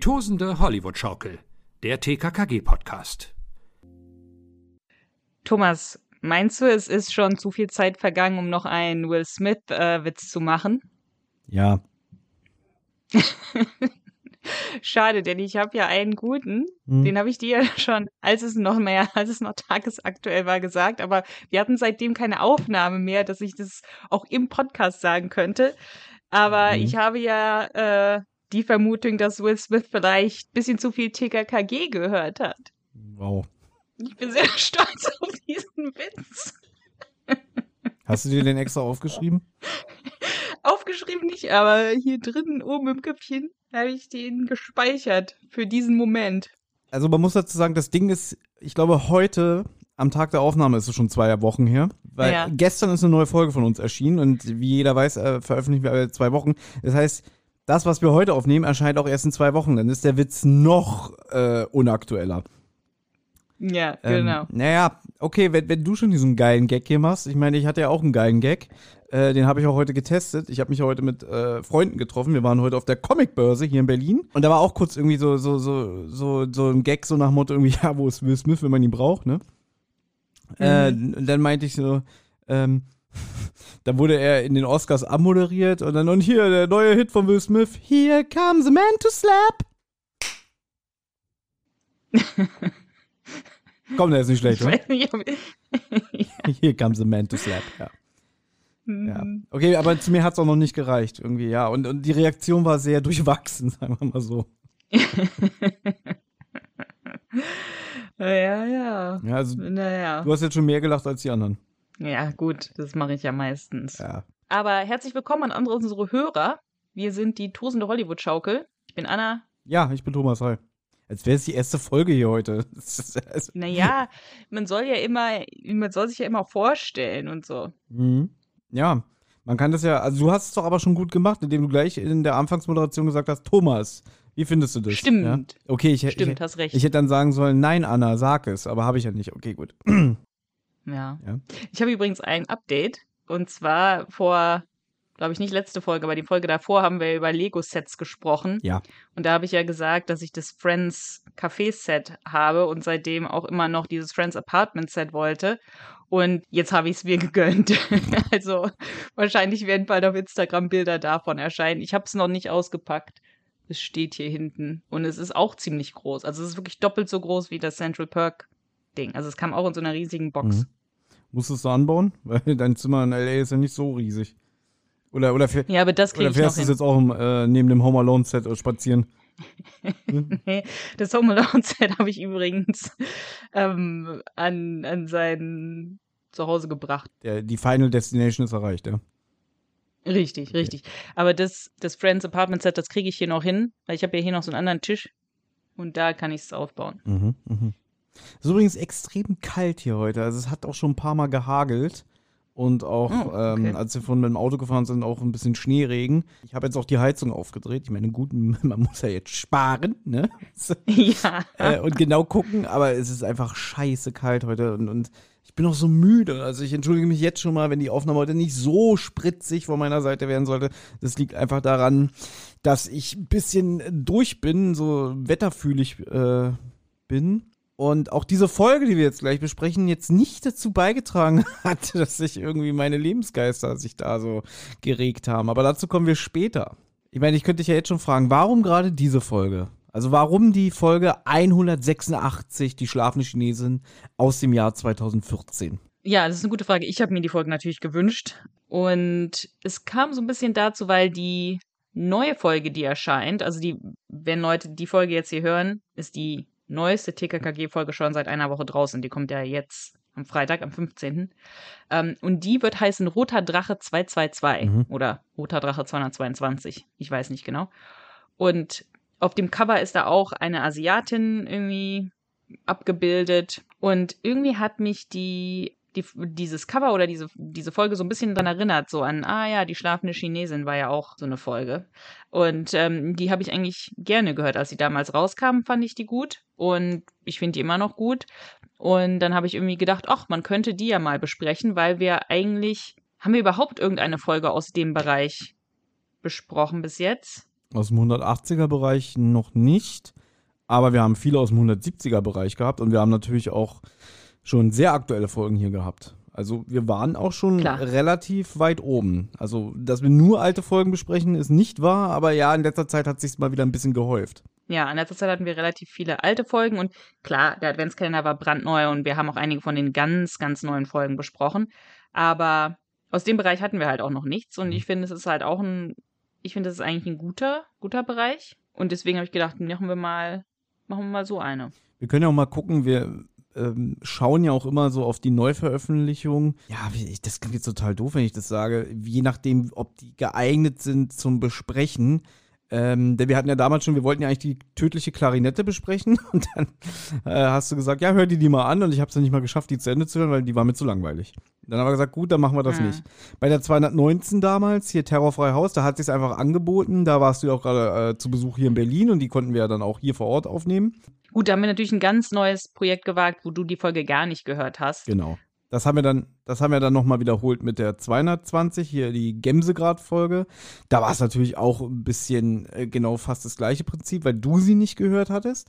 Die tosende Hollywood-Schaukel, der TKKG-Podcast. Thomas, meinst du, es ist schon zu viel Zeit vergangen, um noch einen Will Smith-Witz zu machen? Ja. Schade, denn ich habe ja einen guten. Hm. Den habe ich dir ja schon, als es noch mehr, als es noch tagesaktuell war, gesagt. Aber wir hatten seitdem keine Aufnahme mehr, dass ich das auch im Podcast sagen könnte. Aber Mhm. ich habe ja äh, die Vermutung, dass Will Smith vielleicht ein bisschen zu viel TKKG gehört hat. Wow. Ich bin sehr stolz auf diesen Witz. Hast du dir den extra aufgeschrieben? Aufgeschrieben nicht, aber hier drin oben im Köpfchen habe ich den gespeichert für diesen Moment. Also man muss dazu sagen, das Ding ist, ich glaube, heute am Tag der Aufnahme ist es schon zwei Wochen her. Weil Ja. gestern ist eine neue Folge von uns erschienen und wie jeder weiß, äh, veröffentlichen wir alle zwei Wochen. Das heißt, das, was wir heute aufnehmen, erscheint auch erst in zwei Wochen. Dann ist der Witz noch äh, unaktueller. Ja, Ähm, genau. Naja, okay, wenn, wenn du schon diesen geilen Gag hier machst, ich meine, ich hatte ja auch einen geilen Gag, äh, den habe ich auch heute getestet. Ich habe mich heute mit äh, Freunden getroffen. Wir waren heute auf der Comicbörse hier in Berlin und da war auch kurz irgendwie so so so so so ein Gag so nach Motto irgendwie ja, wo ist Will Smith, wenn man ihn braucht, ne? Äh, und dann meinte ich so, ähm, da wurde er in den Oscars ammoderiert und dann und hier der neue Hit von Will Smith, Here comes a man to slap. Komm, der ist nicht schlecht, oder? Here comes a man to slap, ja. ja. Mhm. Okay, aber zu mir hat es auch noch nicht gereicht, irgendwie, ja. Und, und die Reaktion war sehr durchwachsen, sagen wir mal so. Ja, ja. Ja, also Naja. du hast jetzt schon mehr gelacht als die anderen. Ja, gut, das mache ich ja meistens. Ja. Aber herzlich willkommen an andere unsere Hörer. Wir sind die tosende Hollywood-Schaukel. Ich bin Anna. Ja, ich bin Thomas, hi. Als wäre es die erste Folge hier heute. Ist, also, Naja, man soll ja immer, man soll sich ja immer vorstellen und so. mhm. Ja, man kann das ja, also du hast es doch aber schon gut gemacht, indem du gleich in der Anfangsmoderation gesagt hast, Thomas, wie findest du das? Stimmt. Ja? Okay, ich, Stimmt, ich, hast recht. ich hätte dann sagen sollen, nein, Anna, sag es, aber habe ich ja nicht. Okay, gut. ja. Ja. Ich habe übrigens ein Update. Und zwar vor, glaube ich, nicht letzte Folge, aber die Folge davor haben wir über Lego-Sets gesprochen. Ja. Und da habe ich ja gesagt, dass ich das Friends Café-Set habe und seitdem auch immer noch dieses Friends Apartment-Set wollte. Und jetzt habe ich es mir gegönnt. also wahrscheinlich werden bald auf Instagram Bilder davon erscheinen. Ich habe es noch nicht ausgepackt. Es steht hier hinten. Und es ist auch ziemlich groß. Also es ist wirklich doppelt so groß wie das Central Perk-Ding. Also es kam auch in so einer riesigen Box. Mhm. Musstest du anbauen? Weil dein Zimmer in L.A. ist ja nicht so riesig. Oder, oder, Ja, aber das oder fährst du hin. jetzt auch im, äh, neben dem Home Alone Set äh, spazieren? Nee, das Home Alone Set habe ich übrigens ähm, an, an sein Zuhause gebracht. Der, die Final Destination ist erreicht, ja. Richtig, richtig. Aber das, das Friends Apartment Set, das kriege ich hier noch hin, weil ich habe ja hier noch so einen anderen Tisch und da kann ich es aufbauen. Mhm, mhm. Es ist übrigens extrem kalt hier heute. Also es hat auch schon ein paar Mal gehagelt. Und auch, Oh, okay. ähm, als wir vorhin mit dem Auto gefahren sind, auch ein bisschen Schneeregen. Ich habe jetzt auch die Heizung aufgedreht. Ich meine, gut, man muss ja jetzt sparen, ne? ja. äh, und genau gucken, aber es ist einfach scheiße kalt heute und, und ich bin auch so müde. Also ich entschuldige mich jetzt schon mal, wenn die Aufnahme heute nicht so spritzig von meiner Seite werden sollte. Das liegt einfach daran, dass ich ein bisschen durch bin, so wetterfühlig äh, bin. Und auch diese Folge, die wir jetzt gleich besprechen, jetzt nicht dazu beigetragen hat, dass sich irgendwie meine Lebensgeister sich da so geregt haben. Aber dazu kommen wir später. Ich meine, ich könnte dich ja jetzt schon fragen, warum gerade diese Folge? Also warum die Folge 186, die schlafende Chinesin aus dem Jahr 2014? Ja, das ist eine gute Frage. Ich habe mir die Folge natürlich gewünscht. Und es kam so ein bisschen dazu, weil die neue Folge, die erscheint, also die, wenn Leute die Folge jetzt hier hören, ist die neueste TKKG-Folge schon seit einer Woche draußen. Die kommt ja jetzt am Freitag, am 15. Ähm, und die wird heißen Roter Drache 222 Mhm. oder Roter Drache 222. Ich weiß nicht genau. Und auf dem Cover ist da auch eine Asiatin irgendwie abgebildet. Und irgendwie hat mich die, die dieses Cover oder diese, diese Folge so ein bisschen dran erinnert, so an, ah ja, die schlafende Chinesin war ja auch so eine Folge. Und ähm, die habe ich eigentlich gerne gehört. Als sie damals rauskam, fand ich die gut. Und ich finde die immer noch gut. Und dann habe ich irgendwie gedacht, ach, man könnte die ja mal besprechen, weil wir eigentlich, haben wir überhaupt irgendeine Folge aus dem Bereich besprochen bis jetzt? Aus dem 180er-Bereich noch nicht. Aber wir haben viele aus dem 170er-Bereich gehabt und wir haben natürlich auch schon sehr aktuelle Folgen hier gehabt. Also wir waren auch schon Klar. relativ weit oben. Also, dass wir nur alte Folgen besprechen, ist nicht wahr, aber ja, in letzter Zeit hat sich mal wieder ein bisschen gehäuft. Ja, in letzter Zeit hatten wir relativ viele alte Folgen und klar, der Adventskalender war brandneu und wir haben auch einige von den ganz, ganz neuen Folgen besprochen. Aber aus dem Bereich hatten wir halt auch noch nichts und ich finde, es ist halt auch ein, ich finde, es ist eigentlich ein guter, guter Bereich. Und deswegen habe ich gedacht, machen wir mal, machen wir mal so eine. Wir können ja auch mal gucken, wir ähm, schauen ja auch immer so auf die Neuveröffentlichung. Ja, das klingt jetzt total doof, wenn ich das sage. Je nachdem, ob die geeignet sind zum Besprechen. Ähm, denn wir hatten ja damals schon, wir wollten ja eigentlich die tödliche Klarinette besprechen und dann äh, hast du gesagt, ja, hör die die mal an und ich habe es dann nicht mal geschafft, die zu Ende zu hören, weil die war mir zu langweilig. Dann haben wir gesagt, gut, dann machen wir das Mhm. nicht. Bei der 219 damals, hier Terrorfrei Haus, da hat sich einfach angeboten, da warst du ja auch gerade äh, zu Besuch hier in Berlin und die konnten wir ja dann auch hier vor Ort aufnehmen. Gut, da haben wir natürlich ein ganz neues Projekt gewagt, wo du die Folge gar nicht gehört hast. Genau. Das haben wir dann, das haben wir dann nochmal wiederholt mit der 220, hier die Gemsegrad-Folge. Da war es natürlich auch ein bisschen äh, genau fast das gleiche Prinzip, weil du sie nicht gehört hattest.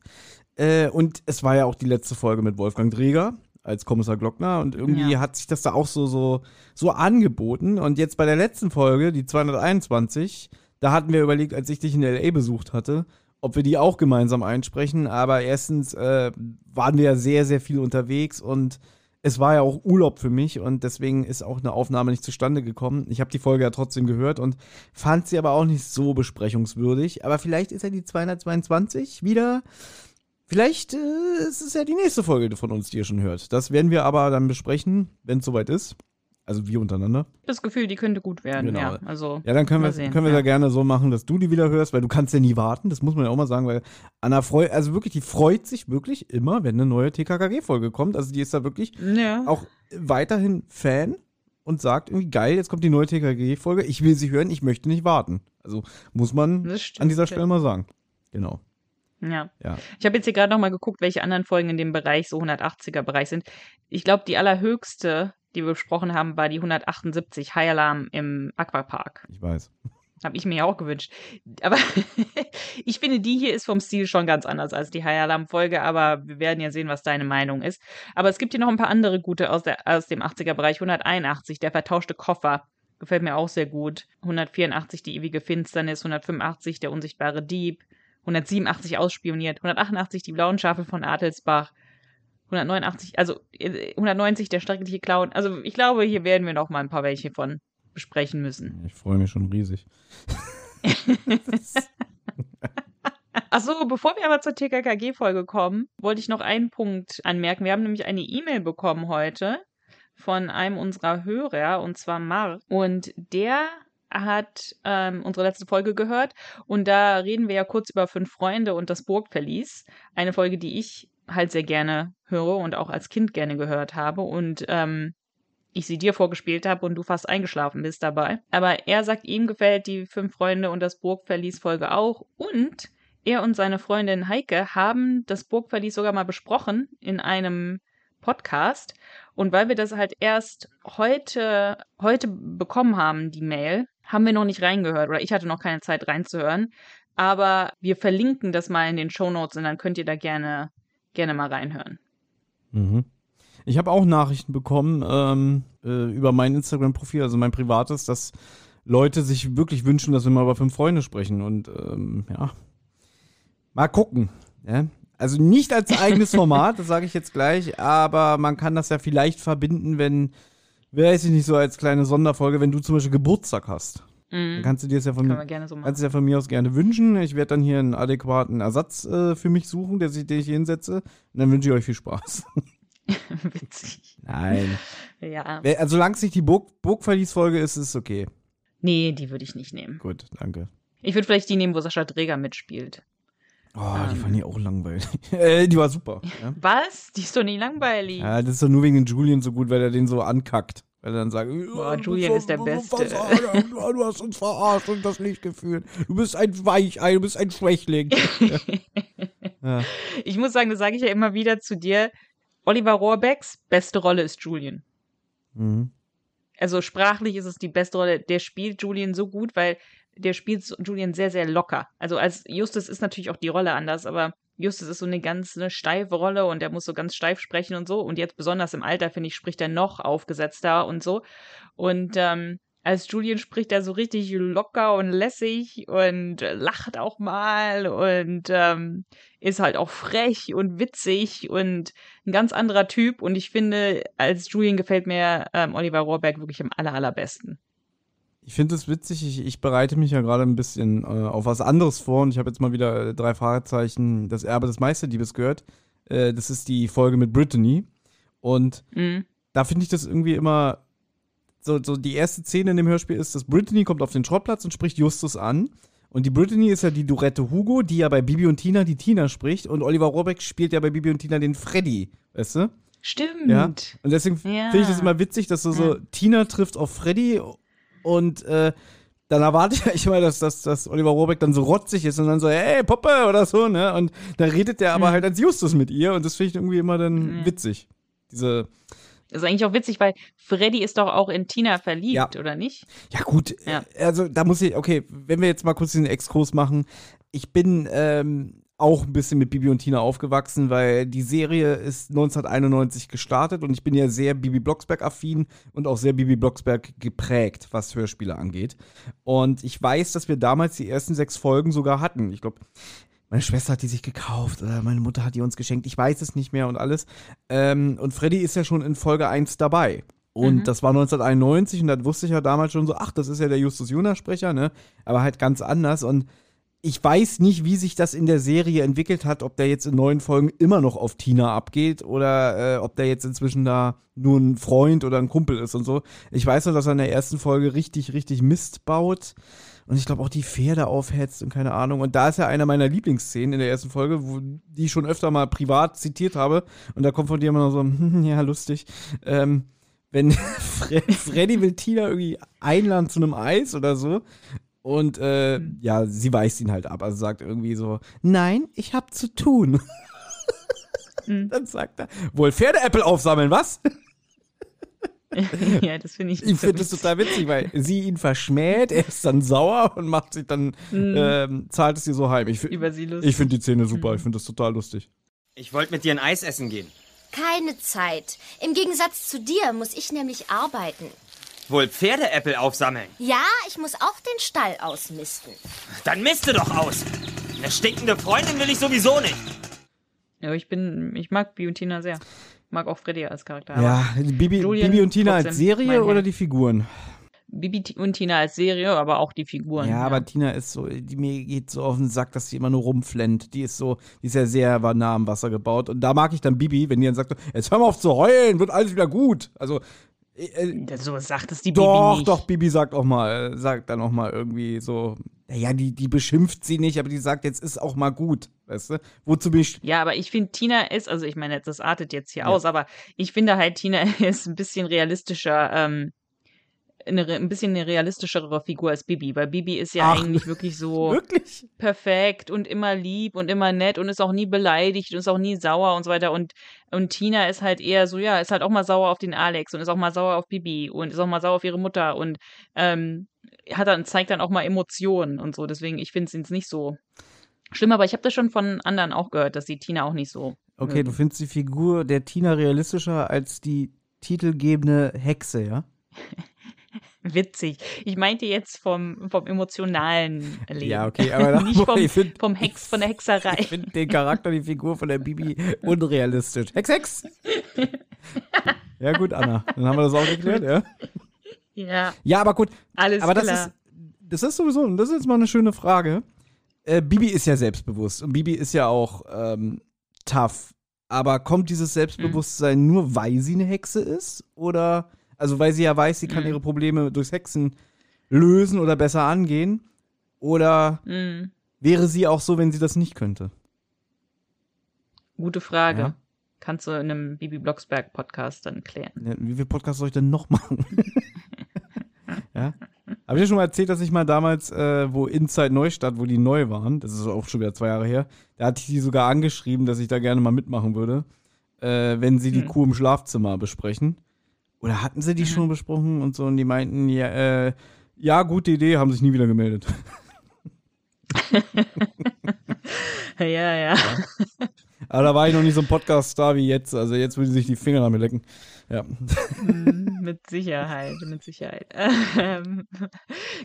Äh, und es war ja auch die letzte Folge mit Wolfgang Dreger als Kommissar Glockner und irgendwie Ja. hat sich das da auch so, so, so angeboten. Und jetzt bei der letzten Folge, die 221, da hatten wir überlegt, als ich dich in L.A. besucht hatte, ob wir die auch gemeinsam einsprechen. Aber erstens äh, waren wir ja sehr, sehr viel unterwegs und es war ja auch Urlaub für mich und deswegen ist auch eine Aufnahme nicht zustande gekommen. Ich habe die Folge ja trotzdem gehört und fand sie aber auch nicht so besprechungswürdig. Aber vielleicht ist ja die 222 wieder. Vielleicht äh, ist es ja die nächste Folge von uns, die ihr schon hört. Das werden wir aber dann besprechen, wenn es soweit ist. Also wir untereinander. Das Gefühl, die könnte gut werden, Genau. ja. Also, Ja, dann können wir sehen, können wir ja. da gerne so machen, dass du die wieder hörst, weil du kannst ja nie warten. Das muss man ja auch mal sagen, weil Anna freut, also wirklich, die freut sich wirklich immer, wenn eine neue TKKG-Folge kommt. Also die ist da wirklich ja. auch weiterhin Fan und sagt irgendwie geil, jetzt kommt die neue TKG-Folge, ich will sie hören, ich möchte nicht warten. Also muss man an dieser. Stelle mal sagen. Genau. Ja. Ja. Ich habe jetzt hier gerade nochmal geguckt, welche anderen Folgen in dem Bereich, so 180er-Bereich sind. Ich glaube, die allerhöchste, die wir besprochen haben, war die 178 High Alarm im Aquapark. Ich weiß. Habe ich mir ja auch gewünscht. Aber ich finde, die hier ist vom Stil schon ganz anders als die High Alarm-Folge, aber wir werden ja sehen, was deine Meinung ist. Aber es gibt hier noch ein paar andere gute aus, der, aus dem 80er-Bereich. 181, der vertauschte Koffer. Gefällt mir auch sehr gut. 184, die ewige Finsternis. 185, der unsichtbare Dieb. 187 ausspioniert. 188, die blauen Schafe von Adelsbach. 189, also äh, 190, der schreckliche Clown. Also ich glaube, hier werden wir noch mal ein paar welche von besprechen müssen. Ich freue mich schon riesig. Achso, bevor wir aber zur TKKG-Folge kommen, wollte ich noch einen Punkt anmerken. Wir haben nämlich eine E-Mail bekommen heute von einem unserer Hörer, und zwar Mark. Und der hat ähm, unsere letzte Folge gehört. Und da reden wir ja kurz über Fünf Freunde und das Burgverlies. Eine Folge, die ich halt sehr gerne höre und auch als Kind gerne gehört habe. Und ähm, ich sie dir vorgespielt habe und du fast eingeschlafen bist dabei. Aber er sagt, ihm gefällt die Fünf Freunde und das Burgverlies Folge auch. Und er und seine Freundin Heike haben das Burgverlies sogar mal besprochen in einem Podcast. Und weil wir das halt erst heute, heute bekommen haben, die Mail, haben wir noch nicht reingehört oder ich hatte noch keine Zeit reinzuhören. Aber wir verlinken das mal in den Show Notes und dann könnt ihr da gerne, gerne mal reinhören. Mhm. Ich habe auch Nachrichten bekommen ähm, äh, über mein Instagram-Profil, also mein privates, dass Leute sich wirklich wünschen, dass wir mal über fünf Freunde sprechen. Und ähm, ja, mal gucken. Ja? Also nicht als eigenes Format, das sage ich jetzt gleich, aber man kann das ja vielleicht verbinden, wenn, weiß ich nicht, so als kleine Sonderfolge, wenn du zum Beispiel Geburtstag hast. Dann Mhm. kannst du dir das ja von so kannst du ja von mir aus gerne wünschen. Ich werde dann hier einen adäquaten Ersatz äh, für mich suchen, der sich, den ich hinsetze. Und dann wünsche ich euch viel Spaß. Witzig. Nein. Ja. Also, solange es nicht die Burg Burgverlies-Folge ist, ist es okay. Nee, die würde ich nicht nehmen. Gut, danke. Ich würde vielleicht die nehmen, wo Sascha Dräger mitspielt. Oh, die Ähm. fand ich auch langweilig. äh, die war super. Ja? Was? Die ist doch nie langweilig. ja, das ist doch nur wegen den Julian so gut, weil er den so ankackt. Weil dann "Ja, du Julian ist der Beste." Du hast uns verarscht und das nicht gefühlt. Du bist ein Weichei, du bist ein Schwächling. ja. Ich muss sagen, das sage ich ja immer wieder zu dir. Oliver Rohrbecks beste Rolle ist Julian. Mhm. Also sprachlich ist es die beste Rolle. Der spielt Julian so gut, weil der spielt Julian sehr, sehr locker. Also als Justus ist natürlich auch die Rolle anders, aber Justus ist so eine ganz eine steife Rolle und er muss so ganz steif sprechen und so. Und jetzt besonders im Alter, finde ich, spricht er noch aufgesetzter und so. Und ähm, als Julian spricht er so richtig locker und lässig und lacht auch mal und ähm, ist halt auch frech und witzig und ein ganz anderer Typ. Und ich finde, als Julian gefällt mir ähm, Oliver Rohrberg wirklich am aller, allerbesten. Ich finde es witzig, ich, ich, bereite mich ja gerade ein bisschen äh, auf was anderes vor und ich habe jetzt mal wieder äh, drei Fragezeichen, das Erbe des Meisterdiebes gehört. Äh, das ist die Folge mit Brittany. Und mhm. da finde ich das irgendwie immer so, so die erste Szene in dem Hörspiel ist, dass Brittany kommt auf den Schrottplatz und spricht Justus an. Und die Brittany ist ja die Dorette Hugo, die ja bei Bibi und Tina die Tina spricht. Und Oliver Rohrbeck spielt ja bei Bibi und Tina den Freddy, weißt du? Stimmt. Ja. Und deswegen ja. finde ich das immer witzig, dass so, so Tina trifft auf Freddy und äh, dann erwarte ich immer, dass, dass, dass Oliver Rohrbeck dann so rotzig ist und dann so, hey, Puppe oder so, ne? Und dann redet der aber mhm. halt als Justus mit ihr und das finde ich irgendwie immer dann mhm. witzig. Diese, das ist eigentlich auch witzig, weil Freddy ist doch auch in Tina verliebt, ja. oder nicht? Ja, gut. Ja. Also da muss ich, okay, wenn wir jetzt mal kurz diesen Exkurs machen. Ich bin ähm, auch ein bisschen mit Bibi und Tina aufgewachsen, weil die Serie ist 1991 gestartet und ich bin ja sehr Bibi Blocksberg-affin und auch sehr Bibi Blocksberg geprägt, was Hörspiele angeht. Und ich weiß, dass wir damals die ersten sechs Folgen sogar hatten. Ich glaube, meine Schwester hat die sich gekauft oder meine Mutter hat die uns geschenkt, ich weiß es nicht mehr und alles. Ähm, und Freddy ist ja schon in Folge 1 dabei. Und mhm. das war 1991 und da wusste ich ja damals schon so, ach, das ist ja der Justus Jonas-Sprecher, ne? Aber halt ganz anders. Und ich weiß nicht, wie sich das in der Serie entwickelt hat, ob der jetzt in neuen Folgen immer noch auf Tina abgeht oder äh, ob der jetzt inzwischen da nur ein Freund oder ein Kumpel ist und so. Ich weiß nur, dass er in der ersten Folge richtig, richtig Mist baut und ich glaube auch die Pferde aufhetzt und keine Ahnung. Und da ist ja einer meiner Lieblingsszenen in der ersten Folge, wo die ich schon öfter mal privat zitiert habe. Und da kommt von dir immer noch so, hm, ja, lustig. Ähm, wenn Freddy will Tina irgendwie einladen zu einem Eis oder so. Und äh, mhm. ja, sie weist ihn halt ab. Also sagt irgendwie so, nein, ich hab zu tun. Mhm. Dann sagt er, wohl Pferdeäpfel aufsammeln, was? ja, das finde ich. Ich finde das total witzig, weil sie ihn verschmäht, er ist dann sauer und macht sich dann, mhm. ähm, zahlt es ihr so heim. Ich, Über sie lustig. Ich finde die Szene super, mhm. ich finde das total lustig. Ich wollte mit dir ein Eis essen gehen. Keine Zeit. Im Gegensatz zu dir muss ich nämlich arbeiten. Wohl Pferdeäppel aufsammeln? Ja, ich muss auch den Stall ausmisten. Dann miste doch aus. Eine stinkende Freundin will ich sowieso nicht. Ja, ich bin, ich mag Biotina sehr mag auch Freddy als Charakter. Ja, Bibi, Bibi und Tina als Serie oder die Figuren? Bibi und Tina als Serie, aber auch die Figuren. Ja, ja, aber Tina ist so, die mir geht so auf den Sack, dass sie immer nur rumflennt. Die ist so, die ist ja sehr nah am Wasser gebaut. Und da mag ich dann Bibi, wenn die dann sagt, jetzt hör mal auf zu heulen, wird alles wieder gut. Also äh, äh so sagt es die Bibi doch, nicht. Doch, doch, Bibi sagt auch mal, sagt dann auch mal irgendwie so, naja, die, die beschimpft sie nicht, aber die sagt, jetzt ist auch mal gut, weißt du? Wozu bin ich. Ja, aber ich finde, Tina ist, also ich meine, das artet jetzt hier ja. aus, aber ich finde halt, Tina ist ein bisschen realistischer, ähm, eine, ein bisschen eine realistischere Figur als Bibi, weil Bibi ist ja Ach, eigentlich wirklich so wirklich? perfekt und immer lieb und immer nett und ist auch nie beleidigt und ist auch nie sauer und so weiter. Und, und Tina ist halt eher so, ja, ist halt auch mal sauer auf den Alex und ist auch mal sauer auf Bibi und ist auch mal sauer auf ihre Mutter und ähm, hat dann, zeigt dann auch mal Emotionen und so. Deswegen, ich finde es jetzt nicht so schlimm, aber ich habe das schon von anderen auch gehört, dass die Tina auch nicht so. Okay, mögen. du findest die Figur der Tina realistischer als die titelgebende Hexe, ja? Witzig. Ich meinte jetzt vom, vom emotionalen Leben. Ja, okay, aber nicht vom, find, vom Hex, von der Hexerei. Ich finde den Charakter, die Figur von der Bibi unrealistisch. Hex, Hex! ja, gut, Anna. Dann haben wir das auch geklärt, ja? Ja. Ja, aber gut. Alles aber klar. das ist, das ist sowieso, das ist jetzt mal eine schöne Frage. Äh, Bibi ist ja selbstbewusst und Bibi ist ja auch ähm, tough. Aber kommt dieses Selbstbewusstsein mhm. nur, weil sie eine Hexe ist? Oder, also weil sie ja weiß, sie kann mhm. ihre Probleme durchs Hexen lösen oder besser angehen? Oder mhm. wäre sie auch so, wenn sie das nicht könnte? Gute Frage. Ja? Kannst du in einem Bibi Blocksberg Podcast dann klären. Ja, wie viele Podcasts soll ich denn noch machen? ja? Habe ich ja schon mal erzählt, dass ich mal damals, äh, wo Inside Neustadt, wo die neu waren, das ist auch schon wieder zwei Jahre her, da hatte ich die sogar angeschrieben, dass ich da gerne mal mitmachen würde, äh, wenn sie die hm. Kuh im Schlafzimmer besprechen. Oder hatten sie die mhm. schon besprochen und so? Und die meinten, ja, äh, Ja, gute Idee, haben sich nie wieder gemeldet. ja, ja. Aber da war ich noch nicht so ein Podcast-Star wie jetzt. Also jetzt würde sich die Finger damit lecken. Ja. Mm, mit Sicherheit, mit Sicherheit. Ähm,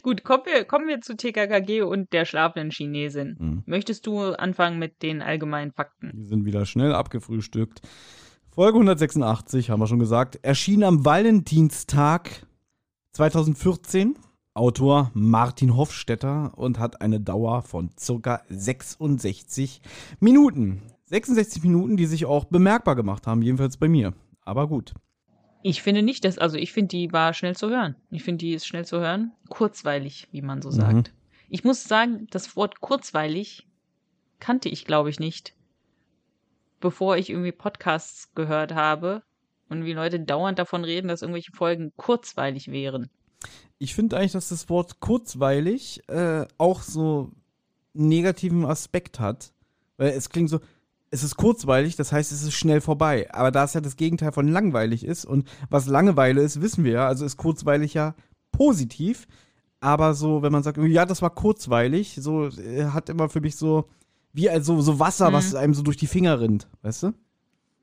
gut, kommen wir, kommen wir zu TKKG und der schlafenden Chinesin. Mhm. Möchtest du anfangen mit den allgemeinen Fakten? Die sind wieder schnell abgefrühstückt. Folge 186, haben wir schon gesagt, erschien am Valentinstag 2014. Autor Martin Hofstetter und hat eine Dauer von circa 66 Minuten. 66 Minuten, die sich auch bemerkbar gemacht haben, jedenfalls bei mir. Aber gut. Ich finde nicht, dass, also ich finde, die war schnell zu hören. Ich finde, die ist schnell zu hören. Kurzweilig, wie man so sagt. Mhm. Ich muss sagen, das Wort kurzweilig kannte ich, glaube ich, nicht. Bevor ich irgendwie Podcasts gehört habe und wie Leute dauernd davon reden, dass irgendwelche Folgen kurzweilig wären. Ich finde eigentlich, dass das Wort kurzweilig äh, auch so einen negativen Aspekt hat. Weil es klingt so, es ist kurzweilig, das heißt, es ist schnell vorbei. Aber da es ja das Gegenteil von langweilig ist und was Langeweile ist, wissen wir ja. Also ist kurzweilig ja positiv. Aber so, wenn man sagt, ja, das war kurzweilig, so äh, hat immer für mich so, wie also so Wasser, Mhm. was einem so durch die Finger rinnt, weißt du?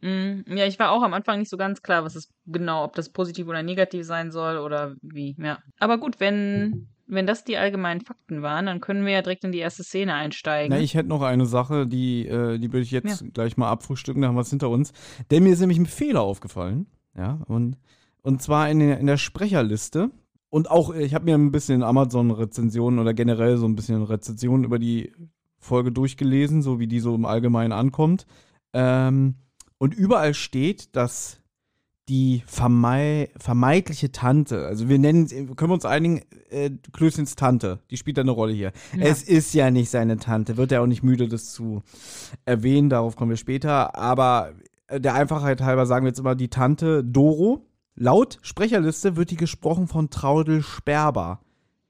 Mm, ja, ich war auch am Anfang nicht so ganz klar, was es genau, ob das positiv oder negativ sein soll oder wie, ja. Aber gut, wenn, wenn das die allgemeinen Fakten waren, dann können wir ja direkt in die erste Szene einsteigen. Na, ich hätte noch eine Sache, die, äh, die würde ich jetzt Ja. gleich mal abfrühstücken, da haben wir es hinter uns. Denn mir ist nämlich ein Fehler aufgefallen. Ja, und, und zwar in der, in der Sprecherliste. Und auch, ich habe mir ein bisschen Amazon-Rezensionen oder generell so ein bisschen Rezensionen über die Folge durchgelesen, so wie die so im Allgemeinen ankommt. Ähm, und überall steht, dass die vermei vermeintliche Tante, also wir nennen, können wir uns einigen, äh, Klößchens Tante, die spielt da eine Rolle hier. Ja. Es ist ja nicht seine Tante, wird er auch nicht müde, das zu erwähnen, darauf kommen wir später. Aber äh, der Einfachheit halber sagen wir jetzt immer die Tante Doro. Laut Sprecherliste wird die gesprochen von Traudel Sperber.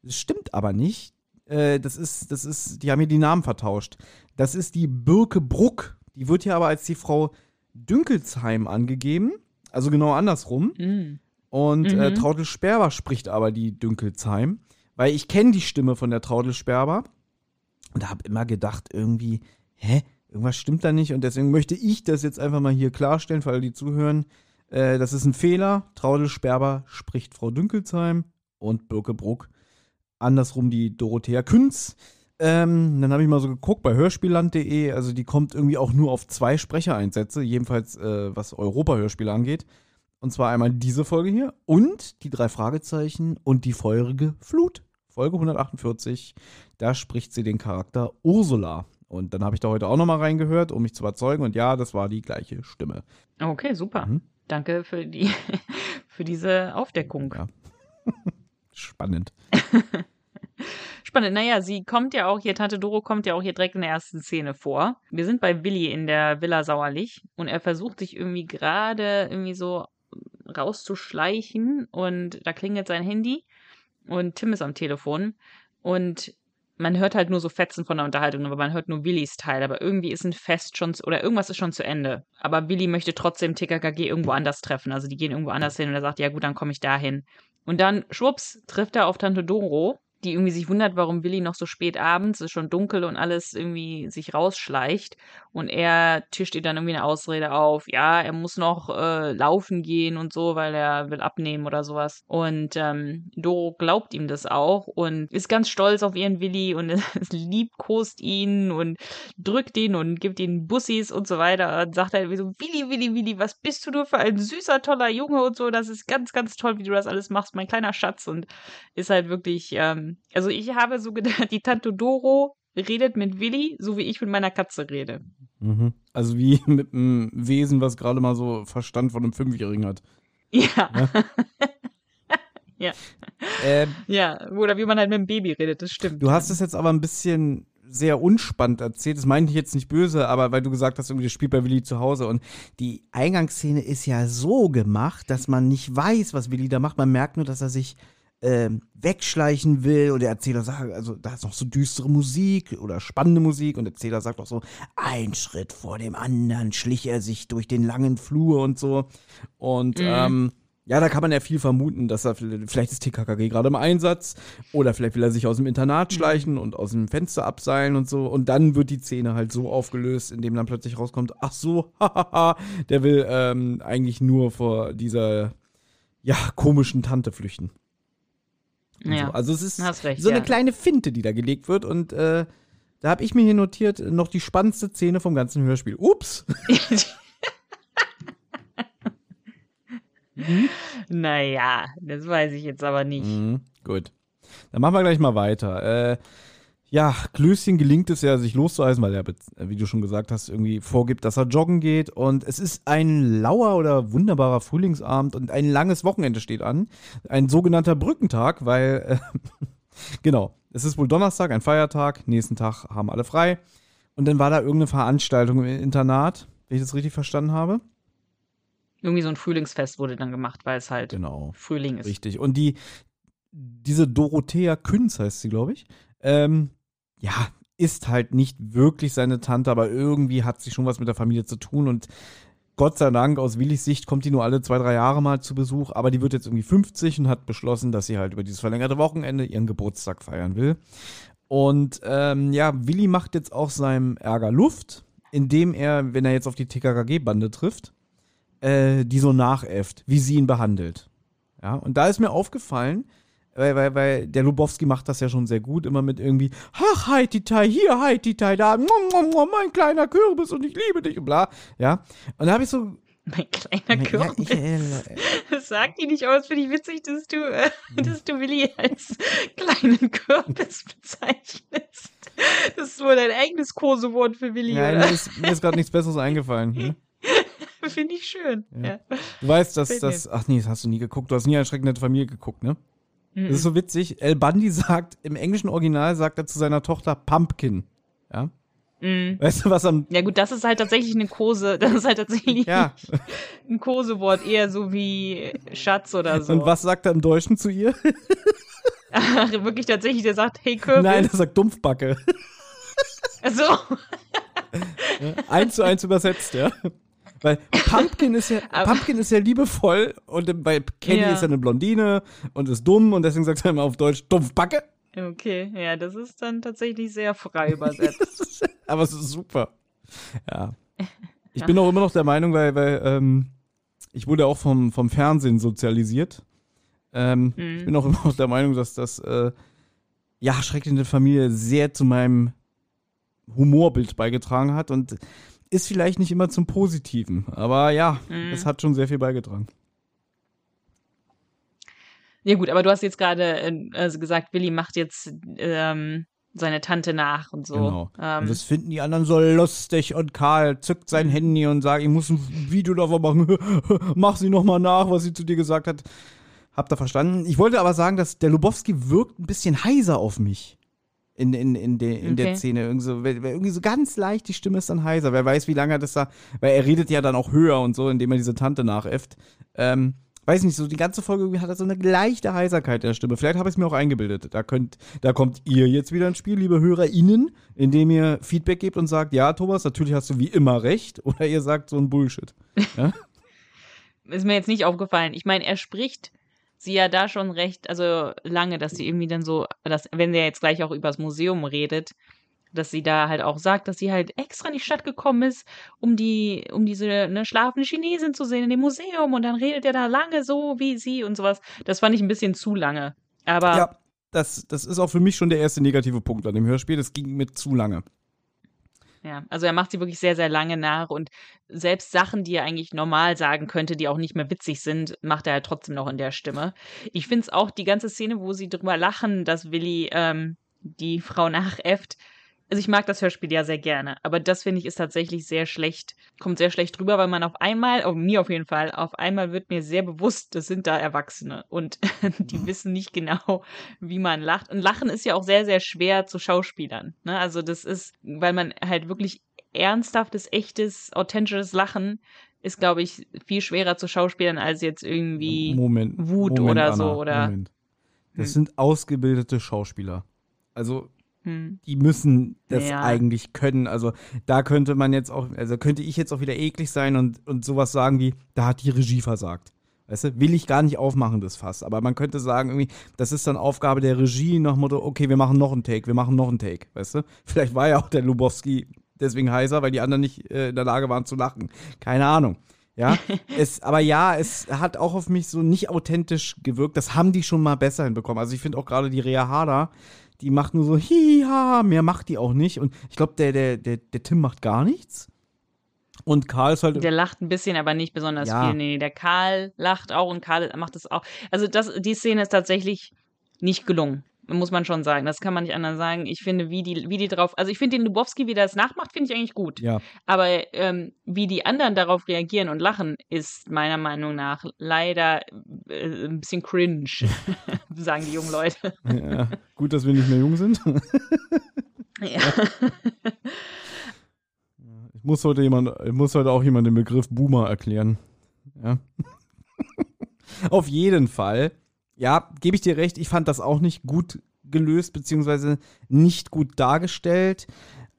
Das stimmt aber nicht. Äh, das ist, das ist, die haben hier die Namen vertauscht. Das ist die Birke Bruck. Die wird hier aber als die Frau Dünkelsheim angegeben. Also genau andersrum. Mm. Und äh, Mhm. Traudel Sperber spricht aber die Dünkelsheim. Weil ich kenne die Stimme von der Traudel Sperber. Und habe immer gedacht, irgendwie, hä? Irgendwas stimmt da nicht. Und deswegen möchte ich das jetzt einfach mal hier klarstellen, für alle, die zuhören. Äh, das ist ein Fehler. Traudel Sperber spricht Frau Dünkelsheim und Birke Bruck. Andersrum die Dorothea Künz. Ähm, dann habe ich mal so geguckt bei hörspielland.de. Also die kommt irgendwie auch nur auf zwei Sprechereinsätze. Jedenfalls äh, was Europa-Hörspiele angeht. Und zwar einmal diese Folge hier und die drei Fragezeichen und die feurige Flut. Folge 148. Da spricht sie den Charakter Ursula. Und dann habe ich da heute auch nochmal reingehört, um mich zu überzeugen. Und ja, das war die gleiche Stimme. Okay, super. Mhm. Danke für die, für diese Aufdeckung. Ja. Spannend. Spannend. Naja, sie kommt ja auch hier, Tante Doro kommt ja auch hier direkt in der ersten Szene vor. Wir sind bei Willi in der Villa Sauerlich und er versucht sich irgendwie gerade irgendwie so rauszuschleichen und da klingelt sein Handy und Tim ist am Telefon und man hört halt nur so Fetzen von der Unterhaltung, aber man hört nur Willis Teil. Aber irgendwie ist ein Fest schon, oder irgendwas ist schon zu Ende. Aber Willi möchte trotzdem TKKG irgendwo anders treffen. Also die gehen irgendwo anders hin und er sagt, ja gut, dann komme ich dahin. Und dann, schwupps, trifft er auf Tante Doro, die irgendwie sich wundert, warum Willi noch so spät abends, es ist schon dunkel und alles irgendwie sich rausschleicht. Und er tischt ihr dann irgendwie eine Ausrede auf, ja, er muss noch äh, laufen gehen und so, weil er will abnehmen oder sowas. Und ähm, Doro glaubt ihm das auch und ist ganz stolz auf ihren Willi und liebkost ihn und drückt ihn und gibt ihn Bussis und so weiter. Und sagt halt so, Willi, Willi, Willi, was bist du nur für ein süßer, toller Junge und so. Das ist ganz, ganz toll, wie du das alles machst, mein kleiner Schatz. Und ist halt wirklich, ähm, also ich habe so gedacht, die Tante Doro redet mit Willi, so wie ich mit meiner Katze rede. Mhm. Also wie mit einem Wesen, was gerade mal so Verstand von einem Fünfjährigen hat. Ja, Äh, ja, oder wie man halt mit dem Baby redet, das stimmt. du hast es jetzt aber ein bisschen sehr unspannend erzählt. Das meinte ich jetzt nicht böse, aber weil du gesagt hast, irgendwie das spielt bei Willi zu Hause. Und die Eingangsszene ist ja so gemacht, dass man nicht weiß, was Willi da macht. Man merkt nur, dass er sich ähm, wegschleichen will und der Erzähler sagt, also da ist noch so düstere Musik oder spannende Musik und der Erzähler sagt auch so, ein Schritt vor dem anderen schlich er sich durch den langen Flur und so. Und Mhm. ähm, Ja, da kann man ja viel vermuten, dass er vielleicht ist TKKG gerade im Einsatz oder vielleicht will er sich aus dem Internat Mhm. schleichen und aus dem Fenster abseilen und so. Und dann wird die Szene halt so aufgelöst, indem dann plötzlich rauskommt, ach so, hahaha, der will ähm, eigentlich nur vor dieser ja komischen Tante flüchten. Ja. So. Also es ist recht, so eine ja. kleine Finte, die da gelegt wird und äh, da habe ich mir hier notiert, noch die spannendste Szene vom ganzen Hörspiel. Ups. naja, das weiß ich jetzt aber nicht. Mhm, gut. Dann machen wir gleich mal weiter. Äh, ja, Klößchen gelingt es ja, sich loszueisen, weil er, wie du schon gesagt hast, irgendwie vorgibt, dass er joggen geht. Und es ist ein lauer oder wunderbarer Frühlingsabend und ein langes Wochenende steht an. Ein sogenannter Brückentag, weil, äh, genau, es ist wohl Donnerstag, ein Feiertag. Nächsten Tag haben alle frei. Und dann war da irgendeine Veranstaltung im Internat, wenn ich das richtig verstanden habe. Irgendwie so ein Frühlingsfest wurde dann gemacht, weil es halt Genau. Frühling ist. Richtig. Und die, diese Dorothea Künz heißt sie, glaube ich, ähm, ja, ist halt nicht wirklich seine Tante, aber irgendwie hat sie schon was mit der Familie zu tun und Gott sei Dank, aus Willis Sicht kommt die nur alle zwei, drei Jahre mal zu Besuch, aber die wird jetzt irgendwie 50 und hat beschlossen, dass sie halt über dieses verlängerte Wochenende ihren Geburtstag feiern will. Und ähm, ja, Willi macht jetzt auch seinem Ärger Luft, indem er, wenn er jetzt auf die TKKG-Bande trifft, äh, die so nachäfft, wie sie ihn behandelt. Ja, und da ist mir aufgefallen, weil, weil, weil der Lubowski macht das ja schon sehr gut, immer mit irgendwie, ach, Haititai, hier, Haititai, da, mwah, mwah, mwah, mein kleiner Kürbis und ich liebe dich und bla. Ja, und da habe ich so. Mein kleiner Ja, Kürbis. ich, äh, Das sagt die nicht aus, finde ich witzig, dass du, äh, dass du Willi als kleinen Kürbis bezeichnest. Das ist wohl dein eigenes Kosewort für Willi, ja, mir oder? ist, mir ist gerade nichts Besseres eingefallen. Ne? Finde ich schön. Ja. Du weißt, dass mir. das. Ach nee, das hast du nie geguckt. Du hast nie eine schreckende Familie geguckt, ne? Mhm. Das ist so witzig. El Bandi sagt, im englischen Original sagt er zu seiner Tochter Pumpkin. Ja. Mhm. Weißt du, was am. Ja gut, das ist halt tatsächlich eine Kose, das ist halt tatsächlich Ja. ein Kosewort, eher so wie Schatz oder so. Und was sagt er im Deutschen zu ihr? Ach, wirklich tatsächlich, der sagt, hey Kürbis. Nein, er sagt Dumpfbacke. Also, eins zu eins übersetzt, ja. Weil Pumpkin ist ja, Pumpkin ist ja liebevoll und bei Kenny Ja. ist ja eine Blondine und ist dumm und deswegen sagt er immer auf Deutsch Dumpfbacke. okay, ja, das ist dann tatsächlich sehr frei übersetzt. Aber es ist super. Ja. Ich bin auch immer noch der Meinung, weil, weil ähm, ich wurde auch vom, vom Fernsehen sozialisiert. Ähm, Mhm. Ich bin auch immer noch der Meinung, dass das, äh, ja, schreckliche Familie sehr zu meinem Humorbild beigetragen hat und ist vielleicht nicht immer zum Positiven. Aber ja, Mhm. es hat schon sehr viel beigetragen. ja gut, aber du hast jetzt gerade äh, also gesagt, Willi macht jetzt ähm, seine Tante nach und so. Genau. Ähm, und das finden die anderen so lustig und Karl zückt sein Handy und sagt, ich muss ein Video davon machen. Mach sie nochmal nach, was sie zu dir gesagt hat. Habt ihr verstanden? Ich wollte aber sagen, dass der Lubowski wirkt ein bisschen heiser auf mich. In, in, in, de, in der Okay. Szene. Irgendwie so, irgendwie so ganz leicht, die Stimme ist dann heiser. Wer weiß, wie lange das da. Weil er redet ja dann auch höher und so, indem er diese Tante nachäfft. Ähm, weiß nicht, so die ganze Folge hat er so eine leichte Heiserkeit der Stimme. Vielleicht habe ich es mir auch eingebildet. Da, könnt, da kommt ihr jetzt wieder ins Spiel, liebe HörerInnen, indem ihr Feedback gebt und sagt, ja, Thomas, natürlich hast du wie immer recht. Oder ihr sagt so ein Bullshit. ist mir jetzt nicht aufgefallen. Ich meine, er spricht sie ja da schon recht, also lange, dass sie irgendwie dann so, dass, wenn der jetzt gleich auch übers Museum redet, dass sie da halt auch sagt, dass sie halt extra in die Stadt gekommen ist, um die, um diese ne, schlafende Chinesin zu sehen in dem Museum und dann redet er da lange so wie sie und sowas. Das fand ich ein bisschen zu lange. Aber Ja, das, das ist auch für mich schon der erste negative Punkt an dem Hörspiel. Das ging mir zu lange. Ja, also er macht sie wirklich sehr, sehr lange nach und selbst Sachen, die er eigentlich normal sagen könnte, die auch nicht mehr witzig sind, macht er halt trotzdem noch in der Stimme. Ich finde es auch die ganze Szene, wo sie drüber lachen, dass Willi ähm, die Frau nachäfft. Also ich mag das Hörspiel ja sehr gerne, aber das finde ich ist tatsächlich sehr schlecht, kommt sehr schlecht drüber, weil man auf einmal, oh, mir auf jeden Fall, auf einmal wird mir sehr bewusst, das sind da Erwachsene und die wissen nicht genau, wie man lacht. Und Lachen ist ja auch sehr, sehr schwer zu Schauspielern. Ne? Also das ist, weil man halt wirklich ernsthaftes, echtes, authentisches Lachen ist, glaube ich, viel schwerer zu Schauspielern als jetzt irgendwie. Moment. Wut Moment, oder Anna, so, oder- Moment. Das Hm. sind ausgebildete Schauspieler. Also Hm. die müssen das Ja. eigentlich können. Also da könnte man jetzt auch, also könnte ich jetzt auch wieder eklig sein und, und sowas sagen wie, da hat die Regie versagt. Weißt du, will ich gar nicht aufmachen, das Fass. Aber man könnte sagen, irgendwie, das ist dann Aufgabe der Regie nach dem Motto, okay, wir machen noch einen Take, wir machen noch einen Take, weißt du? Vielleicht war ja auch der Lubowski deswegen heißer, weil die anderen nicht äh, in der Lage waren zu lachen. Keine Ahnung. Ja, es, aber ja, es hat auch auf mich so nicht authentisch gewirkt. Das haben die schon mal besser hinbekommen. Also ich finde auch gerade die Rea Harder, die macht nur so hiha, mehr macht die auch nicht. Und ich glaube, der, der, der, der Tim macht gar nichts. Und Karl ist halt. Der lacht ein bisschen, aber nicht besonders Ja. viel. Nee, der Karl lacht auch und Karl macht es auch. Also das, die Szene ist tatsächlich nicht gelungen. Muss man schon sagen. Das kann man nicht anders sagen. Ich finde, wie die, wie die drauf. Also ich finde den Lubowski, wie der es nachmacht, finde ich eigentlich gut. Ja, Aber ähm, wie die anderen darauf reagieren und lachen, ist meiner Meinung nach leider äh, ein bisschen cringe, sagen die jungen Leute. ja. Gut, dass wir nicht mehr jung sind. Ja. Ich muss heute jemand, ich muss heute auch jemand den Begriff Boomer erklären. Ja. Auf jeden Fall. Ja, gebe ich dir recht, ich fand das auch nicht gut gelöst, beziehungsweise nicht gut dargestellt.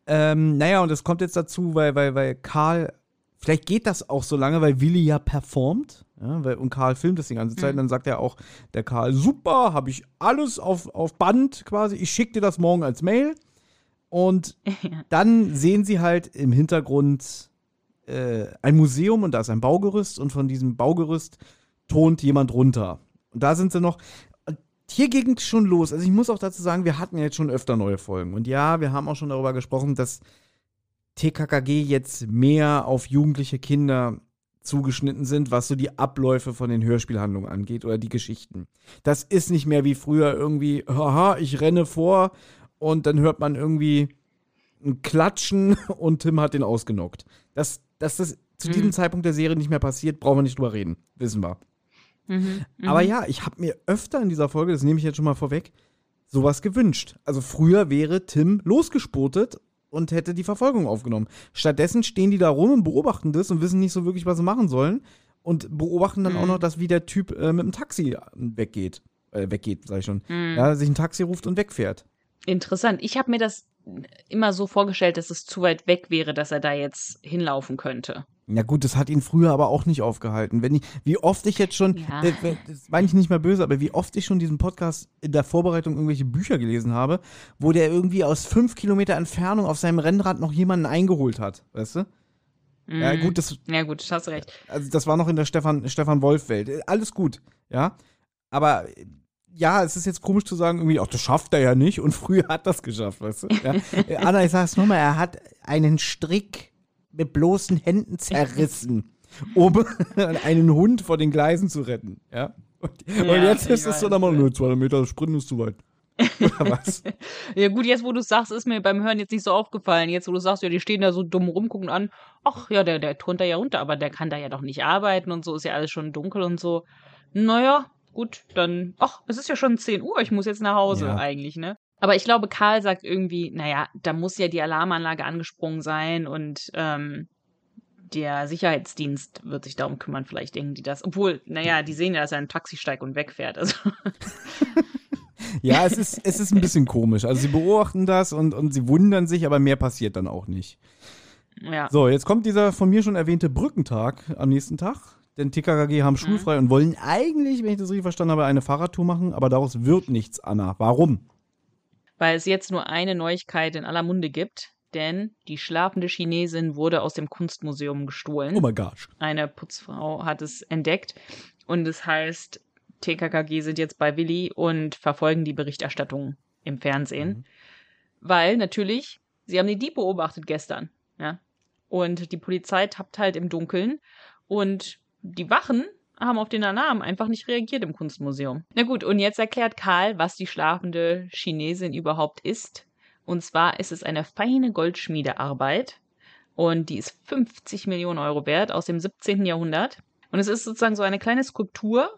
Ähm, naja, und es kommt jetzt dazu, weil, weil, weil Karl, vielleicht geht das auch so lange, weil Willi ja performt. Ja, weil, und Karl filmt das die ganze Zeit. Und dann sagt er auch, der Karl, super, habe ich alles auf, auf Band quasi. Ich schicke dir das morgen als Mail. Und dann sehen sie halt im Hintergrund äh, ein Museum und da ist ein Baugerüst und von diesem Baugerüst tont jemand runter. Und da sind sie noch. Hier ging es schon los. Also ich muss auch dazu sagen, wir hatten ja jetzt schon öfter neue Folgen. Und ja, wir haben auch schon darüber gesprochen, dass TKKG jetzt mehr auf jugendliche Kinder zugeschnitten sind, was so die Abläufe von den Hörspielhandlungen angeht oder die Geschichten. Das ist nicht mehr wie früher irgendwie, haha, ich renne vor und dann hört man irgendwie ein Klatschen und Tim hat den ausgenockt. Dass, dass das zu diesem Mhm. Zeitpunkt der Serie nicht mehr passiert, brauchen wir nicht drüber reden. Wissen wir. Mhm. Aber ja, ich habe mir öfter in dieser Folge, das nehme ich jetzt schon mal vorweg, sowas gewünscht. Also früher wäre Tim losgespurtet und hätte die Verfolgung aufgenommen. Stattdessen stehen die da rum und beobachten das und wissen nicht so wirklich, was sie machen sollen. Und beobachten dann auch Mhm. noch, dass wie der Typ äh, mit dem Taxi weggeht. Äh, weggeht, sag ich schon. Mhm. Ja, sich ein Taxi ruft und wegfährt. Interessant. Ich habe mir das immer so vorgestellt, dass es zu weit weg wäre, dass er da jetzt hinlaufen könnte. Ja gut, das hat ihn früher aber auch nicht aufgehalten. Wenn ich, wie oft ich jetzt schon, Ja. äh, das meine ich nicht mal böse, aber wie oft ich schon diesen Podcast in der Vorbereitung irgendwelche Bücher gelesen habe, wo der irgendwie aus fünf Kilometer Entfernung auf seinem Rennrad noch jemanden eingeholt hat, weißt du? Ja Mhm. gut, das, Ja, gut, hast recht. also das war noch in der Stefan, Stefan Wolf-Welt. Äh, Alles gut, ja. Aber äh, ja, es ist jetzt komisch zu sagen, irgendwie, ach, das schafft er ja nicht und früher hat das geschafft, weißt du? Ja. Äh, Anna, ich sag's nochmal, er hat einen Strick mit bloßen Händen zerrissen, um einen Hund vor den Gleisen zu retten, ja. Und, und Ja, jetzt ich ist es so dann ja. nur 200 Meter Sprinten ist zu weit. Oder was? Ja, gut, jetzt, wo du es sagst, ist mir beim Hören jetzt nicht so aufgefallen. Jetzt, wo du sagst, ja, die stehen da so dumm rum, gucken an, ach ja, der, der turnt da ja runter, aber der kann da ja doch nicht arbeiten und so, ist ja alles schon dunkel und so. Naja, gut, dann, ach, es ist ja schon 10 Uhr, ich muss jetzt nach Hause Ja. eigentlich, ne? Aber ich glaube, Karl sagt irgendwie, naja, da muss ja die Alarmanlage angesprungen sein und ähm, der Sicherheitsdienst wird sich darum kümmern, vielleicht denken die das. Obwohl, naja, die sehen ja, dass er in ein Taxi steigt und wegfährt. Also, Ja, es ist, es ist ein bisschen komisch. Also sie beobachten das und, und sie wundern sich, aber mehr passiert dann auch nicht. ja. So, jetzt kommt dieser von mir schon erwähnte Brückentag am nächsten Tag. Denn TKKG haben schulfrei und wollen eigentlich, wenn ich das richtig verstanden habe, eine Fahrradtour machen, aber daraus wird nichts, Anna. Warum? Weil es jetzt nur eine Neuigkeit in aller Munde gibt, denn die schlafende Chinesin wurde aus dem Kunstmuseum gestohlen. Oh my gosh. Eine Putzfrau hat es entdeckt und es heißt, TKKG sind jetzt bei Willi und verfolgen die Berichterstattung im Fernsehen, Mhm. weil natürlich, sie haben den Dieb beobachtet gestern, ja, und die Polizei tappt halt im Dunkeln und die Wachen haben auf den Alarm einfach nicht reagiert im Kunstmuseum. Na gut, und jetzt erklärt Karl, was die schlafende Chinesin überhaupt ist. Und zwar ist es eine feine Goldschmiedearbeit und die ist 50 Millionen Euro wert aus dem 17. Jahrhundert. Und es ist sozusagen so eine kleine Skulptur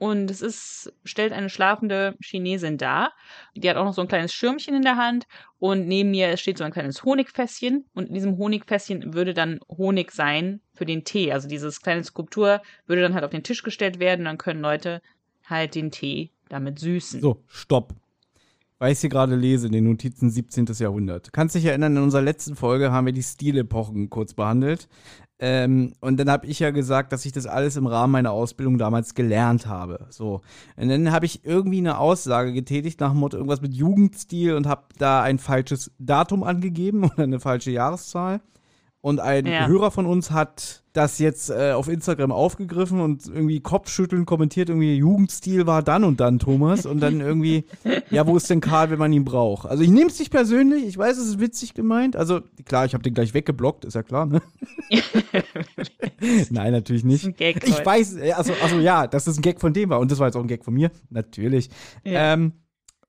und es ist, stellt eine schlafende Chinesin dar. Die hat auch noch so ein kleines Schirmchen in der Hand und neben mir steht so ein kleines Honigfässchen und in diesem Honigfässchen würde dann Honig sein für den Tee. Also dieses kleine Skulptur würde dann halt auf den Tisch gestellt werden dann können Leute halt den Tee damit süßen. So, stopp. Weil ich hier gerade lese, in den Notizen 17. Jahrhundert. Kannst dich erinnern, in unserer letzten Folge haben wir die Stilepochen kurz behandelt. Ähm, und dann habe ich ja gesagt, dass ich das alles im Rahmen meiner Ausbildung damals gelernt habe. So. Und dann habe ich irgendwie eine Aussage getätigt nach dem Motto irgendwas mit Jugendstil und habe da ein falsches Datum angegeben oder eine falsche Jahreszahl. Und ein Ja. Hörer von uns hat das jetzt äh, auf Instagram aufgegriffen und irgendwie Kopfschütteln kommentiert, irgendwie Jugendstil war dann und dann, Thomas. Und dann irgendwie, ja, wo ist denn Karl, wenn man ihn braucht? Also ich nehme es nicht persönlich, ich weiß, es ist witzig gemeint. Also klar, ich habe den gleich weggeblockt, ist ja klar, ne? Nein, natürlich nicht. Ein Gag, ich weiß, äh, also, also ja, dass das ein Gag von dem war. Und das war jetzt auch ein Gag von mir, natürlich. Ja. Ähm,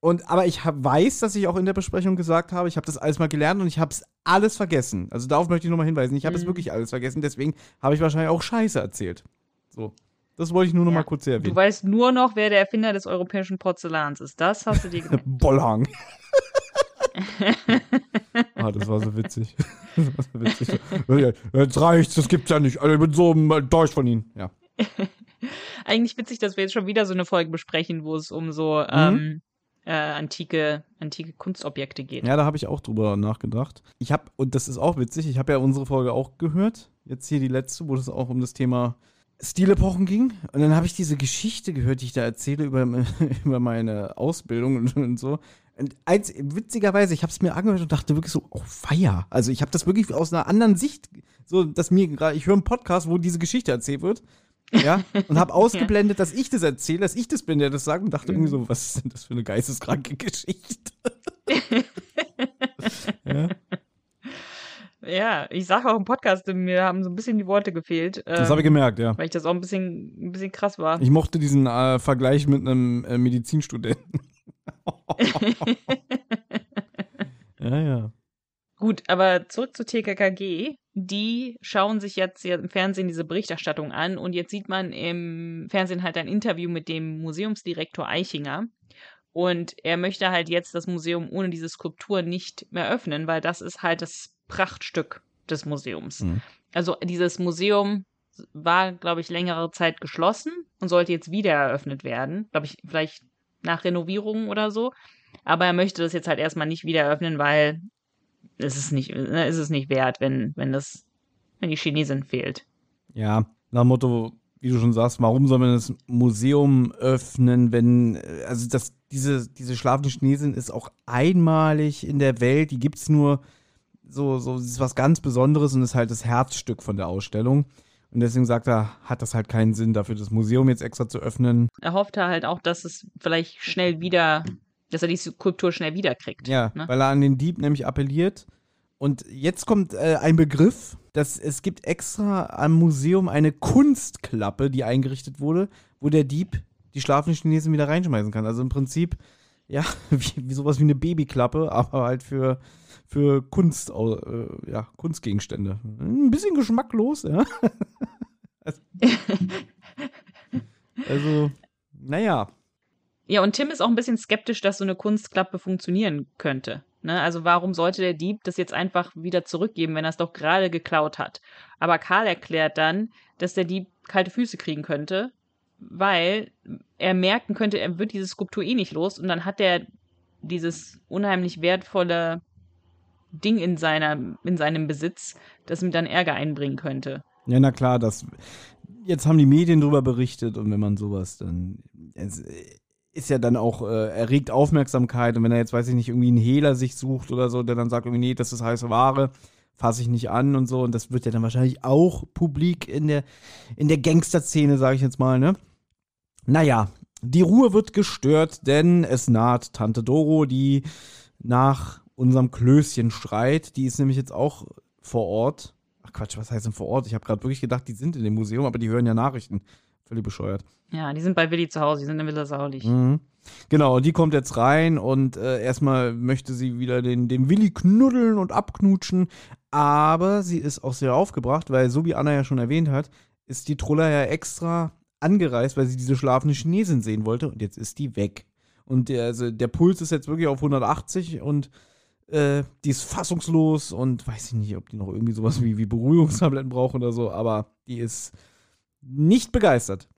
und, aber ich hab, weiß, dass ich auch in der Besprechung gesagt habe, ich habe das alles mal gelernt und ich habe es alles vergessen. Also darauf möchte ich nochmal hinweisen. Ich habe es Mhm. wirklich alles vergessen, deswegen habe ich wahrscheinlich auch Scheiße erzählt. So. Das wollte ich nur noch Ja. mal kurz erwähnen. Du weißt nur noch, wer der Erfinder des europäischen Porzellans ist. Das hast du dir gemerkt. Bollhang. ah, das war so witzig. Das war so witzig. Jetzt reicht's, das gibt's ja nicht. Also ich bin so enttäuscht von Ihnen. Ja. Eigentlich witzig, dass wir jetzt schon wieder so eine Folge besprechen, wo es um so Mhm. ähm, äh, antike, antike Kunstobjekte geht. Ja, da habe ich auch drüber nachgedacht. Ich habe, und das ist auch witzig, ich habe ja unsere Folge auch gehört. Jetzt hier die letzte, wo es auch um das Thema Stilepochen ging. Und dann habe ich diese Geschichte gehört, die ich da erzähle über, über meine Ausbildung und, und so. Und als, witzigerweise, ich habe es mir angehört und dachte wirklich so, oh feier. Also ich habe das wirklich aus einer anderen Sicht, so dass mir gerade, ich höre einen Podcast, wo diese Geschichte erzählt wird. Ja, und habe ausgeblendet, dass ich das erzähle, dass ich das bin, der das sagt und dachte irgendwie so, was ist denn das für eine geisteskranke Geschichte? ja. Ja, ich sage auch im Podcast, mir haben so ein bisschen die Worte gefehlt. Das ähm, habe ich gemerkt, ja. Weil ich das auch ein bisschen, ein bisschen krass war. Ich mochte diesen äh, Vergleich mit einem äh, Medizinstudenten. ja, ja. Gut, aber zurück zu TKKG. Die schauen sich jetzt im Fernsehen diese Berichterstattung an und jetzt sieht man im Fernsehen halt ein Interview mit dem Museumsdirektor Eichinger. Und er möchte halt jetzt das Museum ohne diese Skulptur nicht mehr öffnen, weil das ist halt das Prachtstück des Museums. Mhm. Also dieses Museum war, glaube ich, längere Zeit geschlossen und sollte jetzt wieder eröffnet werden. Glaube ich, vielleicht nach Renovierung oder so. Aber er möchte das jetzt halt erstmal nicht wieder eröffnen, weil es ist nicht, ne, es ist nicht wert, wenn, wenn das, wenn die Chinesin fehlt. Ja, nach dem Motto, wie du schon sagst, warum soll man das Museum öffnen, wenn, äh, also das, diese, diese schlafende Chinesin ist auch einmalig in der Welt, die gibt's nur so, so, ist was ganz Besonderes und ist halt das Herzstück von der Ausstellung. Und deswegen sagt er, hat das halt keinen Sinn, dafür das Museum jetzt extra zu öffnen. Er hoffte halt auch, dass es vielleicht schnell wieder, dass er die Skulptur schnell wiederkriegt. Ja, ne? weil er an den Dieb nämlich appelliert. Und jetzt kommt äh, ein Begriff, dass es gibt extra am Museum eine Kunstklappe, die eingerichtet wurde, wo der Dieb die schlafenden Chinesen wieder reinschmeißen kann. Also im Prinzip, ja, wie, wie sowas wie eine Babyklappe, aber halt für, für Kunst, äh, ja, Kunstgegenstände. Ein bisschen geschmacklos, ja. also, also, naja. Ja, und Tim ist auch ein bisschen skeptisch, dass so eine Kunstklappe funktionieren könnte. Ne? Also warum sollte der Dieb das jetzt einfach wieder zurückgeben, wenn er es doch gerade geklaut hat? Aber Karl erklärt dann, dass der Dieb kalte Füße kriegen könnte, weil er merken könnte, er wird diese Skulptur eh nicht los und dann hat er dieses unheimlich wertvolle Ding in, seiner, in seinem Besitz, das ihm dann Ärger einbringen könnte. Ja, na klar, das. Jetzt haben die Medien drüber berichtet und wenn man sowas dann. Es ist ja dann auch, äh, erregt Aufmerksamkeit und wenn er jetzt, weiß ich nicht, irgendwie einen Hehler sich sucht oder so, der dann sagt irgendwie, nee, das ist heiße Ware, fasse ich nicht an und so und das wird ja dann wahrscheinlich auch publik in der, in der Gangster-Szene, sage ich jetzt mal, ne? Naja, die Ruhe wird gestört, denn es naht Tante Doro, die nach unserem Klößchen schreit. Die ist nämlich jetzt auch vor Ort. Ach Quatsch, was heißt denn vor Ort? Ich habe gerade wirklich gedacht, die sind in dem Museum, aber die hören ja Nachrichten. Völlig bescheuert. Ja, die sind bei Willi zu Hause, die sind in Villa Saulich. Mhm. Genau, die kommt jetzt rein und äh, erstmal möchte sie wieder den, den Willi knuddeln und abknutschen. Aber sie ist auch sehr aufgebracht, weil, so wie Anna ja schon erwähnt hat, ist die Trulla ja extra angereist, weil sie diese schlafende Chinesin sehen wollte und jetzt ist die weg. Und der, also der Puls ist jetzt wirklich auf 180 und äh, die ist fassungslos und weiß ich nicht, ob die noch irgendwie sowas wie, wie Beruhigungstabletten braucht oder so, aber die ist nicht begeistert.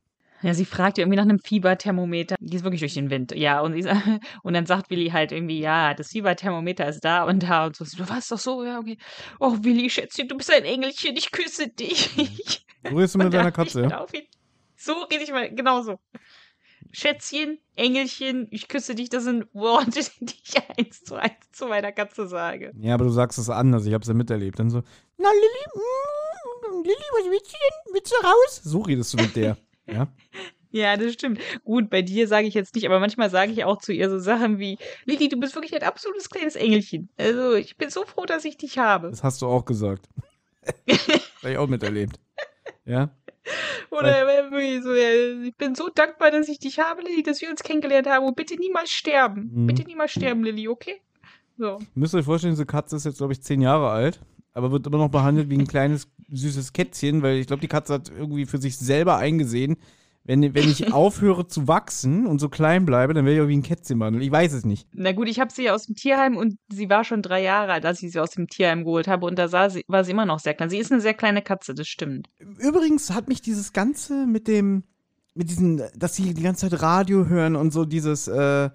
Ja, sie fragt irgendwie nach einem Fieberthermometer. Die ist wirklich durch den Wind. Ja, und, sie, und dann sagt Willi halt irgendwie, ja, das Fieberthermometer ist da und da und so. Du warst doch so, ja, okay. Oh, Willi, Schätzchen, du bist ein Engelchen, ich küsse dich. So redest du mit deiner Katze, So rede ich mal, genau so. Schätzchen, Engelchen, ich küsse dich, das sind Worte, die ich eins zu eins zu meiner Katze sage. Ja, aber du sagst es anders, ich hab's ja miterlebt. Dann so, na Lilly, mm, Lilly, was willst du denn? Willst du raus? So redest du mit der. Ja. Ja, das stimmt. Gut, bei dir sage ich jetzt nicht, aber manchmal sage ich auch zu ihr so Sachen wie, Lili, du bist wirklich ein absolutes kleines Engelchen. Also ich bin so froh, dass ich dich habe. Das hast du auch gesagt. Hab ich auch miterlebt. Ja. Oder irgendwie so, ja, ich bin so dankbar, dass ich dich habe, Lilly, dass wir uns kennengelernt haben. Und bitte niemals sterben. Mhm. Bitte niemals sterben, Lilly, okay? So. Müsst ihr euch vorstellen, diese Katze ist jetzt, glaube ich, zehn Jahre alt, aber wird immer noch behandelt wie ein kleines, süßes Kätzchen, weil ich glaube, die Katze hat irgendwie für sich selber eingesehen, wenn, wenn ich aufhöre zu wachsen und so klein bleibe, dann werde ich auch wie ein Kätzchen behandelt. Ich weiß es nicht. Na gut, ich habe sie ja aus dem Tierheim und sie war schon drei Jahre alt, als ich sie aus dem Tierheim geholt habe. Und da sah sie, war sie immer noch sehr klein. Sie ist eine sehr kleine Katze, das stimmt. Übrigens hat mich dieses Ganze mit dem, mit diesen, dass sie die ganze Zeit Radio hören und so dieses äh,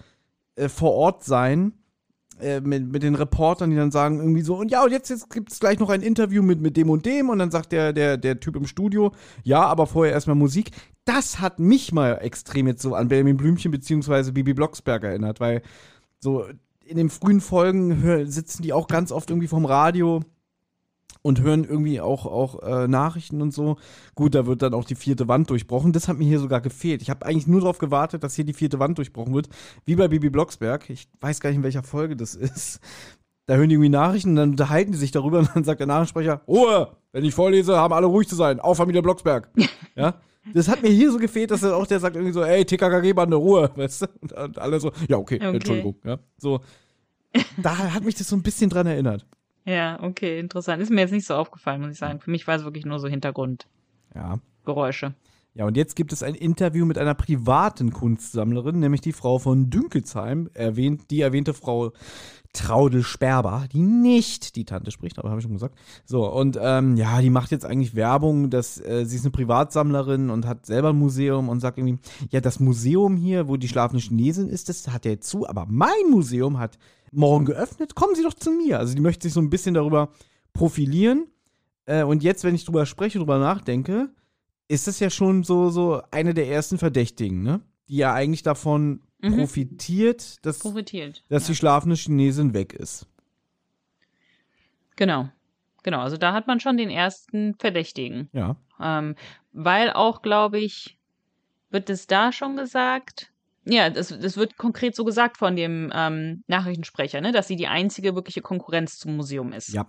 äh, vor Ort sein, äh, mit, mit den Reportern, die dann sagen irgendwie so, und ja, und jetzt, jetzt gibt es gleich noch ein Interview mit, mit dem und dem und dann sagt der, der, der Typ im Studio, ja, aber vorher erstmal Musik. Das hat mich mal extrem jetzt so an Benjamin Blümchen beziehungsweise Bibi Blocksberg erinnert, weil so in den frühen Folgen sitzen die auch ganz oft irgendwie vom Radio und hören irgendwie auch, auch äh, Nachrichten und so. Gut, da wird dann auch die vierte Wand durchbrochen. Das hat mir hier sogar gefehlt. Ich habe eigentlich nur darauf gewartet, dass hier die vierte Wand durchbrochen wird, wie bei Bibi Blocksberg. Ich weiß gar nicht, in welcher Folge das ist. Da hören die irgendwie Nachrichten und dann unterhalten die sich darüber und dann sagt der Nachrichtensprecher, Ruhe, wenn ich vorlese, haben alle ruhig zu sein. Auf Familie Blocksberg. ja. Das hat mir hier so gefehlt, dass er auch der sagt irgendwie so, ey, TKKG-Bande, Ruhe, weißt du? Und alle so, ja, okay, Okay. Entschuldigung, ja. So. Da hat mich das so ein bisschen dran erinnert. Ja, okay, interessant. Ist mir jetzt nicht so aufgefallen, muss ich sagen. Für mich war es wirklich nur so Hintergrundgeräusche. Ja. Ja, und jetzt gibt es ein Interview mit einer privaten Kunstsammlerin, nämlich die Frau von Dünkelsheim, erwähnt, die erwähnte Frau Traudel Sperber, die nicht die Tante spricht, aber habe ich schon gesagt. So, und ähm, ja, die macht jetzt eigentlich Werbung, dass äh, sie ist eine Privatsammlerin und hat selber ein Museum und sagt irgendwie, ja, das Museum hier, wo die schlafende Chinesin ist, das hat ja zu, aber mein Museum hat morgen geöffnet, kommen Sie doch zu mir. Also die möchte sich so ein bisschen darüber profilieren. Äh, und jetzt, wenn ich drüber spreche, drüber nachdenke, ist das ja schon so, so eine der ersten Verdächtigen, ne? Die ja eigentlich davon Mhm. profitiert, dass, Profitiert. dass die schlafende Chinesin weg ist. Genau. Genau, also da hat man schon den ersten Verdächtigen. Ja. Ähm, weil auch, glaube ich, wird es da schon gesagt. Ja, das, das wird konkret so gesagt von dem ähm, Nachrichtensprecher, ne, dass sie die einzige wirkliche Konkurrenz zum Museum ist. Ja.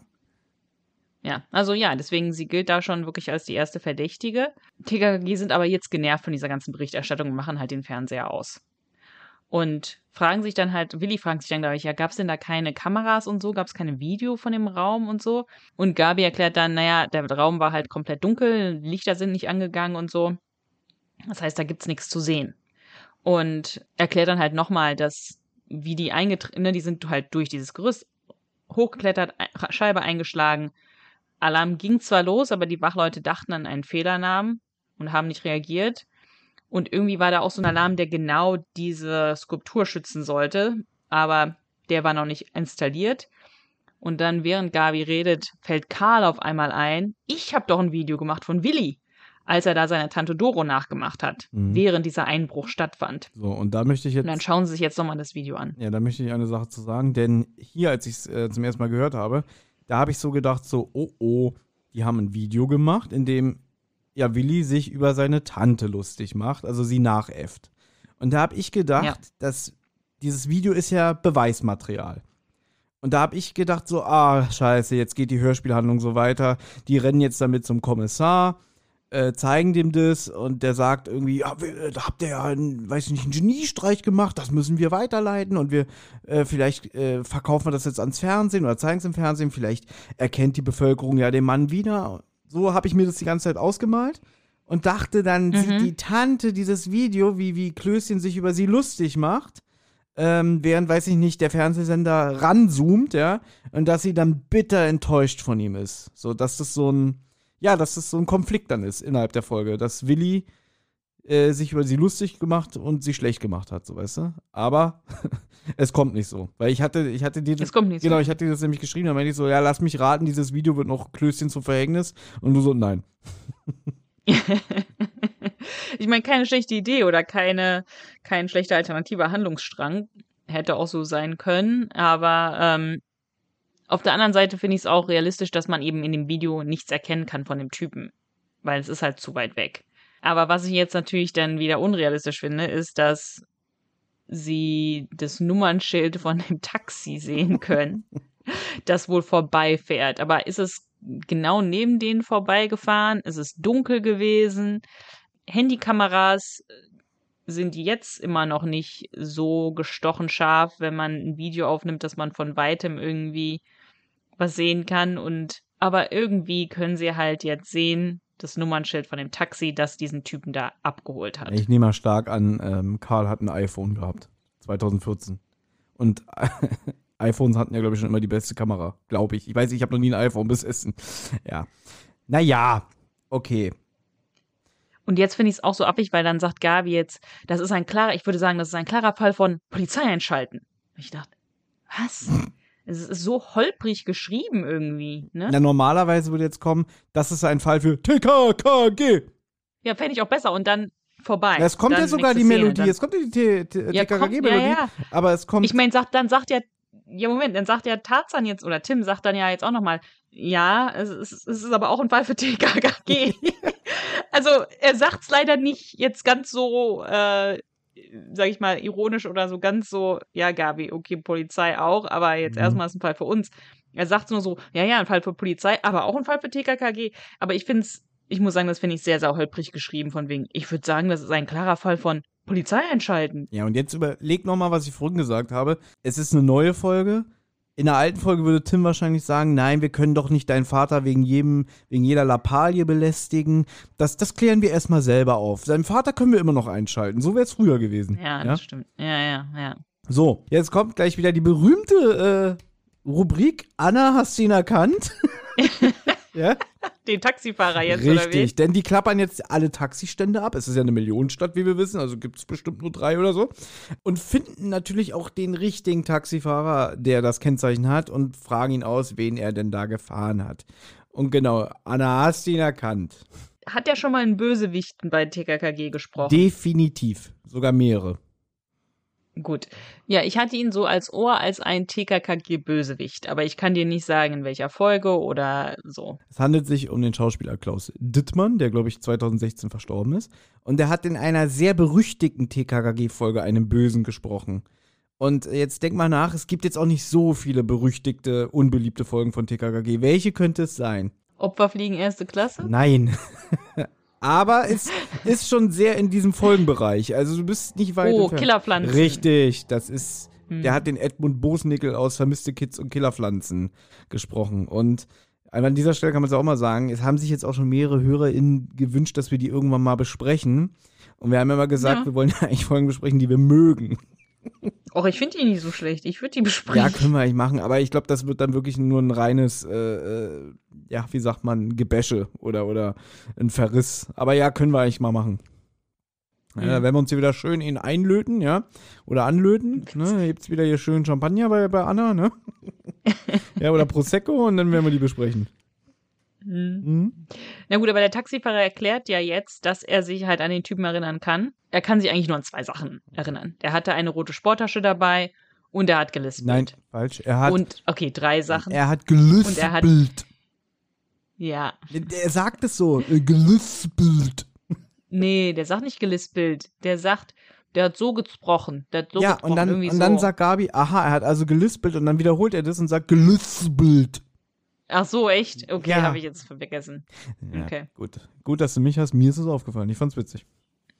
Ja, also ja, deswegen sie gilt da schon wirklich als die erste Verdächtige. TKKG sind aber jetzt genervt von dieser ganzen Berichterstattung und machen halt den Fernseher aus. Und fragen sich dann halt, Willi fragt sich dann, glaube ich, ja, gab es denn da keine Kameras und so? Gab es keine Video von dem Raum und so? Und Gabi erklärt dann, naja, der Raum war halt komplett dunkel, Lichter sind nicht angegangen und so. Das heißt, da gibt's nichts zu sehen. Und erklärt dann halt nochmal, dass, wie die eingetreten, ne, die sind halt durch dieses Gerüst hochgeklettert, Scheibe eingeschlagen. Alarm ging zwar los, aber die Wachleute dachten an einen Fehlernamen und haben nicht reagiert. Und irgendwie war da auch so ein Alarm, der genau diese Skulptur schützen sollte, aber der war noch nicht installiert. Und dann, während Gabi redet, fällt Karl auf einmal ein, ich habe doch ein Video gemacht von Willi, als er da seine Tante Doro nachgemacht hat, Mhm. während dieser Einbruch stattfand. So, und da möchte ich jetzt. Und dann schauen sie sich jetzt nochmal das Video an. Ja, da möchte ich eine Sache zu sagen, denn hier, als ich es äh, zum ersten Mal gehört habe, da habe ich so gedacht, so, oh oh, die haben ein Video gemacht, in dem ja Willi sich über seine Tante lustig macht, also sie nachäfft. Und da habe ich gedacht, Ja. dass dieses Video ist ja Beweismaterial. Und da habe ich gedacht, so, ah, scheiße, jetzt geht die Hörspielhandlung so weiter. Die rennen jetzt damit zum Kommissar, äh, zeigen dem das und der sagt irgendwie, ja, äh, da habt ihr ja einen, weiß ich nicht, einen Geniestreich gemacht, das müssen wir weiterleiten und wir, äh, vielleicht äh, verkaufen wir das jetzt ans Fernsehen oder zeigen es im Fernsehen, vielleicht erkennt die Bevölkerung ja den Mann wieder. So habe ich mir das die ganze Zeit ausgemalt und dachte dann, sieht die Tante dieses Video, wie, wie Klößchen sich über sie lustig macht ähm, während, weiß ich nicht, der Fernsehsender ranzoomt, ja, und dass sie dann bitter enttäuscht von ihm ist. So, dass das so ein, ja, dass das so ein Konflikt dann ist innerhalb der Folge, dass Willi äh, sich über sie lustig gemacht und sie schlecht gemacht hat, so weißt du. Aber es kommt nicht so. Weil ich hatte, ich hatte dir das. Es kommt nicht so. Genau, ich hatte dir das nämlich geschrieben, da meinte ich so, ja, lass mich raten, dieses Video wird noch Klößchen zum Verhängnis. Und du so, nein. ich meine, keine schlechte Idee oder keine, kein schlechter alternativer Handlungsstrang. Hätte auch so sein können. Aber ähm, auf der anderen Seite finde ich es auch realistisch, dass man eben in dem Video nichts erkennen kann von dem Typen. Weil es ist halt zu weit weg. Aber was ich jetzt natürlich dann wieder unrealistisch finde, ist, dass sie das Nummernschild von dem Taxi sehen können, das wohl vorbeifährt. Aber ist es genau neben denen vorbeigefahren? Ist es dunkel gewesen? Handykameras sind jetzt immer noch nicht so gestochen scharf, wenn man ein Video aufnimmt, dass man von weitem irgendwie was sehen kann und aber irgendwie können sie halt jetzt sehen, das Nummernschild von dem Taxi, das diesen Typen da abgeholt hat. Ich nehme mal stark an, ähm, Karl hat ein iPhone gehabt. 2014. Und iPhones hatten ja, glaube ich, schon immer die beste Kamera. Glaube ich. Ich weiß, ich habe noch nie ein iPhone besessen. Ja. Naja, okay. Und jetzt finde ich es auch so abwegig, weil dann sagt Gabi jetzt, das ist ein klarer, ich würde sagen, das ist ein klarer Fall von Polizei einschalten. Ich dachte, was? Es ist so holprig geschrieben irgendwie, ne? Na, normalerweise würde jetzt kommen, das ist ein Fall für TKKG. Ja, fände ich auch besser und dann vorbei. Ja, es kommt dann ja sogar die Szene, Melodie, es kommt ja die Ja, TKKG-Melodie, ja, ja. aber es kommt. Ich meine, sagt, dann sagt ja, ja Moment, dann sagt ja Tarzan jetzt, oder Tim sagt dann ja jetzt auch nochmal, ja, es ist, es ist aber auch ein Fall für TKKG. also er sagt es leider nicht jetzt ganz so, äh, sag ich mal, ironisch oder so ganz so, ja Gabi, okay, Polizei auch, aber jetzt Mhm. erstmal ist ein Fall für uns. Er sagt nur so, ja, ja, ein Fall für Polizei, aber auch ein Fall für TKKG. Aber ich finde es, ich muss sagen, das finde ich sehr, sehr holprig geschrieben von wegen, ich würde sagen, das ist ein klarer Fall von Polizei einschalten. ja, und jetzt überleg nochmal, was ich vorhin gesagt habe. Es ist eine neue Folge. In der alten Folge würde Tim wahrscheinlich sagen, nein, wir können doch nicht deinen Vater wegen jedem, wegen jeder Lappalie belästigen. Das, das klären wir erstmal selber auf. Seinen Vater können wir immer noch einschalten. So wäre es früher gewesen. Ja, das stimmt. Ja, ja, ja. So, jetzt kommt gleich wieder die berühmte äh, Rubrik. Anna, hast du ihn erkannt? ja? Den Taxifahrer jetzt, oder Richtig, denn die klappern jetzt alle Taxistände ab. Es ist ja eine Millionenstadt, wie wir wissen, also gibt es bestimmt nur drei oder so. Und finden natürlich auch den richtigen Taxifahrer, der das Kennzeichen hat und fragen ihn aus, wen er denn da gefahren hat. Und genau, Anna hast ihn erkannt. wie? Hat er schon mal einen Bösewichten bei TKKG gesprochen? Definitiv. Sogar mehrere. Gut. Ja, ich hatte ihn so als Ohr als ein TKKG-Bösewicht, aber ich kann dir nicht sagen, in welcher Folge oder so. Es handelt sich um den Schauspieler Klaus Dittmann, der, glaube ich, 2016 verstorben ist. Und der hat in einer sehr berüchtigten TKKG-Folge einen Bösen gesprochen. Und jetzt denk mal nach, es gibt jetzt auch nicht so viele berüchtigte, unbeliebte Folgen von TKKG. Welche könnte es sein? Opfer fliegen erste Klasse? Nein. Aber es ist schon sehr in diesem Folgenbereich. Also du bist nicht weit Oh, entfernt. Killerpflanzen. Richtig, das ist. Hm. Der hat den Edmund Bosnickel aus Vermisste Kids und Killerpflanzen gesprochen. Und an dieser Stelle kann man es auch mal sagen, es haben sich jetzt auch schon mehrere HörerInnen gewünscht, dass wir die irgendwann mal besprechen. Und wir haben ja immer gesagt, Ja. wir wollen ja eigentlich Folgen besprechen, die wir mögen. Och, ich finde die nicht so schlecht. Ich würde die besprechen. Ja, können wir eigentlich machen, aber ich glaube, das wird dann wirklich nur ein reines, äh, äh, ja, wie sagt man, Gebäsche oder, oder ein Verriss. Aber ja, können wir eigentlich mal machen. Ja, da Mhm. werden wir uns hier wieder schön ihn einlöten, ja, oder anlöten. Ne? Da gibt's wieder hier schön Champagner bei, bei Anna, ne? ja, oder Prosecco und dann werden wir die besprechen. Hm. Mhm. Na gut, aber der Taxifahrer erklärt ja jetzt, dass er sich halt an den Typen erinnern kann. Er kann sich eigentlich nur an zwei Sachen erinnern. Der hatte eine rote Sporttasche dabei und er hat gelispelt. Nein, falsch. Er hat, Und, okay, drei Sachen. er hat gelispelt. Und er hat- ja. Er sagt es so, äh, gelispelt. Nee, der sagt nicht gelispelt. Der sagt, der hat so gesprochen. Der hat so ja, gesprochen. und dann, und dann so. sagt Gabi, aha, er hat also gelispelt und dann wiederholt er das und sagt gelispelt. Ach so, echt? Okay, Ja. habe ich jetzt vergessen. Ja, Okay. Gut. Gut, dass du mich hast. Mir ist es aufgefallen. Ich fand's witzig.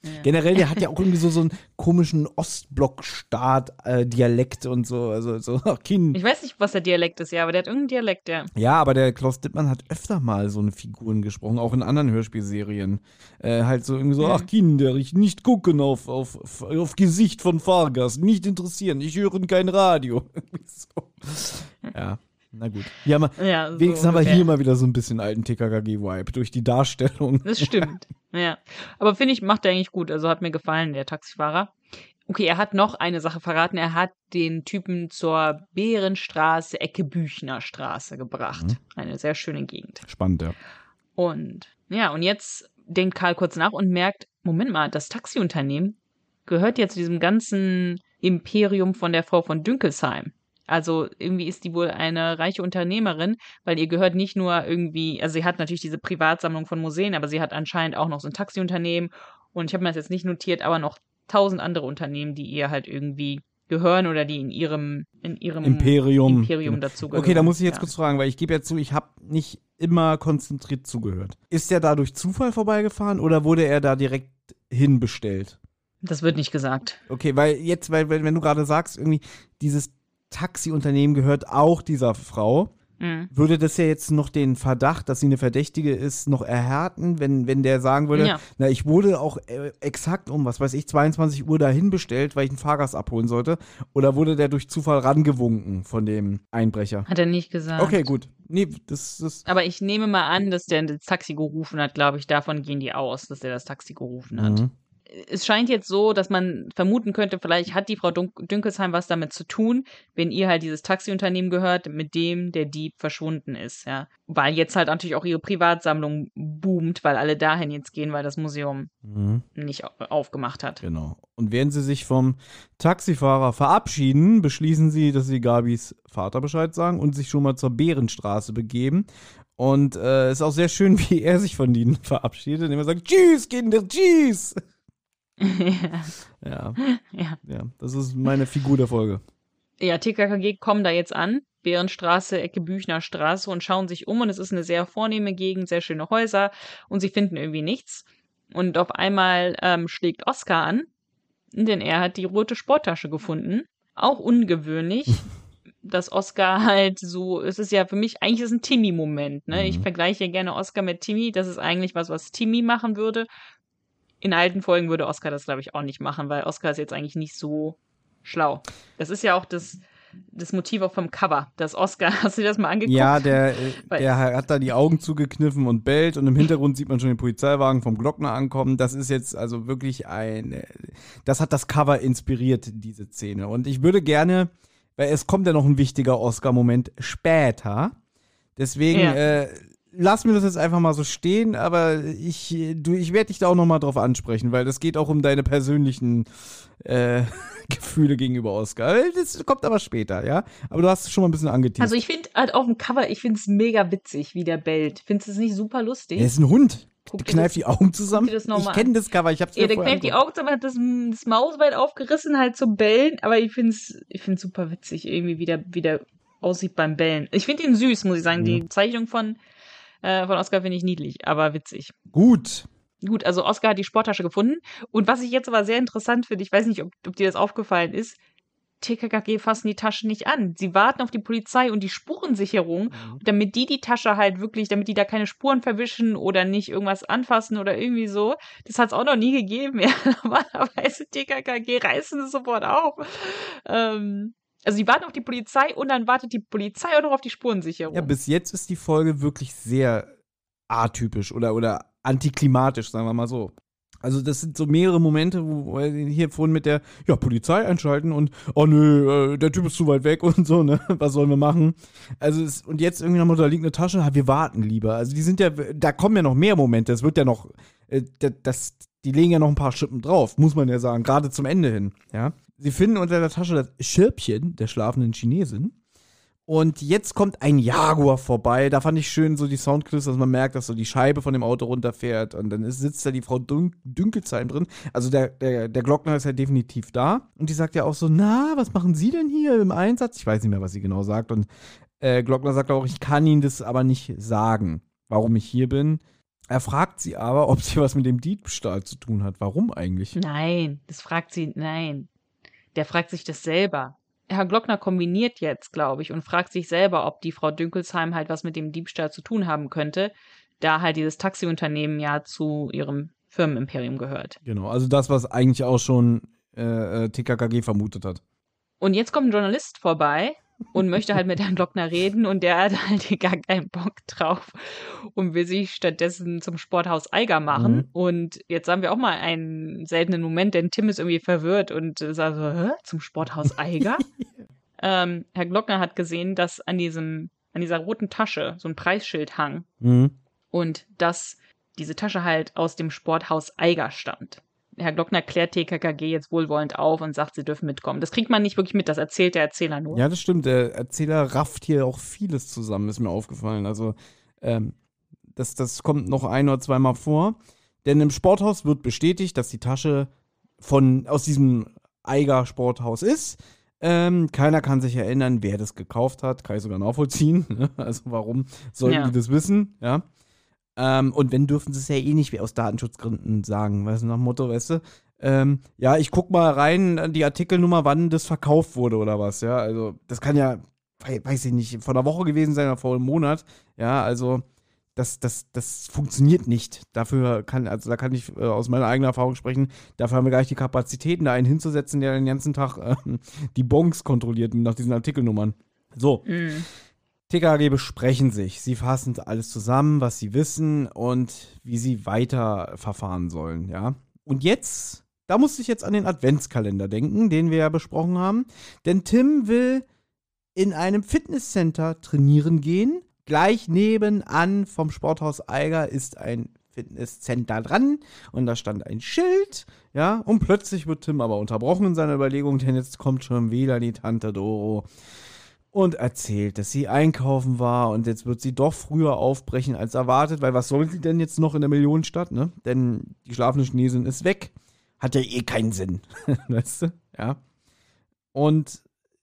Ja. Generell, der hat ja auch irgendwie so, so einen komischen Ostblock-Staat-Dialekt und so. Also, so, Kind. Ich weiß nicht, was der Dialekt ist, ja, aber der hat irgendeinen Dialekt, ja. Ja, aber der Klaus Dittmann hat öfter mal so eine Figuren gesprochen, auch in anderen Hörspielserien. Äh, halt so irgendwie so, Mhm. ach Kinder, ich nicht gucken auf, auf, auf Gesicht von Fahrgast, nicht interessieren, ich höre kein Radio. So. Ja, na gut. Haben wir, Ja, so wenigstens haben wir ungefähr. hier mal wieder so ein bisschen alten TKKG-Vibe durch die Darstellung. Das stimmt. Ja. Aber finde ich, macht er eigentlich gut. Also hat mir gefallen, der Taxifahrer. Okay, er hat noch eine Sache verraten. Er hat den Typen zur Bärenstraße, Ecke Büchner Straße gebracht. Mhm. Eine sehr schöne Gegend. Spannend, ja. Und ja, und jetzt denkt Karl kurz nach und merkt, Moment mal, das Taxiunternehmen gehört ja zu diesem ganzen Imperium von der Frau von Dünkelsheim. Also irgendwie ist die wohl eine reiche Unternehmerin, weil ihr gehört nicht nur irgendwie, also sie hat natürlich diese Privatsammlung von Museen, aber sie hat anscheinend auch noch so ein Taxiunternehmen und ich habe mir das jetzt nicht notiert, aber noch tausend andere Unternehmen, die ihr halt irgendwie gehören oder die in ihrem in ihrem Imperium. Imperium dazugehören. Okay, da muss ich jetzt ja. kurz fragen, weil ich gebe ja zu, ich habe nicht immer konzentriert zugehört. Ist er da durch Zufall vorbeigefahren oder wurde er da direkt hinbestellt? Das wird nicht gesagt. Okay, weil jetzt, weil, wenn du gerade sagst, irgendwie, dieses Taxiunternehmen gehört auch dieser Frau, Mhm. würde das ja jetzt noch den Verdacht, dass sie eine Verdächtige ist, noch erhärten, wenn, wenn der sagen würde, Ja. na, ich wurde auch äh, exakt um, was weiß ich, 22 Uhr dahin bestellt, weil ich einen Fahrgast abholen sollte, oder wurde der durch Zufall rangewunken von dem Einbrecher? Hat er nicht gesagt. Okay, gut. Nee, das, das Aber ich nehme mal an, dass der das Taxi gerufen hat, glaube ich. Davon gehen die aus, dass der das Taxi gerufen hat. Mhm. Es scheint jetzt so, dass man vermuten könnte, vielleicht hat die Frau Dunk Dünkelsheim was damit zu tun, wenn ihr halt dieses Taxiunternehmen gehört, mit dem der Dieb verschwunden ist, ja. Weil jetzt halt natürlich auch ihre Privatsammlung boomt, weil alle dahin jetzt gehen, weil das Museum Mhm. nicht au- aufgemacht hat. Genau. Und während sie sich vom Taxifahrer verabschieden, beschließen sie, dass sie Gabis Vater Bescheid sagen und sich schon mal zur Bärenstraße begeben. Und äh, ist auch sehr schön, wie er sich von ihnen verabschiedet, indem er sagt, Tschüss, Kinder, tschüss. Ja, ja. ja, das ist meine Figur der Folge. Ja, TKKG kommen da jetzt an, Bärenstraße, Ecke Büchner Straße und schauen sich um und es ist eine sehr vornehme Gegend, sehr schöne Häuser und sie finden irgendwie nichts. Und auf einmal ähm, schlägt Oscar an, denn er hat die rote Sporttasche gefunden. Auch ungewöhnlich, dass Oscar halt so, es ist ja für mich, eigentlich ist es ein Timmy-Moment, ne? Ich Mhm. vergleiche gerne Oscar mit Timmy, das ist eigentlich was, was Timmy machen würde. In alten Folgen würde Oscar das, glaube ich, auch nicht machen, weil Oscar ist jetzt eigentlich nicht so schlau. Das ist ja auch das, das Motiv auch vom Cover, das Oscar. Hast du dir das mal angeguckt? Ja, der, äh, der hat da die Augen zugekniffen und bellt und im Hintergrund sieht man schon den Polizeiwagen vom Glockner ankommen. Das ist jetzt also wirklich ein, äh, das hat das Cover inspiriert, diese Szene. Und ich würde gerne, weil es kommt ja noch ein wichtiger Oscar-Moment später. Deswegen, Ja. äh, lass mir das jetzt einfach mal so stehen, aber ich, du, ich werde dich da auch noch mal drauf ansprechen, weil das geht auch um deine persönlichen äh, Gefühle gegenüber Oscar. Das kommt aber später, ja? Aber du hast es schon mal ein bisschen angeteased. Also ich finde halt auf dem Cover, ich finde es mega witzig, wie der bellt. Findest du es nicht super lustig? Er ist ein Hund. Guck Der kneift das- die Augen zusammen. ich kenne das Cover, ich hab's Ja, mir der kneift die. Augen zusammen, hat das, das Maus weit aufgerissen, halt zum Bellen, aber ich finde es ich find's super witzig, irgendwie, wie der, wie der aussieht beim Bellen. Ich finde ihn süß, muss ich sagen. Die Zeichnung von, äh, von Oscar finde ich niedlich, aber witzig. Gut. Gut, also Oscar hat die Sporttasche gefunden. Und was ich jetzt aber sehr interessant finde, ich weiß nicht, ob, ob dir das aufgefallen ist, TKKG fassen die Tasche nicht an. Sie warten auf die Polizei und die Spurensicherung, damit die die Tasche halt wirklich, damit die da keine Spuren verwischen oder nicht irgendwas anfassen oder irgendwie so. Das hat es auch noch nie gegeben. Ja, normalerweise TKKG reißen es sofort auf. Ähm, also die warten auf die Polizei und dann wartet die Polizei auch noch auf die Spurensicherung. Ja, bis jetzt ist die Folge wirklich sehr atypisch oder, oder antiklimatisch, sagen wir mal so. Also das sind so mehrere Momente, wo er hier vorhin mit der ja, Polizei einschalten und oh nö, äh, der Typ ist zu weit weg und so, ne? Was sollen wir machen? Also es, und jetzt irgendwie nochmal, da liegt eine Tasche, ah, wir warten lieber. Also die sind ja, da kommen ja noch mehr Momente. Es wird ja noch, äh, da- das, die legen ja noch ein paar Schippen drauf, muss man ja sagen, gerade zum Ende hin, ja. Sie finden unter der Tasche das Schirpchen der schlafenden Chinesin. Und jetzt kommt ein Jaguar vorbei. Da fand ich schön so die Soundclips, dass man merkt, dass so die Scheibe von dem Auto runterfährt. Und dann ist, sitzt da die Frau Dün Dünkelsheim drin. Also der, der, der Glockner ist ja definitiv da. Und die sagt ja auch so, na, was machen Sie denn hier im Einsatz? Ich weiß nicht mehr, was sie genau sagt. Und äh, Glockner sagt auch, ich kann Ihnen das aber nicht sagen, warum ich hier bin. Er fragt sie aber, ob sie was mit dem Diebstahl zu tun hat. Warum eigentlich? Nein, das fragt sie, nein. Der fragt sich das selber. Herr Glockner kombiniert jetzt, glaube ich, und fragt sich selber, ob die Frau Dünkelsheim halt was mit dem Diebstahl zu tun haben könnte, da halt dieses Taxiunternehmen ja zu ihrem Firmenimperium gehört. Genau, also das, was eigentlich auch schon äh, äh, TKKG vermutet hat. Und jetzt kommt ein Journalist vorbei und möchte halt mit Herrn Glockner reden und der hat halt gar keinen Bock drauf und will sich stattdessen zum Sporthaus Eiger machen. Mhm. Und jetzt haben wir auch mal einen seltenen Moment, denn Tim ist irgendwie verwirrt und sagt so, Hä? zum Sporthaus Eiger? ähm, Herr Glockner hat gesehen, dass an diesem, an dieser roten Tasche so ein Preisschild hang Mhm. und dass diese Tasche halt aus dem Sporthaus Eiger stammt. Herr Glockner klärt TKKG jetzt wohlwollend auf und sagt, sie dürfen mitkommen. Das kriegt man nicht wirklich mit, das erzählt der Erzähler nur. Ja, das stimmt. Der Erzähler rafft hier auch vieles zusammen, ist mir aufgefallen. Also, ähm, das, das kommt noch ein oder zweimal vor. Denn im Sporthaus wird bestätigt, dass die Tasche von, aus diesem Eiger Sporthaus ist. Ähm, keiner kann sich erinnern, wer das gekauft hat. Kann ich sogar nachvollziehen. ne? Also, warum sollten Ja. die das wissen? Ja. Ähm, und wenn, dürfen sie es ja eh nicht aus Datenschutzgründen sagen. Weißt du, nach Motto, weißt du? Ähm, ja, ich guck mal rein, an die Artikelnummer, wann das verkauft wurde oder was, ja. Also, das kann ja, wei- weiß ich nicht, vor einer Woche gewesen sein oder vor einem Monat. Ja, also, das, das, das funktioniert nicht. Dafür kann, also da kann ich äh, aus meiner eigenen Erfahrung sprechen, dafür haben wir gar nicht die Kapazitäten, da einen hinzusetzen, der den ganzen Tag ähm, die Bons kontrolliert nach diesen Artikelnummern. So, Mhm. TKG besprechen sich. Sie fassen alles zusammen, was sie wissen und wie sie weiter verfahren sollen, ja. Und jetzt, da musste ich jetzt an den Adventskalender denken, den wir ja besprochen haben. Denn Tim will in einem Fitnesscenter trainieren gehen. Gleich nebenan vom Sporthaus Eiger ist ein Fitnesscenter dran und da stand ein Schild, ja, und plötzlich wird Tim aber unterbrochen in seiner Überlegung, denn jetzt kommt schon wieder die Tante Doro und erzählt, dass sie einkaufen war und jetzt wird sie doch früher aufbrechen als erwartet, weil was soll sie denn jetzt noch in der Millionenstadt, ne? Denn die schlafende Chinesin ist weg. Hat ja eh keinen Sinn, weißt du? Ja. Und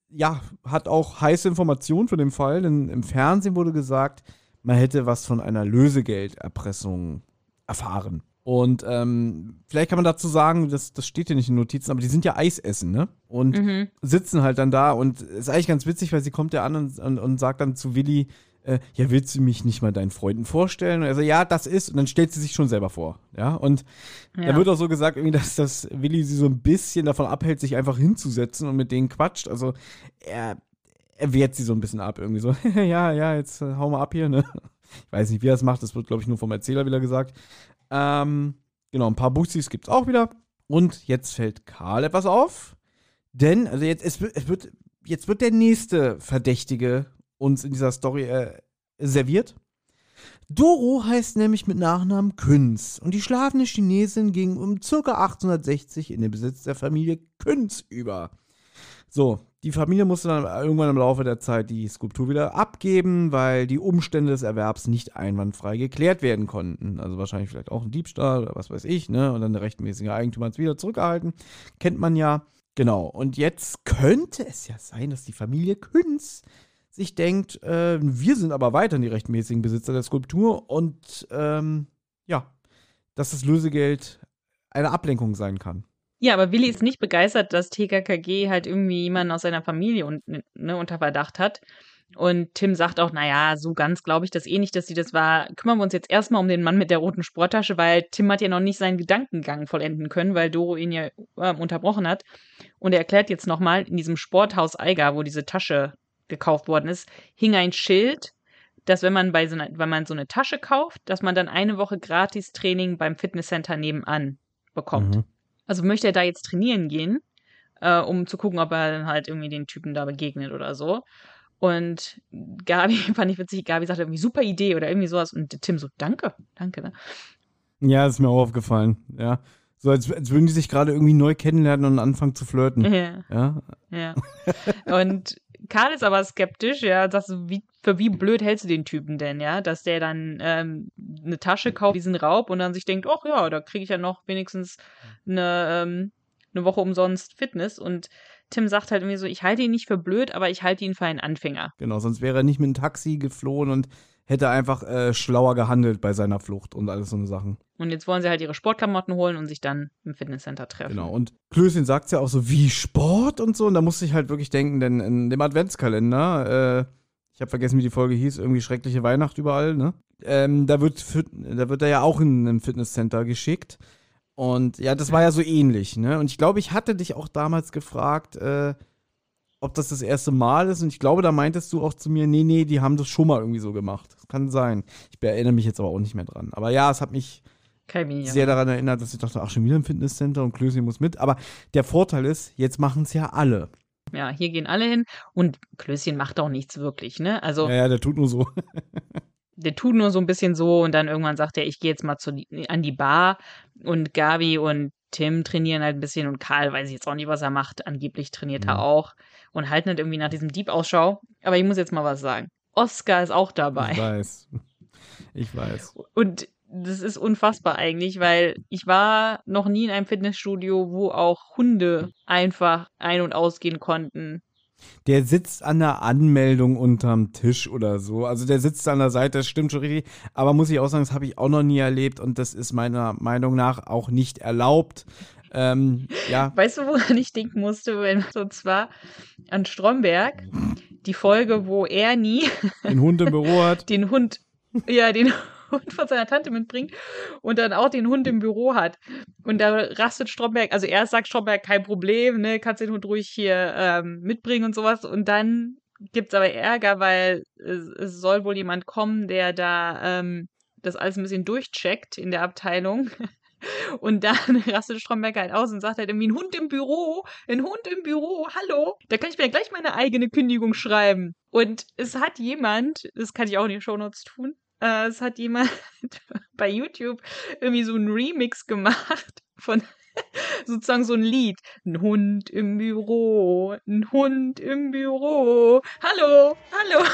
ja, hat auch heiße Informationen für den Fall, denn im Fernsehen wurde gesagt, man hätte was von einer Lösegelderpressung erfahren. Und ähm, vielleicht kann man dazu sagen, das, das steht hier nicht in Notizen, aber die sind ja Eis essen, ne? Und Mhm. sitzen halt dann da und ist eigentlich ganz witzig, weil sie kommt ja an und, und, und sagt dann zu Willi, äh, ja, willst du mich nicht mal deinen Freunden vorstellen? Und er so, ja, das ist, und dann stellt sie sich schon selber vor, ja, und Ja. da wird auch so gesagt, irgendwie, dass das Willi sie so ein bisschen davon abhält, sich einfach hinzusetzen und mit denen quatscht, also er, er wehrt sie so ein bisschen ab, irgendwie so, ja, ja, jetzt äh, hau mal ab hier, ne? Ich weiß nicht, wie er das macht, das wird, glaube ich, nur vom Erzähler wieder gesagt. Ähm, genau, ein paar Bussis gibt's auch wieder. Und jetzt fällt Karl etwas auf. Denn, also jetzt, es wird, es wird, jetzt wird der nächste Verdächtige uns in dieser Story äh, serviert. Doro heißt nämlich mit Nachnamen Künz und die schlafende Chinesin ging um ca. 1860 in den Besitz der Familie Künz über. So, die Familie musste dann irgendwann im Laufe der Zeit die Skulptur wieder abgeben, weil die Umstände des Erwerbs nicht einwandfrei geklärt werden konnten. Also wahrscheinlich vielleicht auch ein Diebstahl oder was weiß ich, ne? Und dann der rechtmäßige Eigentümer hat es wieder zurückgehalten. Kennt man ja. Genau. Und jetzt könnte es ja sein, dass die Familie Künz sich denkt, äh, wir sind aber weiterhin die rechtmäßigen Besitzer der Skulptur und ähm, ja, dass das Lösegeld eine Ablenkung sein kann. Ja, aber Willi ist nicht begeistert, dass TKKG halt irgendwie jemanden aus seiner Familie un ne, unter Verdacht hat. Und Tim sagt auch, naja, so ganz glaube ich das eh nicht, dass sie das war. Kümmern wir uns jetzt erstmal um den Mann mit der roten Sporttasche, weil Tim hat ja noch nicht seinen Gedankengang vollenden können, weil Doro ihn ja äh, unterbrochen hat. Und er erklärt jetzt nochmal, in diesem Sporthaus Eiger, wo diese Tasche gekauft worden ist, hing ein Schild, dass wenn man bei so einer, wenn man so eine Tasche kauft, dass man dann eine Woche gratis Training beim Fitnesscenter nebenan bekommt. Mhm. Also möchte er da jetzt trainieren gehen, äh, um zu gucken, ob er dann halt irgendwie den Typen da begegnet oder so. Und Gabi fand ich witzig, Gabi sagte irgendwie super Idee oder irgendwie sowas und Tim so, danke, danke. Ne? Ja, ist mir auch aufgefallen. Ja. So, als, als würden die sich gerade irgendwie neu kennenlernen und anfangen zu flirten. Ja, Ja. ja. Und Karl ist aber skeptisch, ja, sagt so, wie, für wie blöd hältst du den Typen denn, ja, dass der dann ähm, eine Tasche kauft, diesen Raub und dann sich denkt, ach ja, da kriege ich ja noch wenigstens eine, ähm, eine Woche umsonst Fitness und Tim sagt halt irgendwie so, ich halte ihn nicht für blöd, aber ich halte ihn für einen Anfänger. Genau, sonst wäre er nicht mit dem Taxi geflohen und hätte einfach äh, schlauer gehandelt bei seiner Flucht und alles so eine Sachen. Und jetzt wollen sie halt ihre Sportklamotten holen und sich dann im Fitnesscenter treffen. Genau. Und Klößchen sagt ja auch so, wie Sport und so. Und da musste ich halt wirklich denken, denn in dem Adventskalender, äh, ich habe vergessen, wie die Folge hieß, irgendwie schreckliche Weihnacht überall, ne? Ähm, da, wird, da wird er ja auch in ein Fitnesscenter geschickt. Und ja, das war ja so ähnlich, ne? Und ich glaube, ich hatte dich auch damals gefragt, äh, ob das das erste Mal ist. Und ich glaube, da meintest du auch zu mir, nee, nee, die haben das schon mal irgendwie so gemacht. Das kann sein. Ich erinnere mich jetzt aber auch nicht mehr dran. Aber ja, es hat mich Kein Minion. sehr daran erinnert, dass ich dachte, ach, schon wieder im Fitnesscenter und Klößchen muss mit. Aber der Vorteil ist, jetzt machen es ja alle. Ja, hier gehen alle hin und Klößchen macht auch nichts wirklich, ne? Also Ja, ja, der tut nur so. der tut nur so ein bisschen so und dann irgendwann sagt er, ich gehe jetzt mal zu, an die Bar und Gabi und Tim trainieren halt ein bisschen und Karl weiß ich jetzt auch nicht, was er macht. Angeblich trainiert Mhm. er auch und halten halt irgendwie nach diesem Dieb Ausschau. Aber ich muss jetzt mal was sagen. Oscar ist auch dabei. Ich weiß. Ich weiß. Und das ist unfassbar eigentlich, weil ich war noch nie in einem Fitnessstudio, wo auch Hunde einfach ein- und ausgehen konnten. Der sitzt an der Anmeldung unterm Tisch oder so. Also der sitzt an der Seite, das stimmt schon richtig. Aber muss ich auch sagen, das habe ich auch noch nie erlebt und das ist meiner Meinung nach auch nicht erlaubt. Ähm, ja, Weißt du, woran ich denken musste? Wenn, und zwar an Stromberg, die Folge, wo Ernie ein Hund im Büro hat. den Hund, ja, den Hund von seiner Tante mitbringt und dann auch den Hund im Büro hat. Und da rastet Stromberg, also erst sagt Stromberg, kein Problem, ne, kannst den Hund ruhig hier ähm, mitbringen und sowas. Und dann gibt's aber Ärger, weil es, es soll wohl jemand kommen, der da ähm, das alles ein bisschen durchcheckt in der Abteilung. Und dann rastet Stromberg halt aus und sagt halt irgendwie, ein Hund im Büro, ein Hund im Büro, hallo, da kann ich mir gleich meine eigene Kündigung schreiben. Und es hat jemand, das kann ich auch in die Shownotes tun, äh, es hat jemand bei YouTube irgendwie so einen Remix gemacht von sozusagen so ein Lied. Ein Hund im Büro, ein Hund im Büro. Hallo, hallo.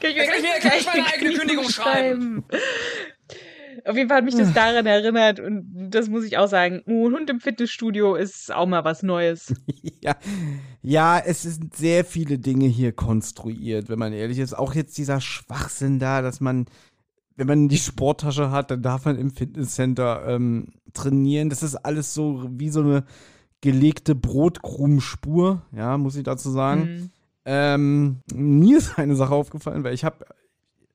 Kann ich mir Kann ich mir- kann ich meine eigene Kündigung schreiben? Auf jeden Fall hat mich das daran erinnert und das muss ich auch sagen. Oh, ein Hund im Fitnessstudio ist auch mal was Neues. Ja, ja, es sind sehr viele Dinge hier konstruiert, wenn man ehrlich ist. Auch jetzt dieser Schwachsinn da, dass man, wenn man die Sporttasche hat, dann darf man im Fitnesscenter ähm, trainieren. Das ist alles so wie so eine gelegte Brotkrumenspur, ja, muss ich dazu sagen. Hm. Ähm, mir ist eine Sache aufgefallen, weil ich habe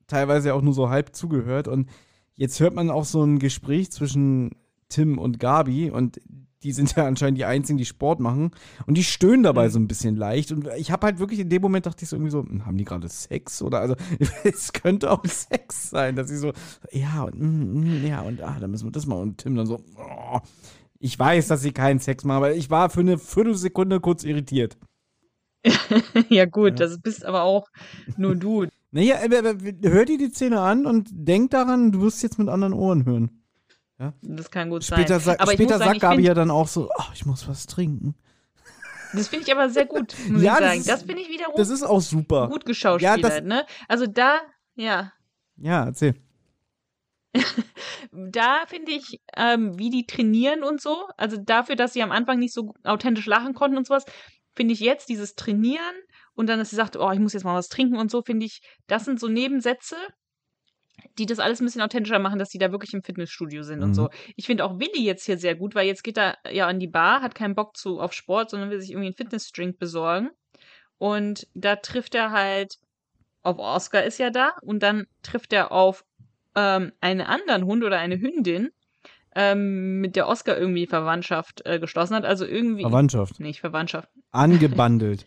teilweise auch nur so halb zugehört und jetzt hört man auch so ein Gespräch zwischen Tim und Gabi und die sind ja anscheinend die einzigen, die Sport machen und die stöhnen dabei so ein bisschen leicht und ich habe halt wirklich in dem Moment dachte ich so irgendwie so, hm, haben die gerade Sex oder also es könnte auch Sex sein, dass sie so ja und mm, mm, ja und ah, dann müssen wir das mal und Tim dann so oh. ich weiß, dass sie keinen Sex machen, aber ich war für eine Viertelsekunde kurz irritiert. ja gut, das bist aber auch nur du. Naja, hör dir die Szene an und denk daran, du wirst jetzt mit anderen Ohren hören. Das kann gut Später, sein. sa aber später sagen, sagt ich Gabi ja dann auch so, ach, ich muss was trinken. das finde ich aber sehr gut, muss Ja, ich das sagen. ist- Das, finde ich wiederum Das ist auch super. gut geschauspielert, Ja, das- ne? Also da, ja, Ja, erzähl. da finde ich, ähm, wie die trainieren und so, also dafür, dass sie am Anfang nicht so authentisch lachen konnten und sowas, finde ich jetzt dieses Trainieren und dann, dass sie sagt, oh, ich muss jetzt mal was trinken und so, finde ich, das sind so Nebensätze, die das alles ein bisschen authentischer machen, dass die da wirklich im Fitnessstudio sind und Mhm. so. Ich finde auch Willi jetzt hier sehr gut, weil jetzt geht er ja an die Bar, hat keinen Bock zu, auf Sport, sondern will sich irgendwie einen Fitnessdrink besorgen. Und da trifft er halt auf Oscar ist ja da und dann trifft er auf ähm, einen anderen Hund oder eine Hündin, ähm, mit der Oscar irgendwie Verwandtschaft äh, geschlossen hat. Also irgendwie. Verwandtschaft. Nicht Verwandtschaft, Angebandelt.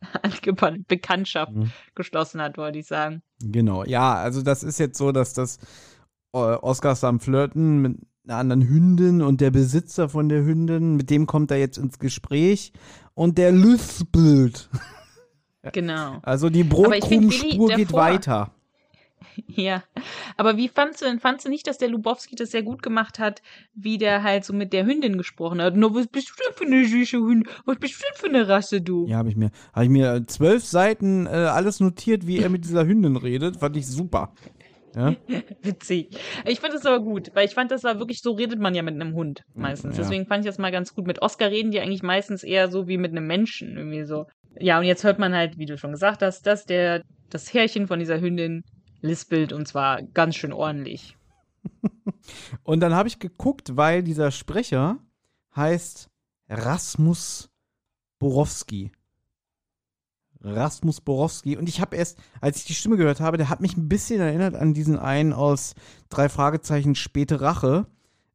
angebannt, Bekanntschaft Mhm. geschlossen hat, wollte ich sagen. genau. Ja, also das ist jetzt so, dass das äh, Oscar ist am Flirten mit einer anderen Hündin und der Besitzer von der Hündin, mit dem kommt er jetzt ins Gespräch und der lispelt. Genau. Also die Brotkrumenspur geht weiter. Ja, aber wie fandst du denn, fandst du nicht, dass der Lubowski das sehr gut gemacht hat, wie der halt so mit der Hündin gesprochen hat? No, was bist du denn für eine süße Hündin? Was bist du denn für eine Rasse, du? Ja, habe ich mir, habe ich mir zwölf Seiten äh, alles notiert, wie er mit dieser Hündin redet. Fand ich super. Ja? Witzig. Ich fand das aber gut, weil ich fand, das war wirklich, so redet man ja mit einem Hund meistens. Ja. Deswegen fand ich das mal ganz gut. Mit Oscar reden die eigentlich meistens eher so wie mit einem Menschen, irgendwie so. Ja, und jetzt hört man halt, wie du schon gesagt hast, dass der, das Härchen von dieser Hündin lispelt und zwar ganz schön ordentlich. Und dann habe ich geguckt, weil dieser Sprecher heißt Rasmus Borowski. Rasmus Borowski. Und ich habe erst, als ich die Stimme gehört habe, der hat mich ein bisschen erinnert an diesen einen aus drei Fragezeichen späte Rache.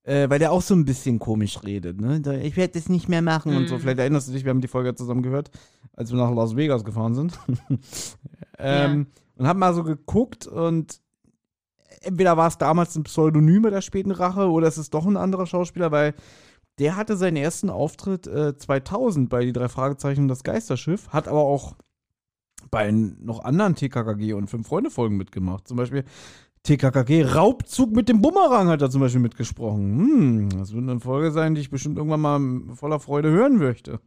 Äh, weil der auch so ein bisschen komisch redet, ne? Ich werde das nicht mehr machen mm. und so. Mhm. Vielleicht erinnerst du dich, wir haben die Folge zusammen gehört, als wir nach Las Vegas gefahren sind. ähm, ja. Und hab mal so geguckt und entweder war es damals ein Pseudonym der späten Rache oder es ist doch ein anderer Schauspieler, weil der hatte seinen ersten Auftritt äh, 2000 bei die drei Fragezeichen und das Geisterschiff, hat aber auch bei noch anderen TKKG und Fünf Freunde Folgen mitgemacht. Zum Beispiel TKKG Raubzug mit dem Bumerang hat er zum Beispiel mitgesprochen. Hm, das wird eine Folge sein, die ich bestimmt irgendwann mal voller Freude hören möchte.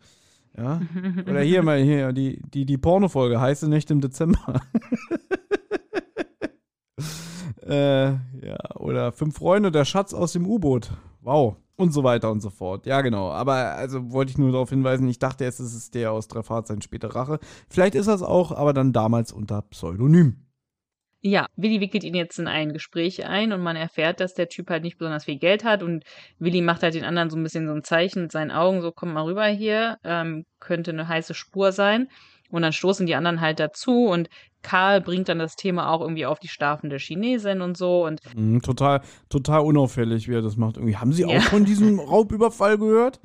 Ja. Oder hier mal hier, die, die, die Pornofolge, heiße Nächte im Dezember. äh, ja, oder Fünf Freunde, der Schatz aus dem U-Boot. Wow und so weiter und so fort. Ja, genau. Aber also wollte ich nur darauf hinweisen, ich dachte erst, es ist der aus drei Fahrzeichen später Rache. Vielleicht ist das auch, aber dann damals unter Pseudonym. Ja, Willi wickelt ihn jetzt in ein Gespräch ein und man erfährt, dass der Typ halt nicht besonders viel Geld hat und Willi macht halt den anderen so ein bisschen so ein Zeichen mit seinen Augen, so komm mal rüber hier, ähm, könnte eine heiße Spur sein. Und dann stoßen die anderen halt dazu und Karl bringt dann das Thema auch irgendwie auf die schlafende Chinesin und so und mhm, total total unauffällig, wie er das macht. Irgendwie haben Sie ja. auch von diesem Raubüberfall gehört?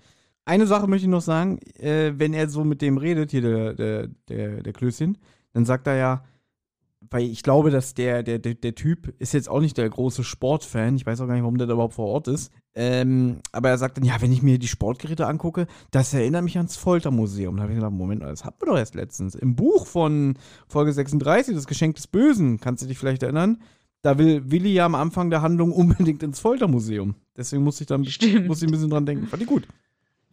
Eine Sache möchte ich noch sagen, äh, wenn er so mit dem redet, hier der der der, der Klößchen, dann sagt er ja, weil ich glaube, dass der, der, der, der Typ ist jetzt auch nicht der große Sportfan. Ich weiß auch gar nicht, warum der da überhaupt vor Ort ist. Ähm, aber er sagt dann, ja, wenn ich mir die Sportgeräte angucke, das erinnert mich ans Foltermuseum. Da habe ich gedacht, Moment, das hatten wir doch erst letztens. Im Buch von Folge 36, das Geschenk des Bösen, kannst du dich vielleicht erinnern? Da will Willi ja am Anfang der Handlung unbedingt ins Foltermuseum. Deswegen muss ich da muss ich ein bisschen dran denken. Fand ich gut.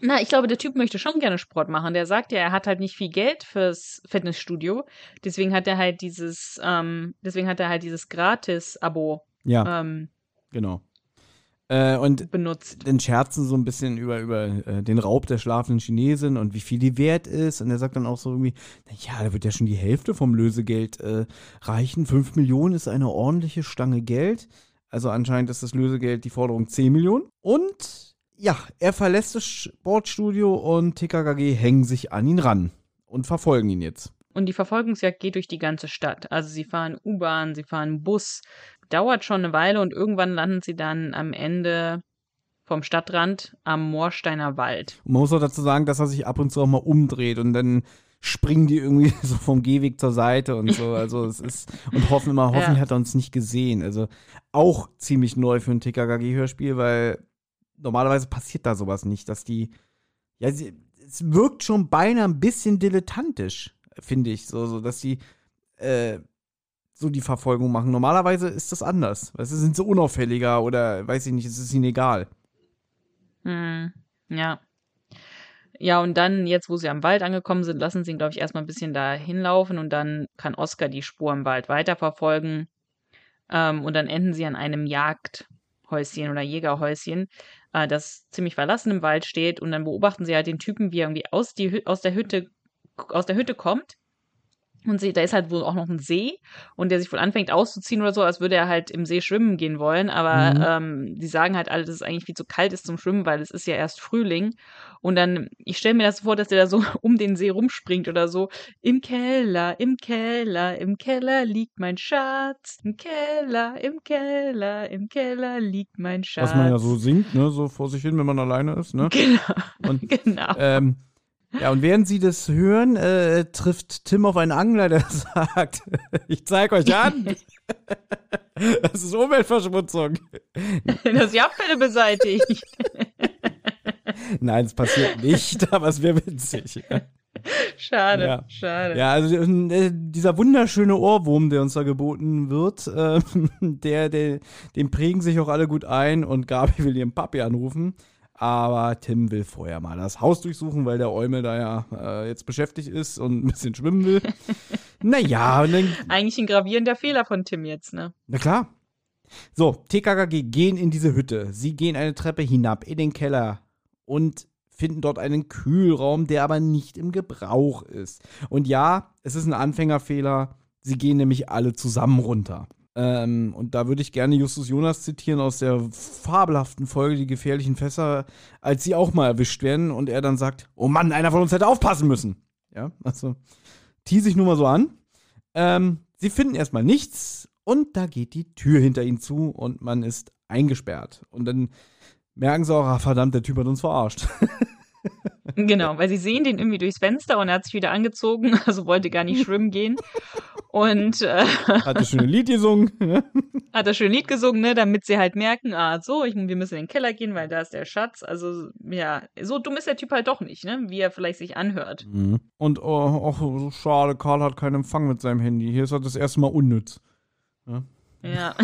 Na, ich glaube, der Typ möchte schon gerne Sport machen. Der sagt ja, er hat halt nicht viel Geld fürs Fitnessstudio. Deswegen hat er halt dieses, ähm, deswegen hat er halt dieses Gratis-Abo. Ja. Ähm, genau. Äh, und benutzt. dann scherzen so ein bisschen über, über äh, den Raub der schlafenden Chinesin und wie viel die wert ist. Und er sagt dann auch so irgendwie, naja, da wird ja schon die Hälfte vom Lösegeld äh, reichen. Fünf Millionen ist eine ordentliche Stange Geld. Also anscheinend ist das Lösegeld die Forderung 10 Millionen. Und ja, er verlässt das Sportstudio und TKKG hängen sich an ihn ran und verfolgen ihn jetzt. Und die Verfolgungsjagd geht durch die ganze Stadt. Also sie fahren U-Bahn, sie fahren Bus. Dauert schon eine Weile und irgendwann landen sie dann am Ende vom Stadtrand am Moorsteiner Wald. Und man muss auch dazu sagen, dass er sich ab und zu auch mal umdreht und dann springen die irgendwie so vom Gehweg zur Seite und so. Also es ist und hoffen immer, hoffentlich ja. hat er uns nicht gesehen. Also auch ziemlich neu für ein TKKG-Hörspiel, weil normalerweise passiert da sowas nicht, dass die, ja, sie, es wirkt schon beinahe ein bisschen dilettantisch, finde ich, so, so, dass die, äh, so die Verfolgung machen. Normalerweise ist das anders. Weißt du, sind sie unauffälliger oder weiß ich nicht, es ist ihnen egal. Hm, ja. Ja, und dann, jetzt wo sie am Wald angekommen sind, lassen sie ihn, glaube ich, erstmal ein bisschen da hinlaufen und dann kann Oscar die Spur im Wald weiterverfolgen. Ähm, und dann enden sie an einem Jagdhäuschen oder Jägerhäuschen, äh, das ziemlich verlassen im Wald steht und dann beobachten sie halt den Typen, wie er irgendwie aus, die, aus der Hütte aus der Hütte kommt und sie, da ist halt wohl auch noch ein See und der sich wohl anfängt auszuziehen oder so, als würde er halt im See schwimmen gehen wollen. Aber mhm. ähm, die sagen halt alle, dass es eigentlich viel zu kalt ist zum Schwimmen, weil es ist ja erst Frühling. Und dann, ich stelle mir das vor, dass der da so um den See rumspringt oder so. Im Keller, im Keller, im Keller liegt mein Schatz. Im Keller, im Keller, im Keller liegt mein Schatz. Was man ja so singt, ne, so vor sich hin, wenn man alleine ist, ne? Genau. Und, genau. Ähm, ja, und während Sie das hören, äh, trifft Tim auf einen Angler, der sagt, ich zeig euch an. das ist Umweltverschmutzung. Das Abfälle beseitigt. Nein, es passiert nicht, aber es wäre witzig. Schade, ja. schade. Ja, also äh, dieser wunderschöne Ohrwurm, der uns da geboten wird, äh, der, der, den prägen sich auch alle gut ein und Gabi will ihren Papi anrufen. Aber Tim will vorher mal das Haus durchsuchen, weil der Eumel da ja äh, jetzt beschäftigt ist und ein bisschen schwimmen will. naja. Und dann, Eigentlich ein gravierender Fehler von Tim jetzt, ne? Na klar. So, TKKG gehen in diese Hütte. Sie gehen eine Treppe hinab in den Keller und finden dort einen Kühlraum, der aber nicht im Gebrauch ist. Und ja, es ist ein Anfängerfehler. Sie gehen nämlich alle zusammen runter. Ähm, und da würde ich gerne Justus Jonas zitieren aus der fabelhaften Folge Die gefährlichen Fässer, als sie auch mal erwischt werden und er dann sagt: Oh Mann, einer von uns hätte aufpassen müssen. Ja, also tease ich nur mal so an. Ähm, sie finden erstmal nichts und da geht die Tür hinter ihnen zu und man ist eingesperrt. Und dann merken sie auch, ah, verdammt, der Typ hat uns verarscht. Genau, weil sie sehen den irgendwie durchs Fenster und er hat sich wieder angezogen, also wollte gar nicht schwimmen gehen. Und äh, hat das schöne Lied gesungen. ne? hat das schöne Lied gesungen, ne, damit sie halt merken, ah, so, ich, wir müssen in den Keller gehen, weil da ist der Schatz. Also, ja, so dumm ist der Typ halt doch nicht, ne, wie er vielleicht sich anhört. Und oh, ach, so schade, Karl hat keinen Empfang mit seinem Handy. Hier ist er das erste Mal unnütz. Ja.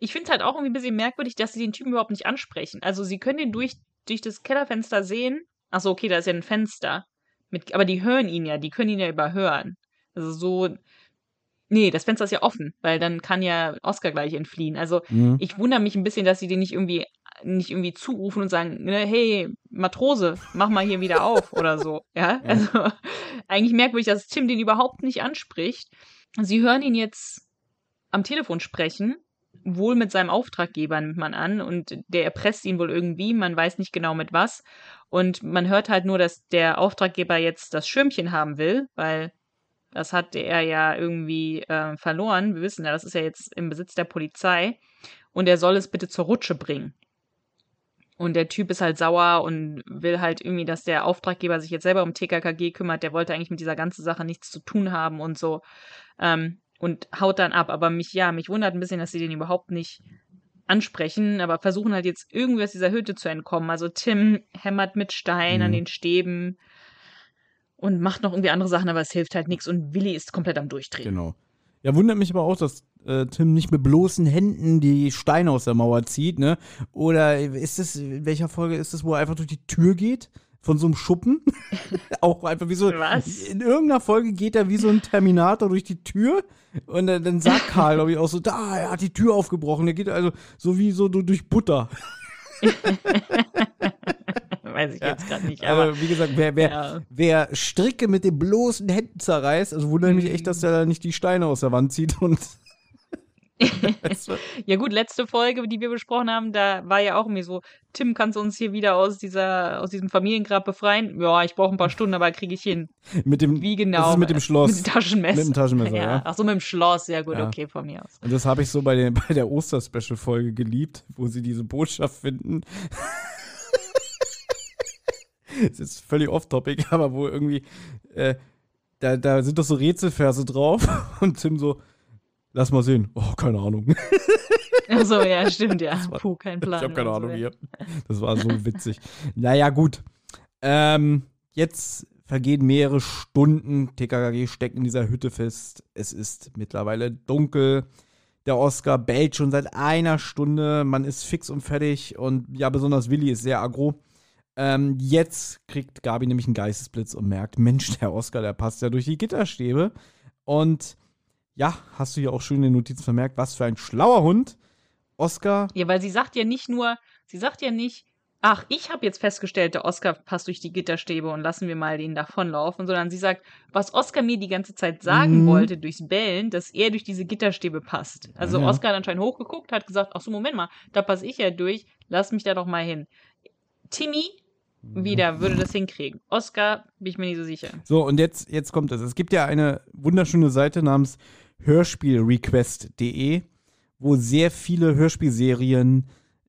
Ich finde es halt auch irgendwie ein bisschen merkwürdig, dass sie den Typen überhaupt nicht ansprechen. Also, sie können den durch, durch das Kellerfenster sehen. Achso, okay, da ist ja ein Fenster. Mit, aber die hören ihn ja, die können ihn ja überhören. Also so. Nee, das Fenster ist ja offen, weil dann kann ja Oscar gleich entfliehen. Also Mhm. ich wundere mich ein bisschen, dass sie den nicht irgendwie nicht irgendwie zurufen und sagen, ne, hey, Matrose, mach mal hier wieder auf oder so. Ja, also eigentlich merkwürdig, dass Tim den überhaupt nicht anspricht. Sie hören ihn jetzt am Telefon sprechen, wohl mit seinem Auftraggeber nimmt man an und der erpresst ihn wohl irgendwie, man weiß nicht genau mit was und man hört halt nur, dass der Auftraggeber jetzt das Schirmchen haben will, weil das hat er ja irgendwie äh, verloren. Wir wissen ja, das ist ja jetzt im Besitz der Polizei und er soll es bitte zur Rutsche bringen. Und der Typ ist halt sauer und will halt irgendwie, dass der Auftraggeber sich jetzt selber um TKKG kümmert. Der wollte eigentlich mit dieser ganzen Sache nichts zu tun haben und so. Ähm, und haut dann ab. Aber mich, ja, mich wundert ein bisschen, dass sie den überhaupt nicht ansprechen, aber versuchen halt jetzt irgendwie aus dieser Hütte zu entkommen. Also Tim hämmert mit Stein an Mhm. den Stäben und macht noch irgendwie andere Sachen, aber es hilft halt nichts und Willi ist komplett am Durchdrehen. Genau. Ja, wundert mich aber auch, dass äh, Tim nicht mit bloßen Händen die Steine aus der Mauer zieht, ne? Oder ist es, in welcher Folge ist es, wo er einfach durch die Tür geht? Von so einem Schuppen? auch einfach wie so. Was? In irgendeiner Folge geht er wie so ein Terminator durch die Tür und dann, dann sagt Karl, glaube ich, auch so, da, er hat die Tür aufgebrochen. Er geht also so wie so du- durch Butter. Weiß ich jetzt gerade nicht, aber Aber wie gesagt, wer, wer, ja. wer Stricke mit den bloßen Händen zerreißt, also wundert mich echt, dass er da nicht die Steine aus der Wand zieht und. ja gut, letzte Folge, die wir besprochen haben, da war ja auch irgendwie so, Tim, kannst du uns hier wieder aus dieser, aus diesem Familiengrab befreien? Ja, ich brauche ein paar Stunden, aber kriege ich hin. mit dem, Wie genau? Das ist mit dem Schloss. Mit dem Taschenmesser. Mit dem Taschenmesser, ja. Ach so, mit dem Schloss, ja gut, Ja. okay, von mir aus. Und das habe ich so bei, den, bei der Oster-Special-Folge geliebt, wo sie diese Botschaft finden. Es ist völlig off-topic, aber wo irgendwie, äh, da, da sind doch so Rätselverse drauf und Tim so, lass mal sehen. Oh, keine Ahnung. Ach so, ja, stimmt, ja. war- Puh, kein Plan. ich habe keine Ahnung so, hier. Das war so witzig. Naja, gut. Ähm, jetzt vergehen mehrere Stunden. TKKG steckt in dieser Hütte fest. Es ist mittlerweile dunkel. Der Oscar bellt schon seit einer Stunde. Man ist fix und fertig. Und ja, besonders Willi ist sehr aggro. Ähm, jetzt kriegt Gabi nämlich einen Geistesblitz und merkt, Mensch, der Oscar, der passt ja durch die Gitterstäbe. Und ja, hast du ja auch schön in den Notizen vermerkt, was für ein schlauer Hund. Oscar Ja, weil sie sagt ja nicht nur, sie sagt ja nicht, ach, ich habe jetzt festgestellt, der Oscar passt durch die Gitterstäbe und lassen wir mal den davonlaufen, sondern sie sagt, was Oscar mir die ganze Zeit sagen Mhm. wollte durchs Bellen, dass er durch diese Gitterstäbe passt. Also Ja. Oscar hat anscheinend hochgeguckt, hat gesagt, ach so, Moment mal, da passe ich ja durch, lass mich da doch mal hin. Timmy wieder würde das hinkriegen. Oscar bin ich mir nicht so sicher. So, und jetzt, jetzt kommt es. Es gibt ja eine wunderschöne Seite namens hörspielrequest.de, wo sehr viele Hörspielserien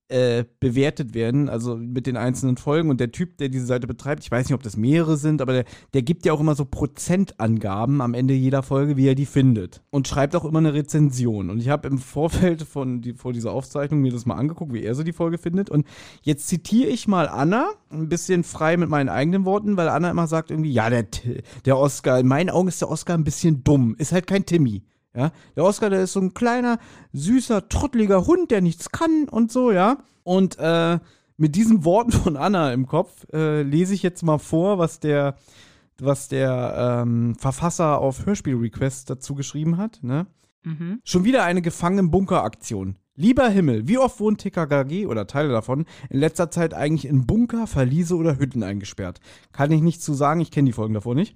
äh, bewertet werden, also mit den einzelnen Folgen. Und der Typ, der diese Seite betreibt, ich weiß nicht, ob das mehrere sind, aber der, der gibt ja auch immer so Prozentangaben am Ende jeder Folge, wie er die findet. Und schreibt auch immer eine Rezension. Und ich habe im Vorfeld von die, vor dieser Aufzeichnung mir das mal angeguckt, wie er so die Folge findet. Und jetzt zitiere ich mal Anna, ein bisschen frei mit meinen eigenen Worten, weil Anna immer sagt irgendwie, ja, der, der Oscar, in meinen Augen ist der Oscar ein bisschen dumm, ist halt kein Timmy. Ja, der Oscar, der ist so ein kleiner, süßer, trotteliger Hund, der nichts kann und so, ja. Und äh, mit diesen Worten von Anna im Kopf äh, lese ich jetzt mal vor, was der, was der ähm, Verfasser auf Hörspiel Request dazu geschrieben hat. Ne? Mhm. Schon wieder eine Gefangen-Bunker-Aktion. Lieber Himmel, wie oft wurden TKKG oder Teile davon in letzter Zeit eigentlich in Bunker, Verliese oder Hütten eingesperrt? Kann ich nichts zu sagen, ich kenne die Folgen davor nicht.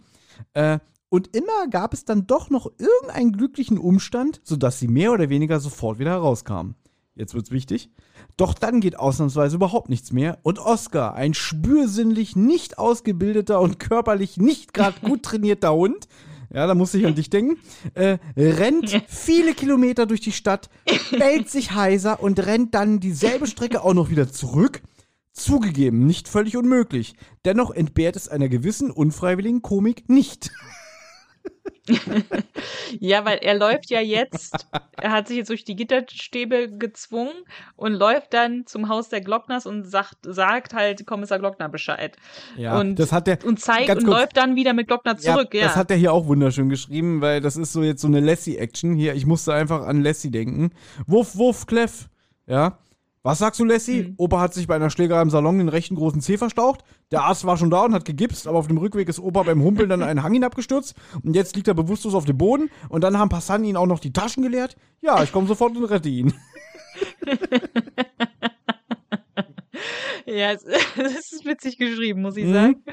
Äh, und immer gab es dann doch noch irgendeinen glücklichen Umstand, sodass sie mehr oder weniger sofort wieder herauskamen. Jetzt wird's wichtig. Doch dann geht ausnahmsweise überhaupt nichts mehr und Oscar, ein spürsinnlich nicht ausgebildeter und körperlich nicht gerade gut trainierter Hund, ja, da musste ich an dich denken, äh, rennt viele Kilometer durch die Stadt, bellt sich heiser und rennt dann dieselbe Strecke auch noch wieder zurück. Zugegeben, nicht völlig unmöglich. Dennoch entbehrt es einer gewissen unfreiwilligen Komik nicht. ja, weil er läuft ja jetzt, er hat sich jetzt durch die Gitterstäbe gezwungen und läuft dann zum Haus der Glockners und sagt, sagt halt Kommissar Glockner Bescheid. Ja, und, das hat der, und zeigt und kurz. läuft dann wieder mit Glockner zurück, ja. Das hat er hier auch wunderschön geschrieben, weil das ist so jetzt so eine Lassie-Action. Hier, ich musste einfach an Lassie denken. Wuff, wuff, Kleff. Ja. Was sagst du, Lassie? Mhm. Opa hat sich bei einer Schlägerei im Salon den rechten großen Zeh verstaucht. Der Arzt war schon da und hat gegipst, aber auf dem Rückweg ist Opa beim Humpeln dann einen Hang hinabgestürzt. Und jetzt liegt er bewusstlos auf dem Boden. Und dann haben Passanten ihn auch noch die Taschen geleert. Ja, ich komme sofort und rette ihn. Ja, es, es ist witzig geschrieben, muss ich Mhm. sagen.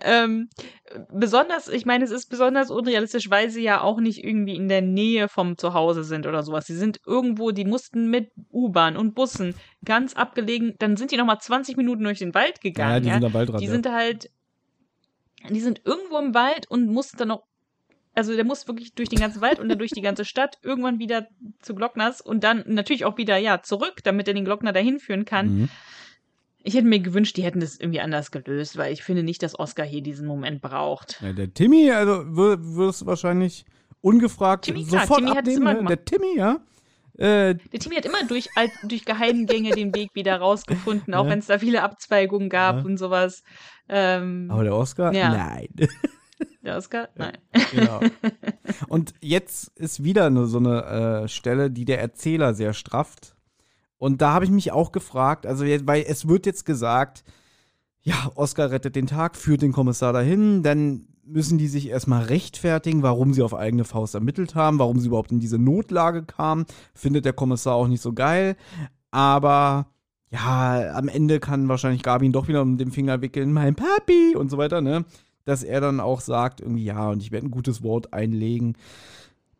Ähm, besonders, ich meine, es ist besonders unrealistisch, weil sie ja auch nicht irgendwie in der Nähe vom Zuhause sind oder sowas. Sie sind irgendwo, die mussten mit U-Bahn und Bussen ganz abgelegen, dann sind die nochmal 20 Minuten durch den Wald gegangen. Ja, die sind am Waldrand, Die ja. sind halt, die sind irgendwo im Wald und mussten dann noch also der muss wirklich durch den ganzen Wald und dann durch die ganze Stadt, irgendwann wieder zu Glockners und dann natürlich auch wieder, ja, zurück, damit er den Glockner dahin führen kann. Mhm. Ich hätte mir gewünscht, die hätten das irgendwie anders gelöst, weil ich finde nicht, dass Oscar hier diesen Moment braucht. Ja, der Timmy, also wirst du wahrscheinlich ungefragt Timmy, klar, sofort Timmy abnehmen. immer Ne? gemacht. Der Timmy, ja. Äh, Der Timmy hat immer durch, durch Geheimgänge den Weg wieder rausgefunden, auch Ja. wenn es da viele Abzweigungen gab Ja. und sowas. Ähm, aber der Oscar? Ja. Nein. der Oscar? Nein. Genau. Und jetzt ist wieder eine, so eine äh, Stelle, die der Erzähler sehr strafft. Und da habe ich mich auch gefragt, also weil es wird jetzt gesagt, ja, Oscar rettet den Tag, führt den Kommissar dahin, dann müssen die sich erstmal rechtfertigen, warum sie auf eigene Faust ermittelt haben, warum sie überhaupt in diese Notlage kamen. Findet der Kommissar auch nicht so geil. Aber ja, am Ende kann wahrscheinlich Gabi ihn doch wieder um den Finger wickeln, mein Papi und so weiter, ne? Dass er dann auch sagt, irgendwie, ja, und ich werde ein gutes Wort einlegen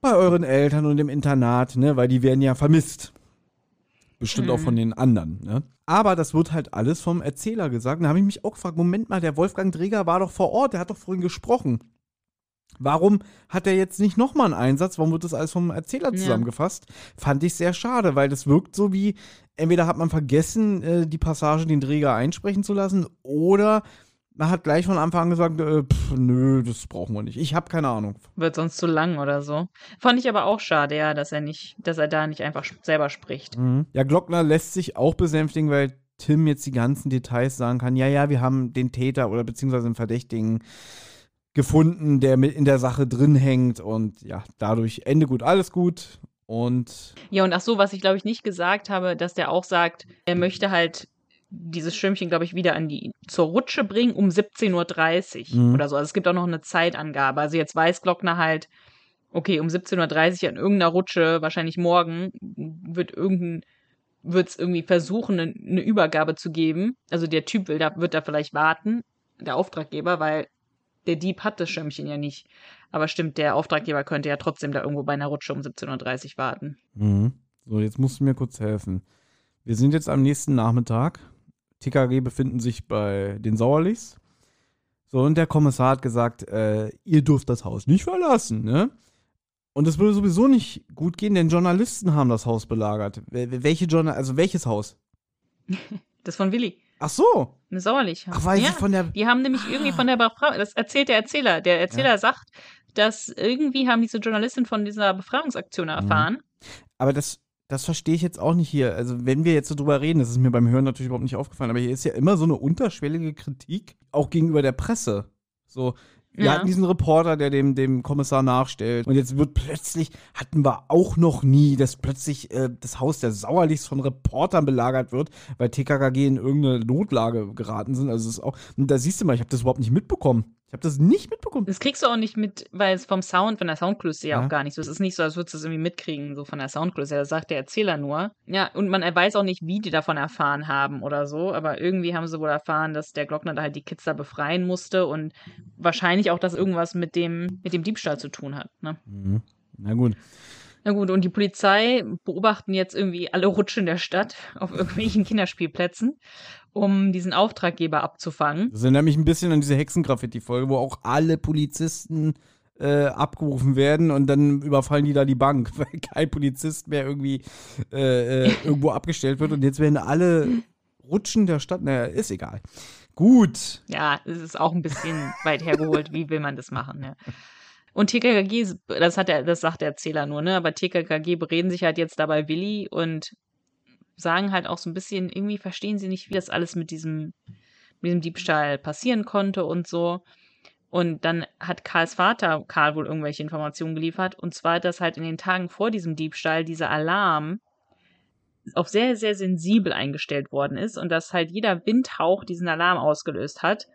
bei euren Eltern und im Internat, ne? Weil die werden ja vermisst. Bestimmt auch Mhm. von den anderen, ne? Aber das wird halt alles vom Erzähler gesagt. Da habe ich mich auch gefragt, Moment mal, der Wolfgang Dreger war doch vor Ort, der hat doch vorhin gesprochen. Warum hat er jetzt nicht nochmal einen Einsatz? Warum wird das alles vom Erzähler Ja. zusammengefasst? Fand ich sehr schade, weil das wirkt so wie, entweder hat man vergessen, äh, die Passage den Träger einsprechen zu lassen, oder man hat gleich von Anfang an gesagt, äh, pff, nö, das brauchen wir nicht. Ich habe keine Ahnung. Wird sonst zu lang oder so. Fand ich aber auch schade, ja, dass er nicht, dass er da nicht einfach selber spricht. Ja, Glockner lässt sich auch besänftigen, weil Tim jetzt die ganzen Details sagen kann. Ja, ja, wir haben den Täter oder beziehungsweise den Verdächtigen gefunden, der mit in der Sache drin hängt und ja, dadurch Ende gut, alles gut und Ja, und ach so, was ich glaube ich nicht gesagt habe, dass der auch sagt, er möchte halt dieses Schirmchen, glaube ich, wieder an die zur Rutsche bringen um 17.30 Uhr Mhm. oder so. Also es gibt auch noch eine Zeitangabe. Also jetzt weiß Glockner halt, okay, um 17.30 Uhr an irgendeiner Rutsche, wahrscheinlich morgen, wird irgendein wird es irgendwie versuchen, eine, eine Übergabe zu geben. Also der Typ will da, wird da vielleicht warten, der Auftraggeber, weil der Dieb hat das Schirmchen ja nicht. Aber stimmt, der Auftraggeber könnte ja trotzdem da irgendwo bei einer Rutsche um 17.30 Uhr warten. Mhm. So, jetzt musst du mir kurz helfen. Wir sind jetzt am nächsten Nachmittag. TKG befinden sich bei den Sauerlichs. So, und der Kommissar hat gesagt, äh, ihr dürft das Haus nicht verlassen, ne? Und es würde sowieso nicht gut gehen, denn Journalisten haben das Haus belagert. Wel- Welche Journal also welches Haus? Das von Willi. Ach so. Eine Sauerlich. Ach, weil ja, sie von der. die haben nämlich irgendwie von der Befragung, das erzählt der Erzähler. Der Erzähler sagt, dass irgendwie haben diese Journalisten von dieser Befragungsaktion Mhm. erfahren. Aber das, das verstehe ich jetzt auch nicht hier. Also, wenn wir jetzt so drüber reden, das ist mir beim Hören natürlich überhaupt nicht aufgefallen, aber hier ist ja immer so eine unterschwellige Kritik, auch gegenüber der Presse. So, wir Ja. hatten diesen Reporter, der dem, dem Kommissar nachstellt. Und jetzt wird plötzlich, hatten wir auch noch nie, dass plötzlich äh, das Haus der Sauerlichs von Reportern belagert wird, weil TKKG in irgendeine Notlage geraten sind. Also, es ist auch, und da siehst du mal, ich habe das überhaupt nicht mitbekommen. Ich habe das nicht mitbekommen. Das kriegst du auch nicht mit, weil es vom Sound, von der Soundkulisse ja, Ja. auch gar nicht so ist. Es ist nicht so, als würdest du es irgendwie mitkriegen, so von der Soundkulisse. Das sagt der Erzähler nur. Ja, und man weiß auch nicht, wie die davon erfahren haben oder so, aber irgendwie haben sie wohl erfahren, dass der Glockner da halt die Kids da befreien musste und wahrscheinlich auch, dass irgendwas mit dem, mit dem Diebstahl zu tun hat. Ne? Mhm. Na gut. Na gut, und die Polizei beobachten jetzt irgendwie alle Rutschen der Stadt auf irgendwelchen Kinderspielplätzen, um diesen Auftraggeber abzufangen. Das erinnert mich ein bisschen an diese Hexengraffiti-Folge, wo auch alle Polizisten äh, abgerufen werden und dann überfallen die da die Bank, weil kein Polizist mehr irgendwie äh, äh, irgendwo abgestellt wird und jetzt werden alle Rutschen der Stadt, naja, ist egal. Gut. Ja, es ist auch ein bisschen weit hergeholt. Wie will man das machen? Ja. Und TKKG, das hat er, das sagt der Erzähler nur, ne? Aber TKKG bereden sich halt jetzt dabei Willi und sagen halt auch so ein bisschen, irgendwie verstehen sie nicht, wie das alles mit diesem, mit diesem Diebstahl passieren konnte und so. Und dann hat Karls Vater Karl wohl irgendwelche Informationen geliefert. Und zwar, dass halt in den Tagen vor diesem Diebstahl dieser Alarm auf sehr, sehr sensibel eingestellt worden ist und dass halt jeder Windhauch diesen Alarm ausgelöst hat.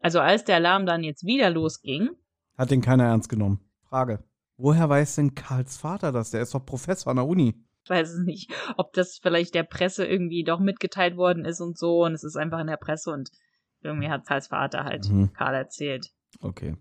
Also als der Alarm dann jetzt wieder losging, Hat den keiner ernst genommen. Frage. Woher weiß denn Karls Vater das? Der ist doch Professor an der Uni. Ich weiß es nicht, ob das vielleicht der Presse irgendwie doch mitgeteilt worden ist und so und es ist einfach in der Presse und irgendwie hat Karls Vater halt Mhm. Karl erzählt. Okay.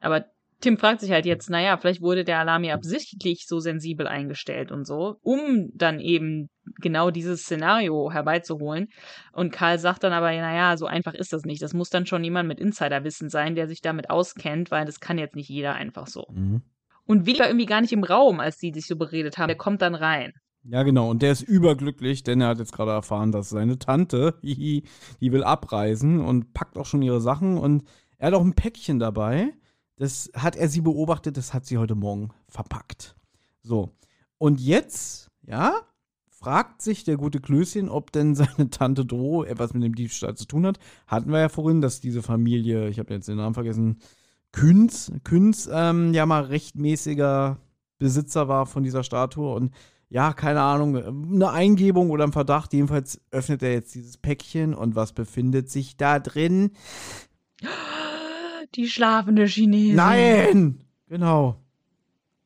Aber Tim fragt sich halt jetzt, naja, vielleicht wurde der Alarm ja absichtlich so sensibel eingestellt und so, um dann eben genau dieses Szenario herbeizuholen. Und Karl sagt dann aber, naja, so einfach ist das nicht. Das muss dann schon jemand mit Insiderwissen sein, der sich damit auskennt, weil das kann jetzt nicht jeder einfach so. Mhm. Und Willi war irgendwie gar nicht im Raum, als die sich so beredet haben. Der kommt dann rein. Ja, genau. Und der ist überglücklich, denn er hat jetzt gerade erfahren, dass seine Tante, hihi, die will abreisen und packt auch schon ihre Sachen. Und er hat auch ein Päckchen dabei. Das hat er sie beobachtet, das hat sie heute Morgen verpackt. So. Und jetzt, ja, fragt sich der gute Klößchen, ob denn seine Tante Dro etwas mit dem Diebstahl zu tun hat. Hatten wir ja vorhin, dass diese Familie, ich habe jetzt den Namen vergessen, Künz, Künz, ähm, ja mal rechtmäßiger Besitzer war von dieser Statue und ja, keine Ahnung, eine Eingebung oder ein Verdacht. Jedenfalls öffnet er jetzt dieses Päckchen und was befindet sich da drin? Die schlafende Chinesin. Nein! Genau.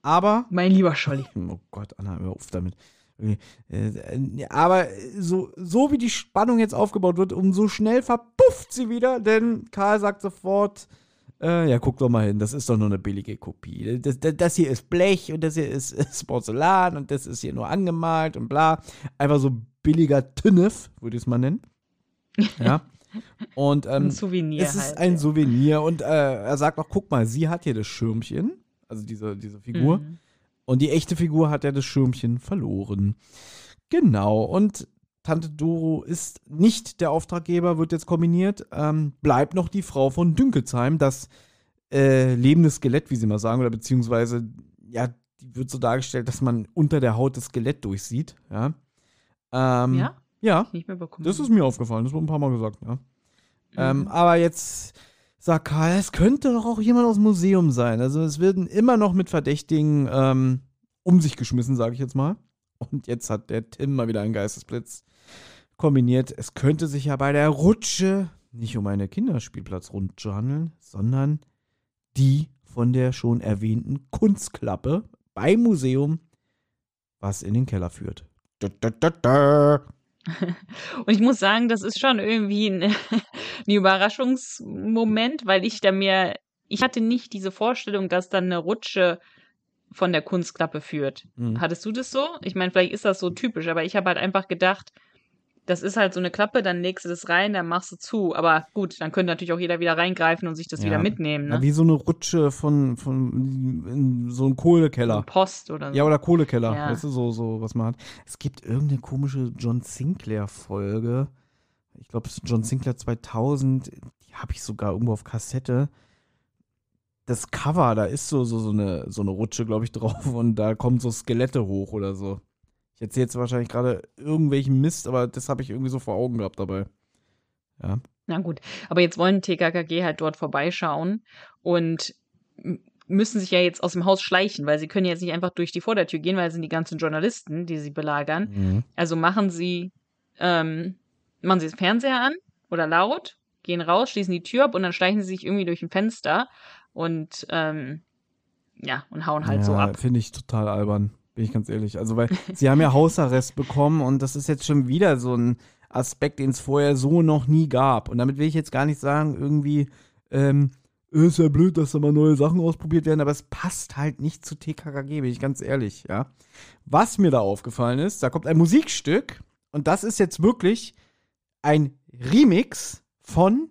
Aber, Mein lieber Scholli. oh Gott, Anna, hör auf damit. Okay, äh, Aber so, so wie die Spannung jetzt aufgebaut wird, umso schnell verpufft sie wieder, denn Karl sagt sofort, äh, ja, guck doch mal hin, das ist doch nur eine billige Kopie. Das, das, das hier ist Blech und das hier ist, ist Porzellan und das ist hier nur angemalt und bla. Einfach so billiger Tünnef, würde ich es mal nennen. Ja. Und ähm, Ein Souvenir es ist halt, ein ja. Souvenir und äh, er sagt auch, guck mal, sie hat hier das Schirmchen, also diese, diese Figur. Mhm. Und die echte Figur hat ja das Schirmchen verloren. Genau. Und Tante Doro ist nicht der Auftraggeber, wird jetzt kombiniert. Ähm, bleibt noch die Frau von Dünkelsheim, das äh, lebende Skelett, wie sie mal sagen, oder beziehungsweise, ja, die wird so dargestellt, dass man unter der Haut das Skelett durchsieht. Ja. Ähm, Ja? Ja, Nicht mehr bekommen. das ist mir aufgefallen, das wurde ein paar Mal gesagt, ja. Mhm. Ähm, aber jetzt sagt Karl, es könnte doch auch jemand aus dem Museum sein. Also es werden immer noch mit Verdächtigen ähm, um sich geschmissen, sage ich jetzt mal. Und jetzt hat der Tim mal wieder einen Geistesblitz kombiniert. Es könnte sich ja bei der Rutsche nicht um eine Kinderspielplatzrutsche handeln, sondern die von der schon erwähnten Kunstklappe beim Museum, was in den Keller führt. Da, da, da, da. Und ich muss sagen, das ist schon irgendwie ein, ein Überraschungsmoment, weil ich da mir, ich hatte nicht diese Vorstellung, dass dann eine Rutsche von der Kunstklappe führt. Mhm. Hattest du das so? Ich meine, vielleicht ist das so typisch, aber ich habe halt einfach gedacht, das ist halt so eine Klappe, dann legst du das rein, dann machst du zu. Aber gut, dann könnte natürlich auch jeder wieder reingreifen und sich das Ja. wieder mitnehmen, Ja, ne? wie so eine Rutsche von, von so einem Kohlekeller. Post oder so. Ja, oder Kohlekeller. Ja. Weißt du, so, so, was man hat. Es gibt irgendeine komische John Sinclair-Folge. Ich glaube, es ist John Sinclair 2000. Die habe ich sogar irgendwo auf Kassette. Das Cover, da ist so, so, so, eine, so eine Rutsche, glaube ich, drauf und da kommen so Skelette hoch oder so. Ich erzähle jetzt wahrscheinlich gerade irgendwelchen Mist, aber das habe ich irgendwie so vor Augen gehabt dabei. Ja. Na gut, aber jetzt wollen TKKG halt dort vorbeischauen und müssen sich ja jetzt aus dem Haus schleichen, weil sie können jetzt nicht einfach durch die Vordertür gehen, weil es sind die ganzen Journalisten, die sie belagern. Mhm. Also machen sie, ähm, machen sie den Fernseher an oder laut gehen raus, schließen die Tür ab und dann schleichen sie sich irgendwie durch ein Fenster und ähm, ja, und hauen halt ja, so ab. Finde ich total albern, bin ich ganz ehrlich. Also, weil sie haben ja Hausarrest bekommen und das ist jetzt schon wieder so ein Aspekt, den es vorher so noch nie gab. Und damit will ich jetzt gar nicht sagen, irgendwie, ähm, ist ja blöd, dass da mal neue Sachen ausprobiert werden, aber es passt halt nicht zu TKKG, bin ich ganz ehrlich, ja. Was mir da aufgefallen ist, da kommt ein Musikstück und das ist jetzt wirklich ein Remix von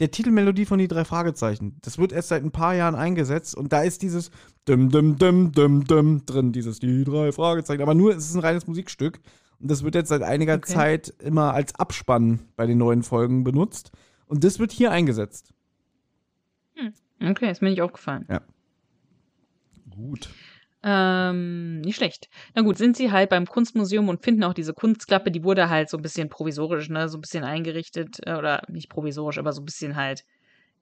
der Titelmelodie von die drei Fragezeichen. Das wird erst seit ein paar Jahren eingesetzt und da ist dieses Dum Dum Dum Dum Dum drin, dieses die drei Fragezeichen. Aber nur, es ist ein reines Musikstück und das wird jetzt seit einiger Okay. Zeit immer als Abspann bei den neuen Folgen benutzt und das wird hier eingesetzt. Okay, ist mir nicht aufgefallen. Gut. Ähm, nicht schlecht. Na gut, sind sie halt beim Kunstmuseum und finden auch diese Kunstklappe, die wurde halt so ein bisschen provisorisch, ne, so ein bisschen eingerichtet, äh, oder nicht provisorisch, aber so ein bisschen halt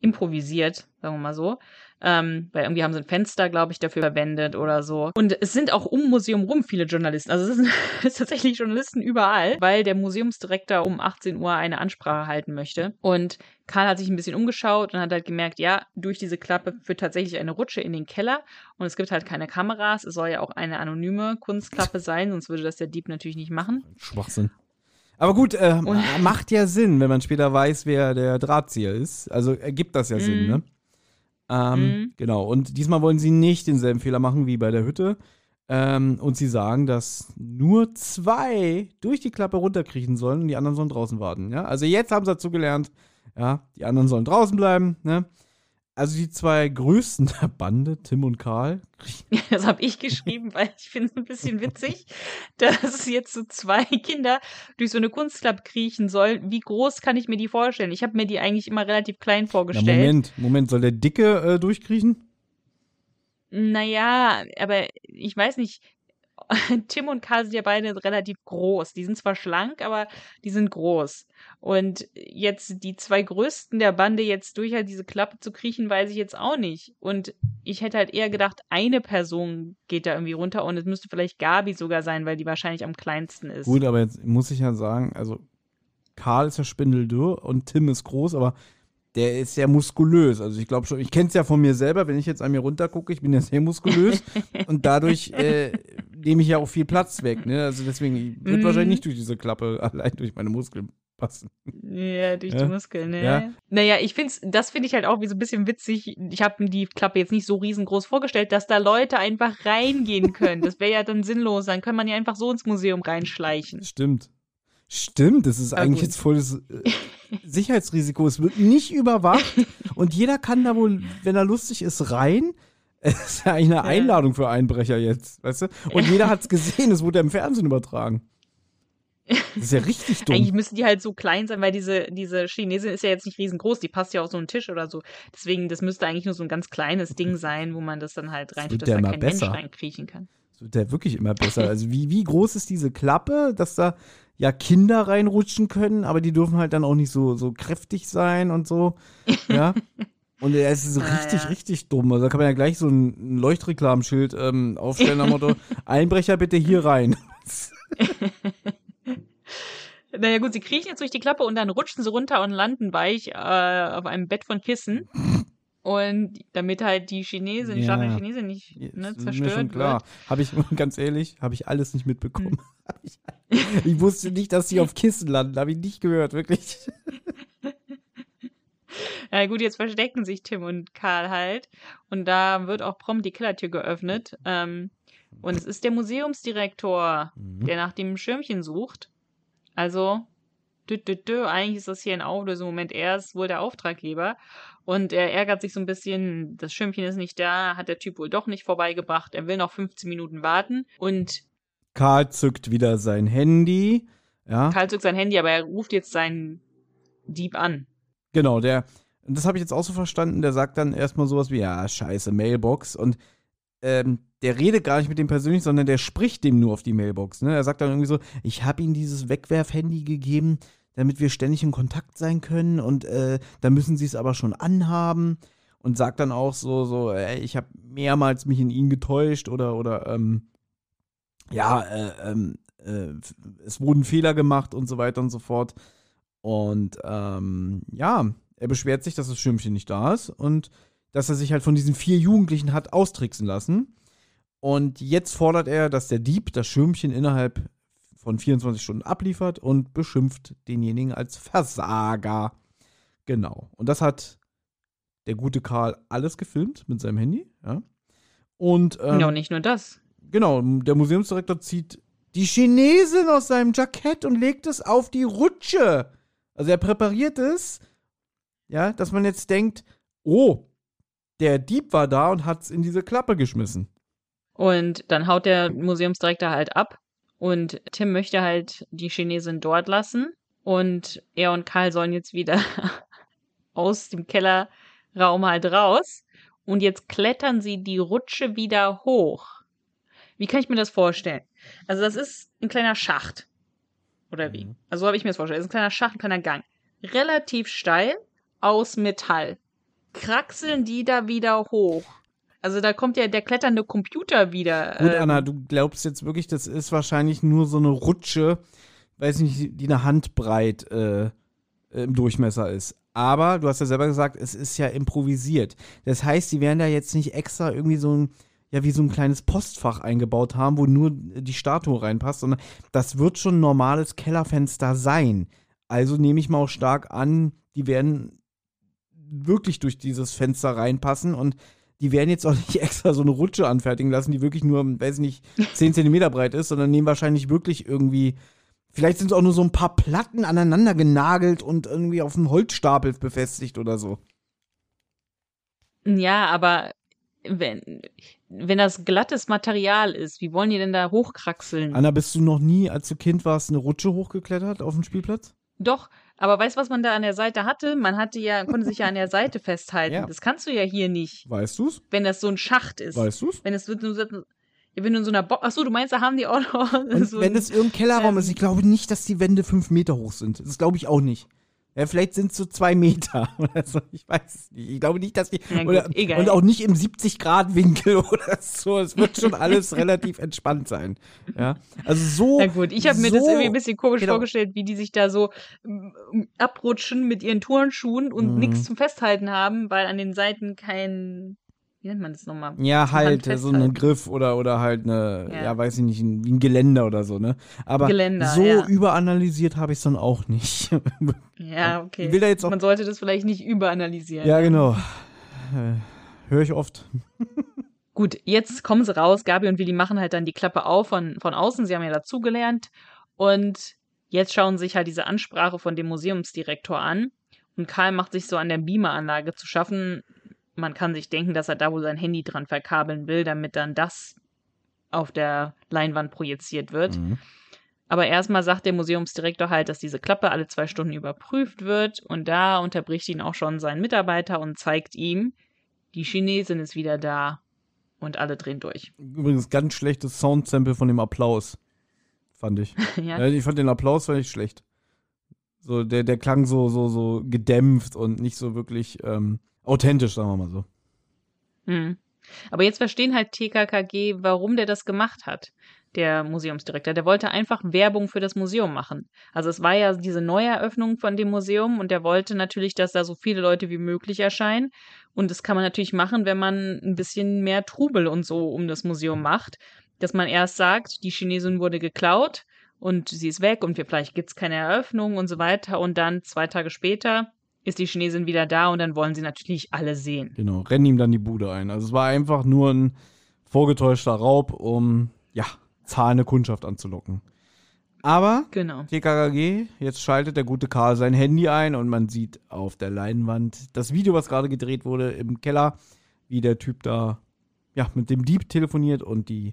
improvisiert, sagen wir mal so. Ähm, weil irgendwie haben sie ein Fenster, glaube ich, dafür verwendet oder so. Und es sind auch um Museum rum viele Journalisten. Also es sind, tatsächlich Journalisten überall, weil der Museumsdirektor um 18 Uhr eine Ansprache halten möchte. Und Karl hat sich ein bisschen umgeschaut und hat halt gemerkt, ja, durch diese Klappe führt tatsächlich eine Rutsche in den Keller und es gibt halt keine Kameras. Es soll ja auch eine anonyme Kunstklappe sein, sonst würde das der Dieb natürlich nicht machen. Schwachsinn. Aber gut, äh, macht ja Sinn, wenn man später weiß, wer der Drahtzieher ist. Also ergibt das ja Sinn, Mhm. ne? Ähm, Mhm. Genau. Und diesmal wollen sie nicht denselben Fehler machen wie bei der Hütte. Ähm, und sie sagen, dass nur zwei durch die Klappe runterkriechen sollen und die anderen sollen draußen warten. Ja? Also jetzt haben sie dazu gelernt, ja, die anderen sollen draußen bleiben. Ne? Also die zwei größten der Bande, Tim und Karl, Das habe ich geschrieben, weil ich finde es ein bisschen witzig, dass jetzt so zwei Kinder durch so eine Kunstklappe kriechen sollen. Wie groß kann ich mir die vorstellen? Ich habe mir die eigentlich immer relativ klein Na, vorgestellt. Moment, Moment, soll der Dicke äh, durchkriechen? Naja, aber ich weiß nicht. Tim und Karl sind ja beide relativ groß. Die sind zwar schlank, aber die sind groß. Und jetzt die zwei größten der Bande jetzt durch halt diese Klappe zu kriechen, weiß ich jetzt auch nicht. Und ich hätte halt eher gedacht, eine Person geht da irgendwie runter und es müsste vielleicht Gabi sogar sein, weil die wahrscheinlich am kleinsten ist. Gut, aber jetzt muss ich ja sagen, also Karl ist ja spindeldürr und Tim ist groß, aber der ist sehr muskulös. Also ich glaube schon, ich kenne es ja von mir selber, wenn ich jetzt an mir runtergucke, ich bin ja sehr muskulös und dadurch äh, nehme ich ja auch viel Platz weg. Ne? Also deswegen wird Mhm. wahrscheinlich nicht durch diese Klappe allein durch meine Muskeln passen. Ja, durch Ja. die Muskeln, ne? Ja. Naja, ich find's, das finde ich halt auch wie so ein bisschen witzig. Ich habe mir die Klappe jetzt nicht so riesengroß vorgestellt, dass da Leute einfach reingehen können. Das wäre ja dann sinnlos. Dann kann man ja einfach so ins Museum reinschleichen. Stimmt. Stimmt, das ist Ah, eigentlich gut. jetzt volles äh, Sicherheitsrisiko. Es wird nicht überwacht und jeder kann da wohl, wenn er lustig ist, rein. Es ist ja eigentlich eine Einladung für Einbrecher jetzt, weißt du? Und jeder hat es gesehen, es wurde ja im Fernsehen übertragen. Das ist ja richtig dumm. Eigentlich müssen die halt so klein sein, weil diese, diese Chinesin ist ja jetzt nicht riesengroß. Die passt ja auf so einen Tisch oder so. Deswegen, das müsste eigentlich nur so ein ganz kleines Ding sein, wo man das dann halt reintut, wird dass da immer kein besser. Mensch reinkriechen kann. Das wird ja wirklich immer besser. Also wie, wie groß ist diese Klappe, dass da ja Kinder reinrutschen können, aber die dürfen halt dann auch nicht so, so kräftig sein und so. Ja. Und es ist Ah, richtig, ja. richtig dumm. Also da kann man ja gleich so ein ein Leuchtreklamenschild ähm, aufstellen am Motto, Einbrecher bitte hier rein. Naja gut, sie kriechen jetzt durch die Klappe und dann rutschen sie runter und landen weich äh, auf einem Bett von Kissen. Und damit halt die Chinesin, die Ja. starke Chinesin nicht ne, ist mir zerstört schon klar. Habe ich, ganz ehrlich, habe ich alles nicht mitbekommen. Hm. Ich, ich wusste nicht, dass die auf Kissen landen. Habe ich nicht gehört, wirklich. Na gut, jetzt verstecken sich Tim und Karl halt. Und da wird auch prompt die Kellertür geöffnet. Ähm, und es ist der Museumsdirektor, Mhm. der nach dem Schirmchen sucht. Also, dü, dü, dü, eigentlich ist das hier ein Auflösung. Moment, er ist wohl der Auftraggeber. Und er ärgert sich so ein bisschen, das Schirmchen ist nicht da, hat der Typ wohl doch nicht vorbeigebracht. Er will noch 15 Minuten warten. Und Karl zückt wieder sein Handy. Ja. Karl zückt sein Handy, aber er ruft jetzt seinen Dieb an. Genau, der, das habe ich jetzt auch so verstanden, der sagt dann erstmal sowas wie, ja, scheiße, Mailbox. Und ähm, der redet gar nicht mit dem persönlich, sondern der spricht dem nur auf die Mailbox. Ne? Er sagt dann irgendwie so, ich habe ihm dieses Wegwerf-Handy gegeben, damit wir ständig in Kontakt sein können und äh, da müssen sie es aber schon anhaben. Und sagt dann auch so, so, ey, ich habe mehrmals mich in ihn getäuscht oder, oder, ähm, ja, äh, ähm, äh, es wurden Fehler gemacht und so weiter und so fort. Und ähm, ja, er beschwert sich, dass das Schirmchen nicht da ist und dass er sich halt von diesen vier Jugendlichen hat austricksen lassen. Und jetzt fordert er, dass der Dieb das Schirmchen innerhalb von 24 Stunden abliefert und beschimpft denjenigen als Versager. Genau. Und das hat der gute Karl alles gefilmt mit seinem Handy, ja. Und ähm, ja, und nicht nur das. genau, der Museumsdirektor zieht die Chinesin aus seinem Jackett und legt es auf die Rutsche. Also er präpariert es, ja, dass man jetzt denkt, oh, der Dieb war da und hat es in diese Klappe geschmissen. Und dann haut der Museumsdirektor halt ab. Und Tim möchte halt die Chinesin dort lassen. Und er und Karl sollen jetzt wieder aus dem Kellerraum halt raus. Und jetzt klettern sie die Rutsche wieder hoch. Wie kann ich mir das vorstellen? Also, das ist ein kleiner Schacht. Oder wie? Mhm. Also, so habe ich mir das vorgestellt. Das ist ein kleiner Schacht, ein kleiner Gang. Relativ steil, aus Metall. Kraxeln die da wieder hoch. Also, da kommt ja der kletternde Computer wieder. Gut, ähm, Anna, du glaubst jetzt wirklich, das ist wahrscheinlich nur so eine Rutsche, weiß nicht, die eine Handbreit äh, im Durchmesser ist. Aber du hast ja selber gesagt, es ist ja improvisiert. Das heißt, die werden da jetzt nicht extra irgendwie so ein, ja, wie so ein kleines Postfach eingebaut haben, wo nur die Statue reinpasst, sondern das wird schon ein normales Kellerfenster sein. Also nehme ich mal auch stark an, die werden wirklich durch dieses Fenster reinpassen und die werden jetzt auch nicht extra so eine Rutsche anfertigen lassen, die wirklich nur, weiß ich nicht, 10 Zentimeter breit ist, sondern nehmen wahrscheinlich wirklich irgendwie, vielleicht sind es auch nur so ein paar Platten aneinander genagelt und irgendwie auf einem Holzstapel befestigt oder so. Ja, aber wenn, wenn das glattes Material ist, wie wollen die denn da hochkraxeln? Anna, bist du noch nie, als du Kind warst, eine Rutsche hochgeklettert auf dem Spielplatz? Doch, aber weißt du, was man da an der Seite hatte? Man hatte ja, konnte sich ja an der Seite festhalten. Ja. Das kannst du ja hier nicht, Weißt du's? wenn das so ein Schacht ist. Weißt du's? Wenn es wenn du in so einer Box. Achso, du meinst, da haben die auch noch so wenn es irgendein Kellerraum ähm, ist, ich glaube nicht, dass die Wände fünf Meter hoch sind. Das glaube ich auch nicht. Ja, vielleicht sind es so zwei Meter oder so. Ich weiß es nicht. Ich glaube nicht, dass die. Ja, oder. Und auch nicht im 70-Grad-Winkel oder so. Es wird schon alles relativ entspannt sein. Ja. Also so. Na gut, ich habe mir das so- irgendwie ein bisschen komisch genau. vorgestellt, wie die sich da so mm, abrutschen mit ihren Turnschuhen und Mhm. nichts zum Festhalten haben, weil an den Seiten kein, wie nennt man das nochmal? Ja, halt, so einen festhalten. Griff oder, oder halt eine, ja. Ja. weiß ich nicht, ein, wie ein Geländer oder so, ne? Aber Geländer, so ja. überanalysiert habe ich es dann auch nicht. Ja, okay. Will da jetzt auch- Man sollte das vielleicht nicht überanalysieren. ja, genau. Äh, Höre ich oft. Gut, jetzt kommen sie raus. Gabi und Willi machen halt dann die Klappe auf von, von außen. Sie haben ja dazugelernt. Und jetzt schauen sie sich halt diese Ansprache von dem Museumsdirektor an. Und Karl macht sich so an der Beameranlage zu schaffen. Man kann sich denken, dass er da wohl sein Handy dran verkabeln will, damit dann das auf der Leinwand projiziert wird. Mhm. Aber erstmal sagt der Museumsdirektor halt, dass diese Klappe alle zwei Stunden überprüft wird. Und da unterbricht ihn auch schon sein Mitarbeiter und zeigt ihm, die Chinesin ist wieder da. Und alle drehen durch. Übrigens, ganz schlechtes Soundsample von dem Applaus. Fand ich. ja. Ja, ich fand den Applaus fand ich schlecht. So, der, der klang so, so, so gedämpft und nicht so wirklich ähm, authentisch, sagen wir mal so. Mhm. Aber jetzt verstehen halt TKKG, warum der das gemacht hat, der Museumsdirektor. Der wollte einfach Werbung für das Museum machen. Also es war ja diese Neueröffnung von dem Museum und der wollte natürlich, dass da so viele Leute wie möglich erscheinen. Und das kann man natürlich machen, wenn man ein bisschen mehr Trubel und so um das Museum macht. Dass man erst sagt, die Chinesin wurde geklaut und sie ist weg und wir, vielleicht gibt's keine Eröffnung und so weiter. Und dann zwei Tage später ist die Chinesin wieder da und dann wollen sie natürlich alle sehen. Genau, rennen ihm dann die Bude ein. Also es war einfach nur ein vorgetäuschter Raub, um, ja, zahlende Kundschaft anzulocken. Aber Genau. TKKG, jetzt schaltet der gute Karl sein Handy ein und man sieht auf der Leinwand das Video, was gerade gedreht wurde im Keller, wie der Typ da ja, mit dem Dieb telefoniert und die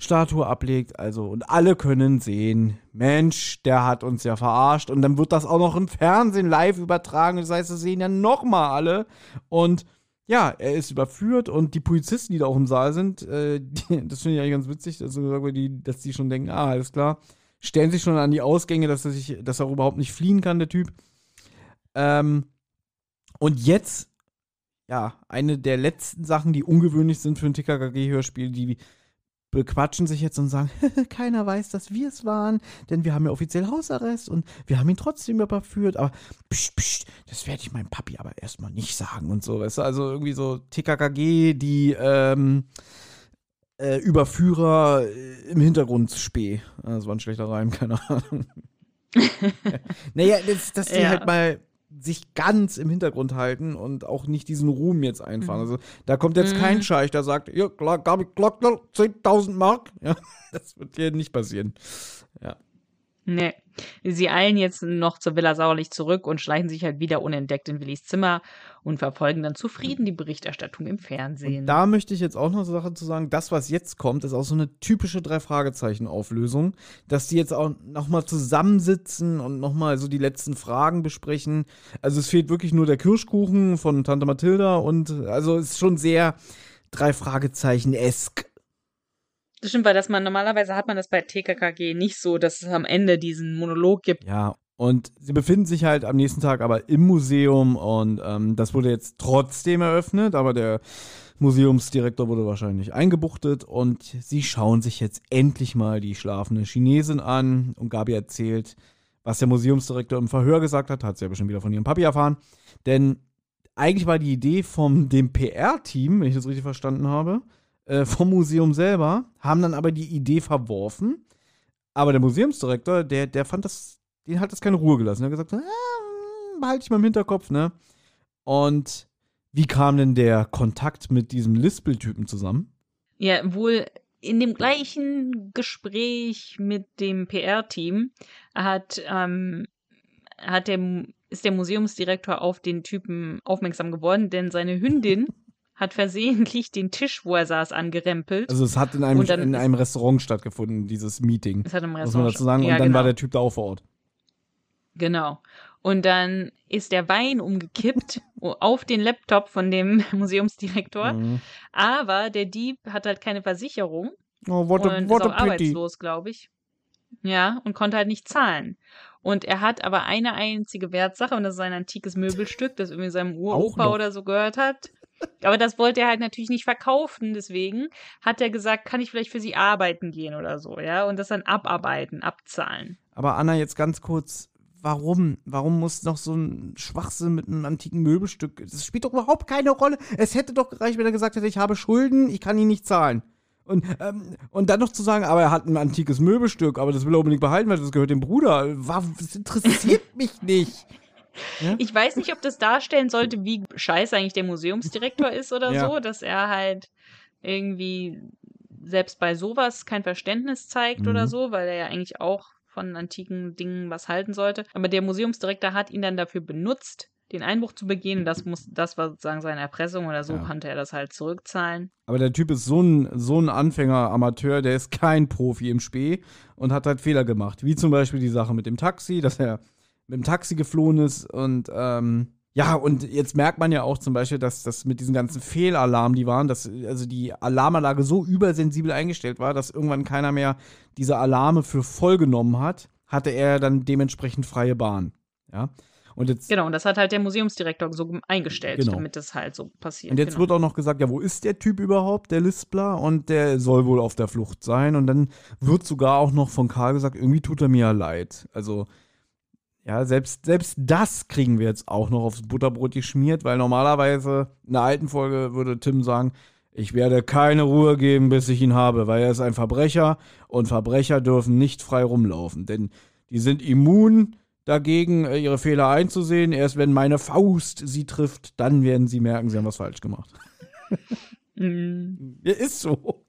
Statue ablegt. Also, und alle können sehen, Mensch, der hat uns ja verarscht. Und dann wird das auch noch im Fernsehen live übertragen. Das heißt, das sehen ja nochmal alle. Und ja, er ist überführt und die Polizisten, die da auch im Saal sind, äh, die, das finde ich eigentlich ganz witzig, dass, die, dass die schon denken, ah, alles klar, stellen sich schon an die Ausgänge, dass er, sich, dass er überhaupt nicht fliehen kann, der Typ. Ähm, und jetzt, ja, eine der letzten Sachen, die ungewöhnlich sind für ein TKKG-Hörspiel, die bequatschen sich jetzt und sagen, keiner weiß, dass wir es waren, denn wir haben ja offiziell Hausarrest und wir haben ihn trotzdem überführt, aber pst, pst, das werde ich meinem Papi aber erstmal nicht sagen und so, weißt du, also irgendwie so TKKG, die ähm, äh, Überführer äh, im Hintergrund spee. Das war ein schlechter Reim, keine Ahnung. naja, dass, dass die Ja. halt mal sich ganz im Hintergrund halten und auch nicht diesen Ruhm jetzt einfahren. Also da kommt jetzt kein Scheich, der sagt, ja, klar, Gabi Glockner, 10.000 Mark. Ja, das wird hier nicht passieren. Ja. Nee. Sie eilen jetzt noch zur Villa Sauerlich zurück und schleichen sich halt wieder unentdeckt in Willis Zimmer und verfolgen dann zufrieden die Berichterstattung im Fernsehen. Und da möchte ich jetzt auch noch eine Sache zu sagen, das, was jetzt kommt, ist auch so eine typische Drei-Fragezeichen-Auflösung, dass die jetzt auch nochmal zusammensitzen und nochmal so die letzten Fragen besprechen. Also es fehlt wirklich nur der Kirschkuchen von Tante Mathilda und also es ist schon sehr Drei-Fragezeichen-esk. Das stimmt, weil das man normalerweise hat man das bei TKKG nicht so, dass es am Ende diesen Monolog gibt. Ja, und sie befinden sich halt am nächsten Tag aber im Museum und ähm, das wurde jetzt trotzdem eröffnet, aber der Museumsdirektor wurde wahrscheinlich eingebuchtet und sie schauen sich jetzt endlich mal die schlafende Chinesin an und Gabi erzählt, was der Museumsdirektor im Verhör gesagt hat, hat sie ja bestimmt wieder von ihrem Papi erfahren, denn eigentlich war die Idee vom dem PR-Team, wenn ich das richtig verstanden habe, äh, vom Museum selber, haben dann aber die Idee verworfen. Aber der Museumsdirektor, der, der fand das, den hat das keine Ruhe gelassen. Er hat gesagt, ah, behalte ich mal im Hinterkopf, ne? Und wie kam denn der Kontakt mit diesem Lispel-Typen zusammen? Ja, wohl in dem gleichen Gespräch mit dem PR-Team hat, ähm, hat der, ist der Museumsdirektor auf den Typen aufmerksam geworden, denn seine Hündin hat versehentlich den Tisch, wo er saß, angerempelt. Also es hat in einem, Und dann in einem Restaurant stattgefunden, dieses Meeting. das hat im Muss man Restaurant dazu sagen. Und ja, dann genau. war der Typ da auch vor Ort. Genau. Und dann ist der Wein umgekippt auf den Laptop von dem Museumsdirektor. Mhm. Aber der Dieb hat halt keine Versicherung Oh, what a, und what ist auch arbeitslos, glaube ich. Ja, und konnte halt nicht zahlen. Und er hat aber eine einzige Wertsache und das ist ein antikes Möbelstück, das irgendwie seinem Uropa oder so gehört hat. Aber das wollte er halt natürlich nicht verkaufen, deswegen hat er gesagt, kann ich vielleicht für sie arbeiten gehen oder so, ja, und das dann abarbeiten, abzahlen. Aber Anna, jetzt ganz kurz, warum? Warum muss noch so ein Schwachsinn mit einem antiken Möbelstück? Das spielt doch überhaupt keine Rolle. Es hätte doch gereicht, wenn er gesagt hätte, ich habe Schulden, ich kann ihn nicht zahlen. Und, ähm, und dann noch zu sagen, aber er hat ein antikes Möbelstück, aber das will er unbedingt behalten, weil das gehört dem Bruder. Das interessiert mich nicht. Ich weiß nicht, ob das darstellen sollte, wie scheiße eigentlich der Museumsdirektor ist oder Ja. so, dass er halt irgendwie selbst bei sowas kein Verständnis zeigt Mhm. oder so, weil er ja eigentlich auch von antiken Dingen was halten sollte. Aber der Museumsdirektor hat ihn dann dafür benutzt, den Einbruch zu begehen. Das muss, das war sozusagen seine Erpressung oder so Ja. konnte er das halt zurückzahlen. Aber der Typ ist so ein, so ein Anfänger-Amateur, der ist kein Profi im Spee und hat halt Fehler gemacht. Wie zum Beispiel die Sache mit dem Taxi, dass er mit dem Taxi geflohen ist und ähm, ja, und jetzt merkt man ja auch zum Beispiel, dass das mit diesen ganzen Fehlalarmen, die waren, dass also die Alarmanlage so übersensibel eingestellt war, dass irgendwann keiner mehr diese Alarme für voll genommen hat, hatte er dann dementsprechend freie Bahn. Ja. Und jetzt Genau, und das hat halt der Museumsdirektor so eingestellt, Genau. damit das halt so passiert. Und jetzt genau. wird auch noch gesagt, ja, wo ist der Typ überhaupt, der Lispler? Und der soll wohl auf der Flucht sein. Und dann wird sogar auch noch von Karl gesagt, irgendwie tut er mir ja leid. Also, ja, selbst, selbst das kriegen wir jetzt auch noch aufs Butterbrot geschmiert, weil normalerweise in der alten Folge würde Tim sagen, ich werde keine Ruhe geben, bis ich ihn habe, weil er ist ein Verbrecher und Verbrecher dürfen nicht frei rumlaufen, denn die sind immun dagegen, äh, ihre Fehler einzusehen. Erst wenn meine Faust sie trifft, dann werden sie merken, sie haben was falsch gemacht. Ja, ist so.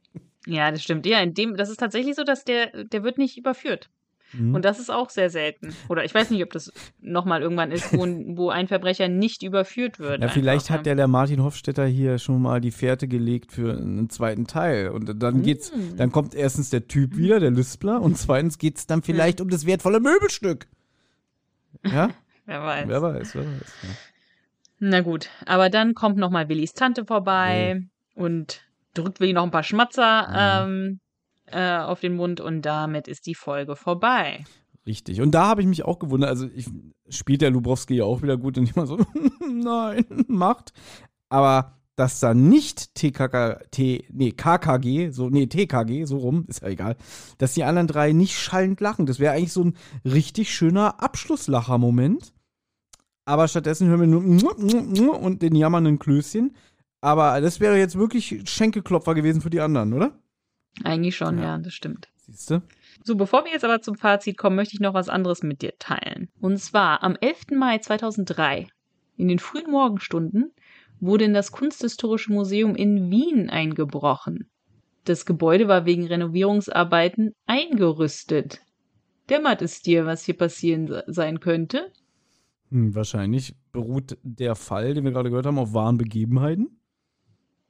Ja, das stimmt. Ja, in dem, das ist tatsächlich so, dass der, der wird nicht überführt. Mhm. Und das ist auch sehr selten. Oder ich weiß nicht, ob das nochmal irgendwann ist, wo, wo ein Verbrecher nicht überführt wird. Ja, vielleicht einfach, hat der, der Martin Hofstetter hier schon mal die Fährte gelegt für einen zweiten Teil. Und dann geht's, Mm. dann kommt erstens der Typ wieder, der Lispler, und zweitens geht's dann vielleicht um das wertvolle Möbelstück. Ja? Wer weiß. wer weiß, wer weiß. Ja. Na gut, aber dann kommt nochmal Willis Tante vorbei und drückt Willi noch ein paar Schmatzer ähm, äh, auf den Mund und damit ist die Folge vorbei. Richtig. Und da habe ich mich auch gewundert. Also ich, spielt der Lubrowski ja auch wieder gut und immer so, nein, macht. Aber dass da nicht TKK, T, nee, KKG, so, nee, TKG, so rum, ist ja egal, dass die anderen drei nicht schallend lachen. Das wäre eigentlich so ein richtig schöner Abschlusslacher-Moment. Aber stattdessen hören wir nur und den jammernden Klößchen. Aber das wäre jetzt wirklich Schenkelklopfer gewesen für die anderen, oder? Eigentlich schon, ja, Ja. das stimmt. Siehst du? So, bevor wir jetzt aber zum Fazit kommen, möchte ich noch was anderes mit dir teilen. Und zwar am 11. Mai 2003, in den frühen Morgenstunden, wurde in das Kunsthistorische Museum in Wien eingebrochen. Das Gebäude war wegen Renovierungsarbeiten eingerüstet. Dämmert es dir, was hier passieren se- sein könnte? Hm, wahrscheinlich beruht der Fall, den wir gerade gehört haben, auf wahren Begebenheiten.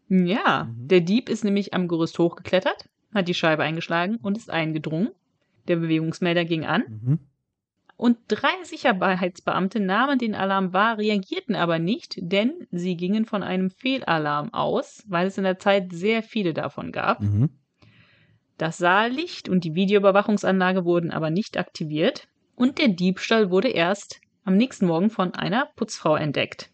Ja, der Dieb ist nämlich am Gerüst hochgeklettert, hat die Scheibe eingeschlagen und ist eingedrungen. Der Bewegungsmelder ging an Mhm. und drei Sicherheitsbeamte nahmen den Alarm wahr, reagierten aber nicht, denn sie gingen von einem Fehlalarm aus, weil es in der Zeit sehr viele davon gab. Mhm. Das Saallicht und die Videoüberwachungsanlage wurden aber nicht aktiviert und der Diebstahl wurde erst am nächsten Morgen von einer Putzfrau entdeckt.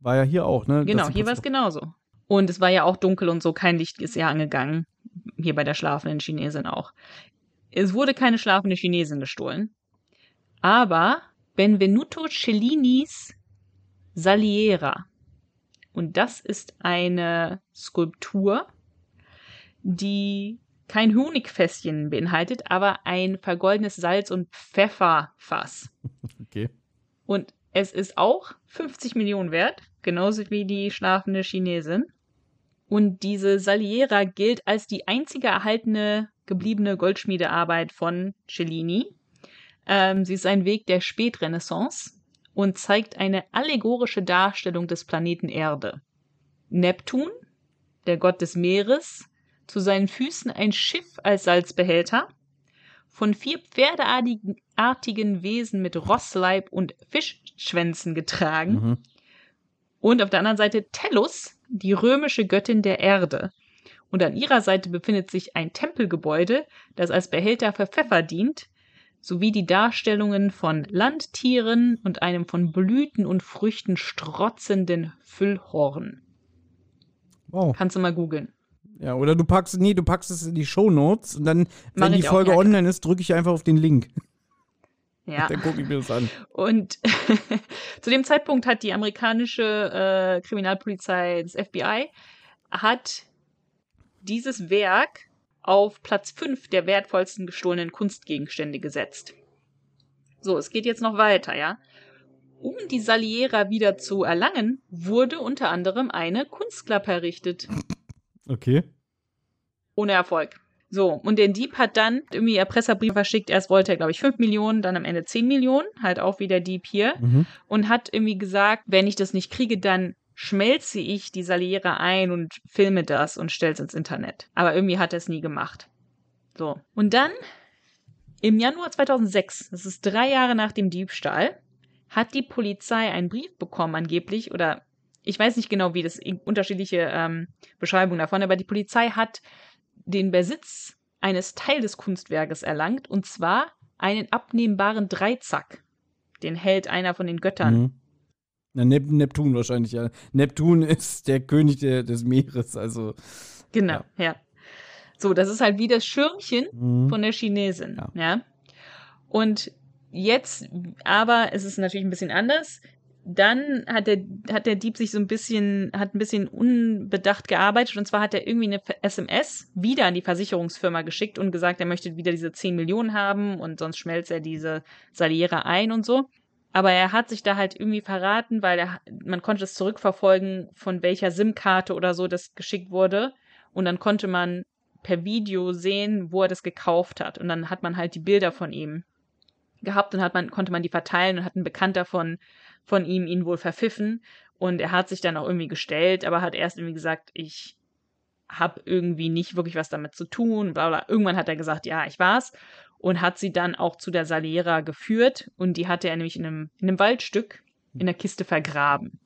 War ja hier auch, ne? Genau, hier war es genauso. Und es war ja auch dunkel und so, kein Licht ist ja angegangen. Hier bei der schlafenden Chinesin auch. Es wurde keine schlafende Chinesin gestohlen. Aber Benvenuto Cellinis Saliera. Und das ist eine Skulptur, die kein Honigfässchen beinhaltet, aber ein vergoldenes Salz- und Pfefferfass. Okay. Und es ist auch 50 Millionen wert, genauso wie die schlafende Chinesin. Und diese Saliera gilt als die einzige erhaltene gebliebene Goldschmiedearbeit von Cellini. Ähm, sie ist ein Weg der Spätrenaissance und zeigt eine allegorische Darstellung des Planeten Erde. Neptun, der Gott des Meeres, zu seinen Füßen ein Schiff als Salzbehälter, von vier pferdeartigen artigen Wesen mit Rossleib und Fischschwänzen getragen. Mhm. Und auf der anderen Seite Tellus, die römische Göttin der Erde. Und an ihrer Seite befindet sich ein Tempelgebäude, das als Behälter für Pfeffer dient, sowie die Darstellungen von Landtieren und einem von Blüten und Früchten strotzenden Füllhorn. Wow. Kannst du mal googeln. Ja, oder du packst, nee, du packst es in die Shownotes und dann, Mach wenn die ich auch, Folge ja, online ist, drücke ich einfach auf den Link. Ja. Dann gucke ich mir das an. Und zu dem Zeitpunkt hat die amerikanische äh, Kriminalpolizei, das FBI, hat dieses Werk auf Platz 5 der wertvollsten gestohlenen Kunstgegenstände gesetzt. So, es geht jetzt noch weiter, ja. Um die Saliera wieder zu erlangen, wurde unter anderem eine Kunstklappe errichtet. Okay. Ohne Erfolg. So, und der Dieb hat dann irgendwie Erpresserbrief verschickt. Erst wollte er, glaube ich, 5 Millionen, dann am Ende 10 Millionen. Halt auch wie der Dieb hier. Mhm. Und hat irgendwie gesagt, wenn ich das nicht kriege, dann schmelze ich die Saliera ein und filme das und stell's ins Internet. Aber irgendwie hat er es nie gemacht. So. Und dann, im Januar 2006, das ist drei Jahre nach dem Diebstahl, hat die Polizei einen Brief bekommen angeblich, oder ich weiß nicht genau, wie das unterschiedliche ähm, Beschreibungen davon, aber die Polizei hat den Besitz eines Teil des Kunstwerkes erlangt, und zwar einen abnehmbaren Dreizack. Den hält einer von den Göttern. Mhm. Na, Nep Neptun wahrscheinlich, ja. Neptun ist der König der, des Meeres, also. Genau, ja. So, das ist halt wie das Schirmchen Mhm. von der Chinesin. Ja. Ja. Und jetzt, aber es ist natürlich ein bisschen anders. Dann hat der, hat der Dieb sich so ein bisschen, hat ein bisschen unbedacht gearbeitet und zwar hat er irgendwie eine SMS wieder an die Versicherungsfirma geschickt und gesagt, er möchte wieder diese 10 Millionen haben und sonst schmelzt er diese Saliera ein und so. Aber er hat sich da halt irgendwie verraten, weil er, man konnte es zurückverfolgen, von welcher SIM-Karte oder so das geschickt wurde. Und dann konnte man per Video sehen, wo er das gekauft hat. Und dann hat man halt die Bilder von ihm gehabt und hat man, konnte man die verteilen und hat ein Bekannter von, von ihm ihn wohl verpfiffen. Und er hat sich dann auch irgendwie gestellt, aber hat erst irgendwie gesagt, ich habe irgendwie nicht wirklich was damit zu tun. Bla bla. Irgendwann hat er gesagt, ja, ich war's. Und hat sie dann auch zu der Saliera geführt. Und die hatte er nämlich in einem, in einem Waldstück in der Kiste vergraben.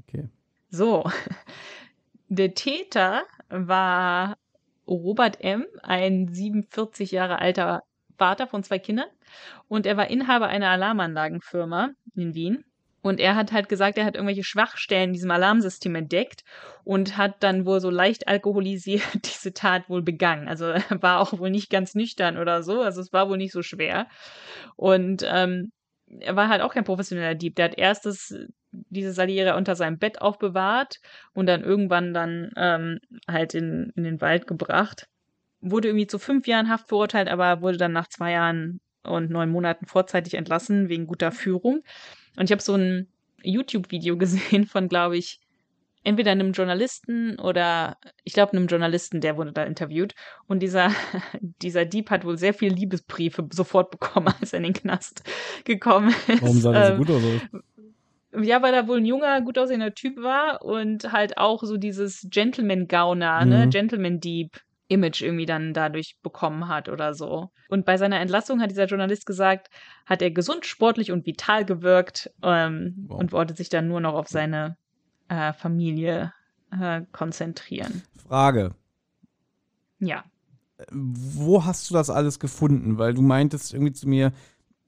Okay. So. Der Täter war Robert M., ein 47 Jahre alter Vater von zwei Kindern. Und er war Inhaber einer Alarmanlagenfirma in Wien. Und er hat halt gesagt, er hat irgendwelche Schwachstellen in diesem Alarmsystem entdeckt und hat dann wohl so leicht alkoholisiert diese Tat wohl begangen. Also er war auch wohl nicht ganz nüchtern oder so. Also es war wohl nicht so schwer. Und ähm, er war halt auch kein professioneller Dieb. Der hat erst das, diese Saliere unter seinem Bett aufbewahrt und dann irgendwann dann ähm, halt in, in den Wald gebracht. Wurde irgendwie zu fünf Jahren Haft verurteilt, aber wurde dann nach zwei Jahren und neun Monaten vorzeitig entlassen wegen guter Führung. Und ich habe so ein YouTube-Video gesehen von, glaube ich, entweder einem Journalisten oder ich glaube einem Journalisten, der wurde da interviewt. Und dieser, dieser Dieb hat wohl sehr viele Liebesbriefe sofort bekommen, als er in den Knast gekommen ist. Warum sah der so Ähm, gut aus? ja, weil er wohl ein junger, gut aussehender Typ war und halt auch so dieses Gentleman-Gauner, ne, Mhm. Gentleman-Dieb-Image irgendwie dann dadurch bekommen hat oder so. Und bei seiner Entlassung hat dieser Journalist gesagt, hat er gesund, sportlich und vital gewirkt ähm, Wow. und wollte sich dann nur noch auf seine äh, Familie äh, konzentrieren. Frage. Ja. Wo hast du das alles gefunden? Weil du meintest irgendwie zu mir,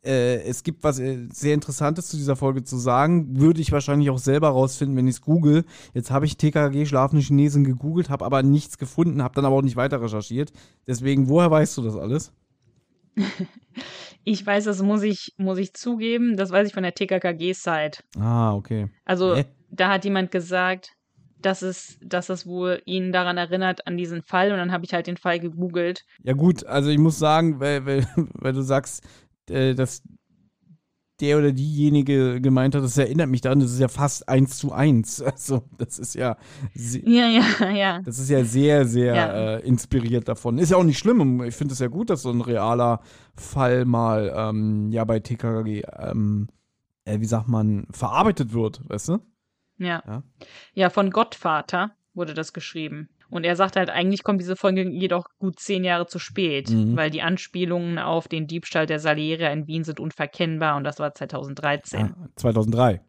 äh, es gibt was äh, sehr Interessantes zu dieser Folge zu sagen. Würde ich wahrscheinlich auch selber rausfinden, wenn ich es google. Jetzt habe ich TKG schlafende Chinesen gegoogelt, habe aber nichts gefunden, habe dann aber auch nicht weiter recherchiert. Deswegen, woher weißt du das alles? Ich weiß, das muss ich, muss ich zugeben, das weiß ich von der TKKG-Site. Ah, okay. Also Hä? da hat jemand gesagt, dass es, dass es wohl ihn daran erinnert an diesen Fall und dann habe ich halt den Fall gegoogelt. Ja gut, also ich muss sagen, weil, weil, weil du sagst, äh, dass der oder diejenige gemeint hat, das erinnert mich daran, das ist ja fast eins zu eins. Also das ist ja, Ja, ja, ja. das ist ja sehr, sehr Ja. äh, inspiriert davon. Ist ja auch nicht schlimm. Ich finde es ja gut, dass so ein realer Fall mal ähm, ja bei TKG, ähm, äh, wie sagt man, verarbeitet wird, weißt du? Ja. Ja. Ja, von Gottvater wurde das geschrieben. Und er sagt halt, eigentlich kommt diese Folge jedoch gut zehn Jahre zu spät, Mhm. weil die Anspielungen auf den Diebstahl der Saliera in Wien sind unverkennbar und das war 2013. Ah, 2003.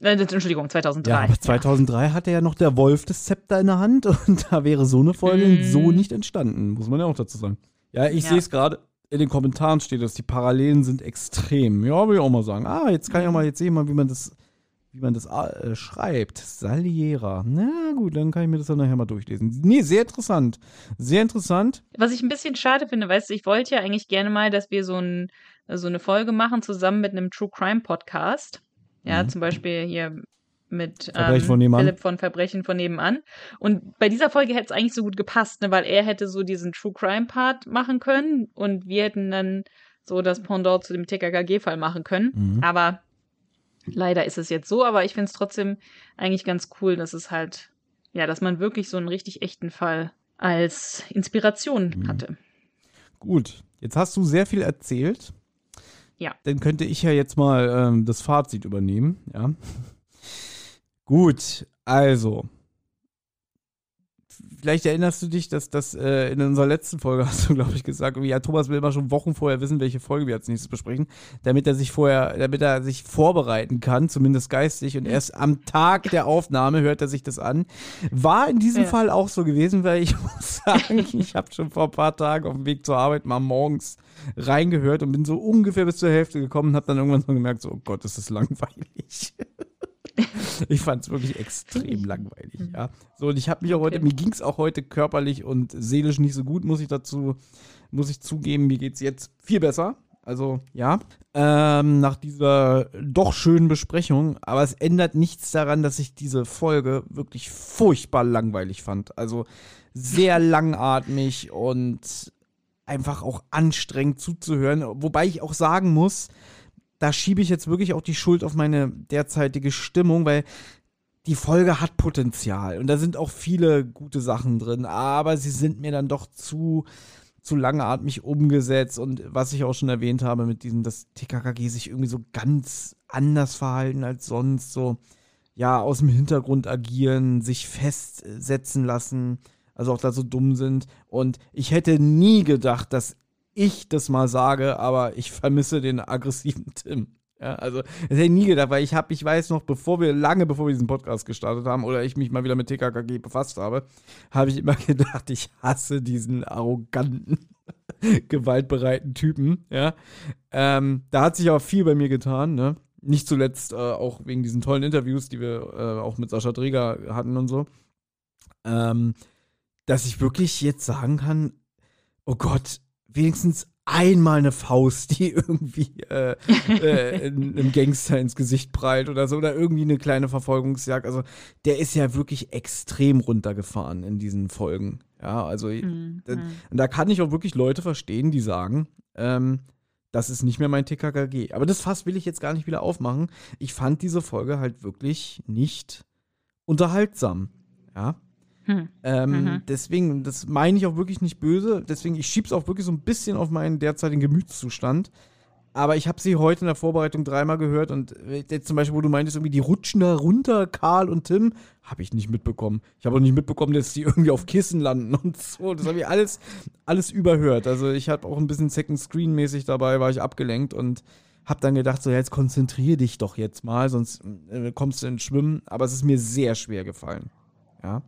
Äh, Entschuldigung, 2003. Ja, aber 2003 hatte ja noch der Wolf das Zepter in der Hand und da wäre so eine Folge Mm. so nicht entstanden, muss man ja auch dazu sagen. Ja, ich Ja. sehe es gerade, in den Kommentaren steht es, die Parallelen sind extrem. Ja, will ich auch mal sagen. Ah, jetzt kann ich auch mal, jetzt sehe ich mal, wie man das, wie man das äh, schreibt. Saliera. Na gut, dann kann ich mir das dann nachher mal durchlesen. Nee, sehr interessant. Sehr interessant. Was ich ein bisschen schade finde, weißt du, ich wollte ja eigentlich gerne mal, dass wir so, ein, so eine Folge machen zusammen mit einem True Crime Podcast. Ja, Mhm. zum Beispiel hier mit ähm, von. Philipp von Verbrechen von nebenan. Und bei dieser Folge hätte es eigentlich so gut gepasst, ne, weil er hätte so diesen True Crime Part machen können und wir hätten dann so das Pendant zu dem TKKG-Fall machen können. Mhm. Aber leider ist es jetzt so, aber ich finde es trotzdem eigentlich ganz cool, dass es halt, ja, dass man wirklich so einen richtig echten Fall als Inspiration Mhm. hatte. Gut, jetzt hast du sehr viel erzählt. Ja. Dann könnte ich ja jetzt mal ähm, das Fazit übernehmen, ja. Gut, also. Vielleicht erinnerst du dich, dass das äh, in unserer letzten Folge hast du, glaube ich, gesagt, ja, Thomas will mal schon Wochen vorher wissen, welche Folge wir als nächstes besprechen, damit er sich vorher, damit er sich vorbereiten kann, zumindest geistig, und erst am Tag der Aufnahme hört er sich das an. War in diesem Ja. Fall auch so gewesen, weil ich muss sagen, ich habe schon vor ein paar Tagen auf dem Weg zur Arbeit mal morgens reingehört und bin so ungefähr bis zur Hälfte gekommen und habe dann irgendwann so gemerkt, so, oh Gott, ist das langweilig. ich fand es wirklich extrem langweilig, ja. So, und ich habe mich auch heute, Okay. mir ging es auch heute körperlich und seelisch nicht so gut, muss ich dazu, muss ich zugeben, mir geht es jetzt viel besser. Also, ja. Ähm, nach dieser doch schönen Besprechung, aber es ändert nichts daran, dass ich diese Folge wirklich furchtbar langweilig fand. Also sehr langatmig und einfach auch anstrengend zuzuhören. Wobei ich auch sagen muss, da schiebe ich jetzt wirklich auch die Schuld auf meine derzeitige Stimmung, weil die Folge hat Potenzial und da sind auch viele gute Sachen drin, aber sie sind mir dann doch zu zu langatmig umgesetzt und was ich auch schon erwähnt habe mit diesem, dass TKKG sich irgendwie so ganz anders verhalten als sonst, so ja, aus dem Hintergrund agieren, sich festsetzen lassen, also auch da so dumm sind und ich hätte nie gedacht, dass ich das mal sage, aber ich vermisse den aggressiven Tim. Ja, also, das hätte ich nie gedacht, weil ich habe, ich weiß noch, bevor wir, lange bevor wir diesen Podcast gestartet haben oder ich mich mal wieder mit TKKG befasst habe, habe ich immer gedacht, ich hasse diesen arroganten, gewaltbereiten Typen, ja. Ähm, da hat sich aber viel bei mir getan, ne. nicht zuletzt äh, auch wegen diesen tollen Interviews, die wir äh, auch mit Sascha Dreger hatten und so, ähm, dass ich wirklich jetzt sagen kann, oh Gott, wenigstens einmal eine Faust, die irgendwie äh, äh, einem Gangster ins Gesicht prallt oder so, oder irgendwie eine kleine Verfolgungsjagd. Also der ist ja wirklich extrem runtergefahren in diesen Folgen. Ja, also Mhm. da, da kann ich auch wirklich Leute verstehen, die sagen, ähm, das ist nicht mehr mein TKKG. Aber das Fass will ich jetzt gar nicht wieder aufmachen. Ich fand diese Folge halt wirklich nicht unterhaltsam. Ja. Hm. Ähm, Mhm. Deswegen, das meine ich auch wirklich nicht böse. Deswegen, ich schieb's auch wirklich so ein bisschen auf meinen derzeitigen Gemütszustand. Aber ich habe sie heute in der Vorbereitung dreimal gehört und äh, jetzt zum Beispiel, wo du meintest, irgendwie die rutschen da runter, Karl und Tim, habe ich nicht mitbekommen. Ich habe auch nicht mitbekommen, dass die irgendwie auf Kissen landen und so. Das habe ich alles, alles überhört. Also ich habe auch ein bisschen Second Screen mäßig dabei, war ich abgelenkt und habe dann gedacht, so ja, jetzt konzentriere dich doch jetzt mal, sonst äh, kommst du ins Schwimmen. Aber es ist mir sehr schwer gefallen. Ja.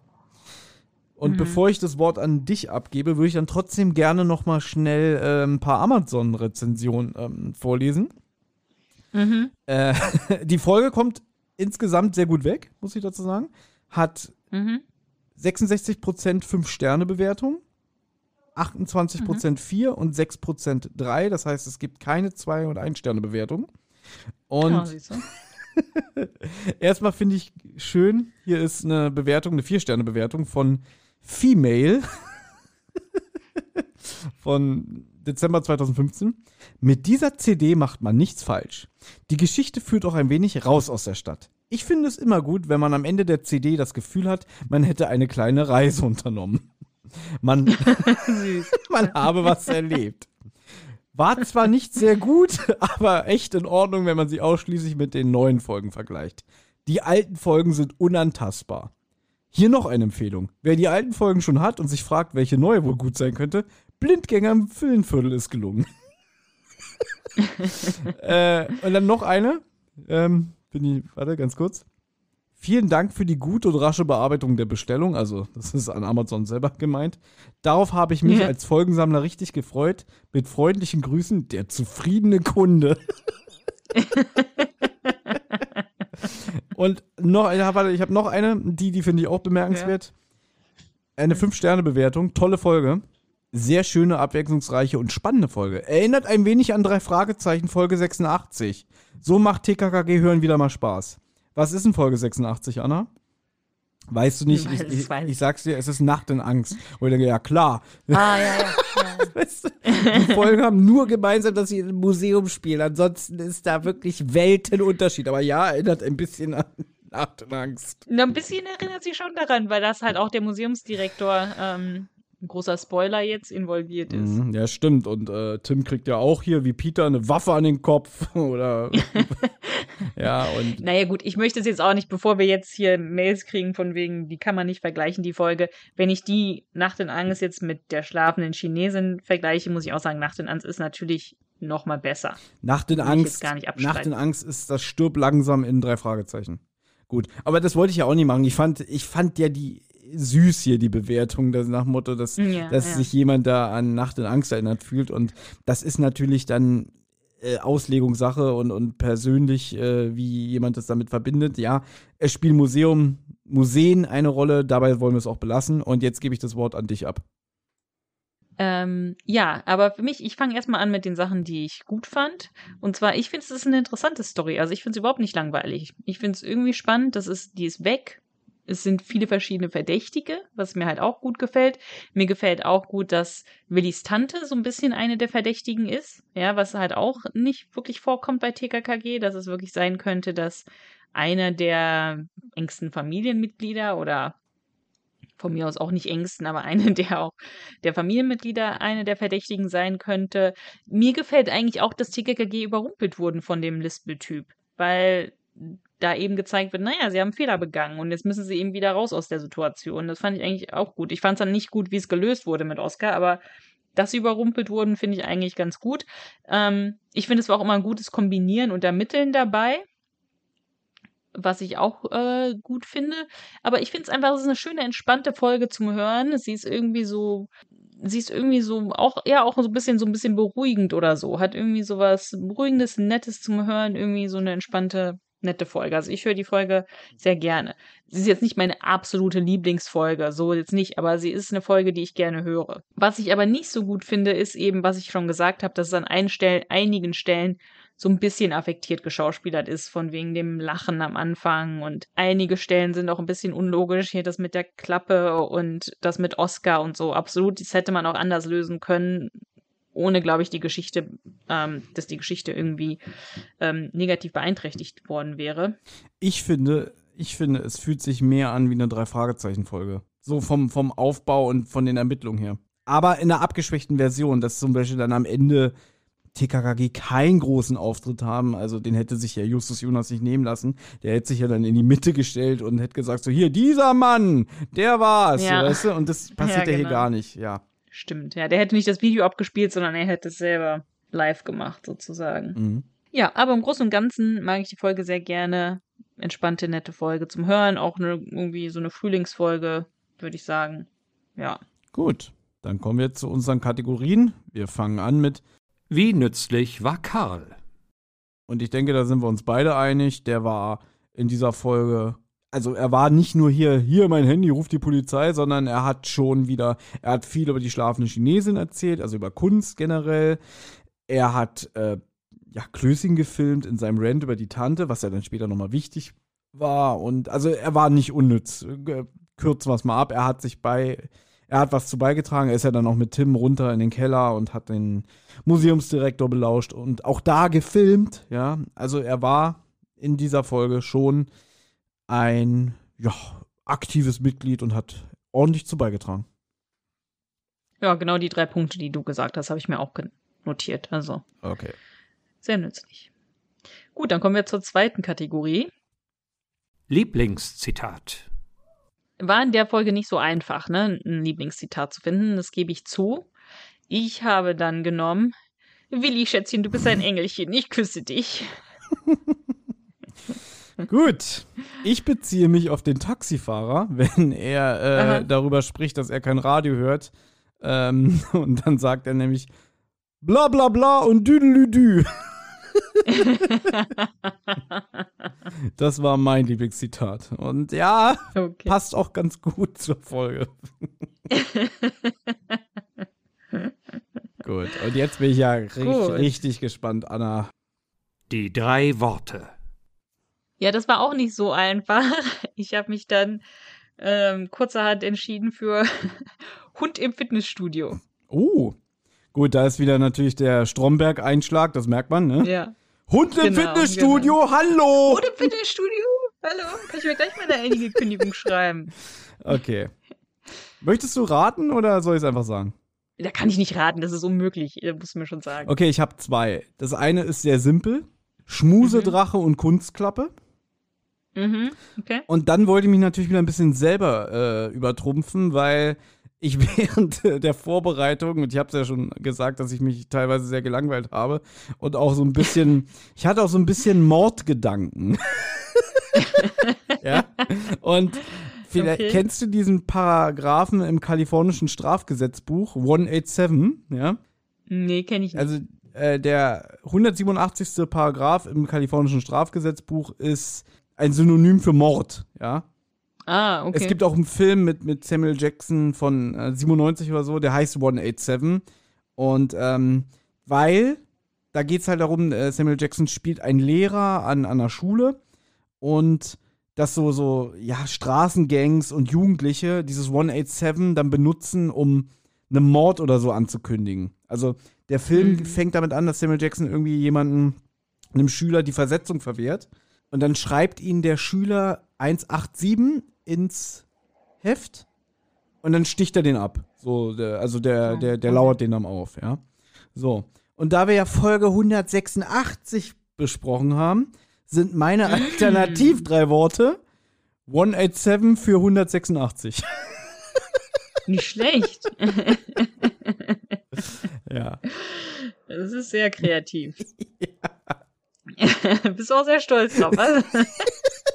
Und bevor ich das Wort an dich abgebe, würde ich dann trotzdem gerne noch mal schnell äh, ein paar Amazon-Rezensionen ähm, vorlesen. Mhm. Äh, die Folge kommt insgesamt sehr gut weg, muss ich dazu sagen. Hat Mhm. 66% 5-Sterne-Bewertung, 28% 4 und 6% 3. Das heißt, es gibt keine 2- und 1-Sterne-Bewertung. Und siehst du. Erstmal finde ich schön, hier ist eine Bewertung, eine Vier-Sterne-Bewertung von Female von Dezember 2015. Mit dieser CD macht man nichts falsch. Die Geschichte führt auch ein wenig raus aus der Stadt. Ich finde es immer gut, wenn man am Ende der CD das Gefühl hat, man hätte eine kleine Reise unternommen. Man, man habe was erlebt. War zwar nicht sehr gut, aber echt in Ordnung, wenn man sie ausschließlich mit den neuen Folgen vergleicht. Die alten Folgen sind unantastbar. Hier noch eine Empfehlung. Wer die alten Folgen schon hat und sich fragt, welche neue wohl gut sein könnte, Blindgänger im Filmviertel ist gelungen. äh, und dann noch eine. Ähm, bin ich, warte, ganz kurz. Vielen Dank für die gute und rasche Bearbeitung der Bestellung. Also, das ist an Amazon selber gemeint. Darauf habe ich mich Ja. als Folgensammler richtig gefreut. Mit freundlichen Grüßen, der zufriedene Kunde. und noch, ja, warte, ich habe noch eine, die, die finde ich auch bemerkenswert. Eine 5-Sterne-Bewertung, tolle Folge. Sehr schöne, abwechslungsreiche und spannende Folge. Erinnert ein wenig an drei Fragezeichen Folge 86. So macht TKKG hören wieder mal Spaß. Was ist in Folge 86, Anna? Weißt du nicht, ich, ich, weiß ich sag's dir, es ist Nacht in Angst. Und ich denke, ja klar. Ah, ja, ja. ja. Weißt du, die Folgen haben nur gemeinsam, dass sie in einem Museum spielen. Ansonsten ist da wirklich Weltenunterschied. Aber ja, erinnert ein bisschen an Nacht in Angst. Na, ein bisschen erinnert sich schon daran, weil das halt auch der Museumsdirektor, ähm, ein großer Spoiler jetzt, involviert ist. Mhm, ja, stimmt. Und äh, Tim kriegt ja auch hier wie Peter eine Waffe an den Kopf. Oder. ja, und. Naja, gut, ich möchte es jetzt auch nicht, bevor wir jetzt hier Mails kriegen, von wegen, die kann man nicht vergleichen, die Folge. Wenn ich die Nacht in Angst jetzt mit der schlafenden Chinesin vergleiche, muss ich auch sagen, Nacht in Angst ist natürlich noch mal besser. Nacht in Angst. gar nicht. Nacht in Angst ist das Stirb langsam in drei Fragezeichen. Gut, aber das wollte ich ja auch nicht machen. Ich fand, ich fand ja die süß hier, die Bewertung, das nach Motto, dass, Ja, dass ja. sich jemand da an Nacht in Angst erinnert fühlt. Und das ist natürlich dann äh, Auslegungssache und, und persönlich, äh, wie jemand das damit verbindet. Ja, es spielt Museum, Museen eine Rolle, dabei wollen wir es auch belassen. Und jetzt gebe ich das Wort an dich ab. Ähm, ja, aber für mich, ich fange erstmal an mit den Sachen, die ich gut fand. Und zwar, ich finde es ist eine interessante Story. Also ich finde es überhaupt nicht langweilig. Ich finde es irgendwie spannend, das ist, die ist weg. Es sind viele verschiedene Verdächtige, was mir halt auch gut gefällt. Mir gefällt auch gut, dass Willis Tante so ein bisschen eine der Verdächtigen ist. Ja, was halt auch nicht wirklich vorkommt bei TKKG, dass es wirklich sein könnte, dass einer der engsten Familienmitglieder oder von mir aus auch nicht engsten, aber eine der auch der Familienmitglieder eine der Verdächtigen sein könnte. Mir gefällt eigentlich auch, dass TKKG überrumpelt wurden von dem Lispel-Typ, weil da eben gezeigt wird, naja, sie haben Fehler begangen und jetzt müssen sie eben wieder raus aus der Situation. Das fand ich eigentlich auch gut. Ich fand es dann nicht gut, wie es gelöst wurde mit Oscar, aber dass sie überrumpelt wurden, finde ich eigentlich ganz gut. Ähm, ich finde, es war auch immer ein gutes Kombinieren und Ermitteln dabei was ich auch äh, gut finde. Aber ich finde es einfach, es ist eine schöne, entspannte Folge zum Hören. Sie ist irgendwie so sie ist irgendwie so auch ja auch so ein bisschen so ein bisschen beruhigend oder so, hat irgendwie sowas beruhigendes, nettes zum Hören, irgendwie so eine entspannte nette Folge. Also ich höre die Folge sehr gerne. Sie ist jetzt nicht meine absolute Lieblingsfolge, so jetzt nicht, aber sie ist eine Folge, die ich gerne höre. Was ich aber nicht so gut finde, ist eben, was ich schon gesagt habe, dass es an ein Stell einigen Stellen so ein bisschen affektiert geschauspielert ist, von wegen dem Lachen am Anfang. Und einige Stellen sind auch ein bisschen unlogisch. Hier das mit der Klappe und das mit Oscar und so. Absolut, das hätte man auch anders lösen können ohne, glaube ich, die Geschichte, ähm, dass die Geschichte irgendwie ähm, negativ beeinträchtigt worden wäre. Ich finde, ich finde, es fühlt sich mehr an wie eine Drei-Fragezeichen-Folge. So vom, vom Aufbau und von den Ermittlungen her. Aber in einer abgeschwächten Version, dass zum Beispiel dann am Ende TKKG keinen großen Auftritt haben. Also den hätte sich ja Justus Jonas nicht nehmen lassen. Der hätte sich ja dann in die Mitte gestellt und hätte gesagt, so hier, dieser Mann, der war's, ja. weißt du? Und das passiert ja, genau. ja hier gar nicht, ja. Stimmt, ja. Der hätte nicht das Video abgespielt, sondern er hätte es selber live gemacht, sozusagen. Mhm. Ja, aber im Großen und Ganzen mag ich die Folge sehr gerne. Entspannte, nette Folge zum Hören. Auch eine, irgendwie so eine Frühlingsfolge, würde ich sagen. Ja. Gut, dann kommen wir zu unseren Kategorien. Wir fangen an mit Wie nützlich war Karl? Und ich denke, da sind wir uns beide einig. Der war in dieser Folge also er war nicht nur hier, hier mein Handy, ruft die Polizei, sondern er hat schon wieder, er hat viel über die schlafende Chinesin erzählt, also über Kunst generell. Er hat äh, ja Klößchen gefilmt in seinem Rant über die Tante, was ja dann später nochmal wichtig war. Und also er war nicht unnütz. Kürzen wir es mal ab. Er hat sich bei, er hat was zu beigetragen. Er ist ja dann auch mit Tim runter in den Keller und hat den Museumsdirektor belauscht und auch da gefilmt. Ja, also er war in dieser Folge schon ein ja, aktives Mitglied und hat ordentlich zu beigetragen. Ja, genau die drei Punkte, die du gesagt hast, habe ich mir auch notiert. Also. Okay. Sehr nützlich. Gut, dann kommen wir zur zweiten Kategorie. Lieblingszitat. War in der Folge nicht so einfach, ne, ein Lieblingszitat zu finden, das gebe ich zu. Ich habe dann genommen, Willi, Schätzchen, du bist ein Engelchen, ich küsse dich. Gut. Ich beziehe mich auf den Taxifahrer, wenn er äh, darüber spricht, dass er kein Radio hört. Ähm, und dann sagt er nämlich bla bla bla und düdelüdü. das war mein Lieblingszitat. Und ja, okay. passt auch ganz gut zur Folge. gut, und jetzt bin ich ja richtig, richtig gespannt, Anna. Die drei Worte. Ja, das war auch nicht so einfach. Ich habe mich dann ähm, kurzerhand entschieden für Hund im Fitnessstudio. Oh, gut, da ist wieder natürlich der Stromberg-Einschlag, das merkt man, ne? Ja. Hund im genau, Fitnessstudio, genau. hallo! Hund im Fitnessstudio, hallo! Kann ich mir gleich mal eine einige Kündigung schreiben. Okay. Möchtest du raten oder soll ich es einfach sagen? Da kann ich nicht raten, das ist unmöglich, das musst du mir schon sagen. Okay, ich habe zwei. Das eine ist sehr simpel. Schmusedrache mhm. und Kunstklappe. Mhm, okay. Und dann wollte ich mich natürlich wieder ein bisschen selber äh, übertrumpfen, weil ich während der Vorbereitung, und ich habe es ja schon gesagt, dass ich mich teilweise sehr gelangweilt habe und auch so ein bisschen, ich hatte auch so ein bisschen Mordgedanken. ja. Und vielleicht okay. kennst du diesen Paragraphen im kalifornischen Strafgesetzbuch 187, ja? Nee, kenne ich nicht. Also äh, der 187. Paragraph im kalifornischen Strafgesetzbuch ist ein Synonym für Mord, ja. Ah, okay. Es gibt auch einen Film mit, mit Samuel Jackson von äh, 97 oder so, der heißt 187. Und ähm, weil, da geht es halt darum, äh, Samuel Jackson spielt einen Lehrer an, an einer Schule und dass so, so, ja, Straßengangs und Jugendliche dieses 187 dann benutzen, um einen Mord oder so anzukündigen. Also der Film mhm. fängt damit an, dass Samuel Jackson irgendwie jemanden, einem Schüler die Versetzung verwehrt. Und dann schreibt ihn der Schüler 187 ins Heft und dann sticht er den ab. So, der, also der, der, der lauert den dann auf, ja. So. Und da wir ja Folge 186 besprochen haben, sind meine Alternativ drei Worte 187 für 186. Nicht schlecht. ja. Das ist sehr kreativ. ja. Bist auch sehr stolz drauf. Also.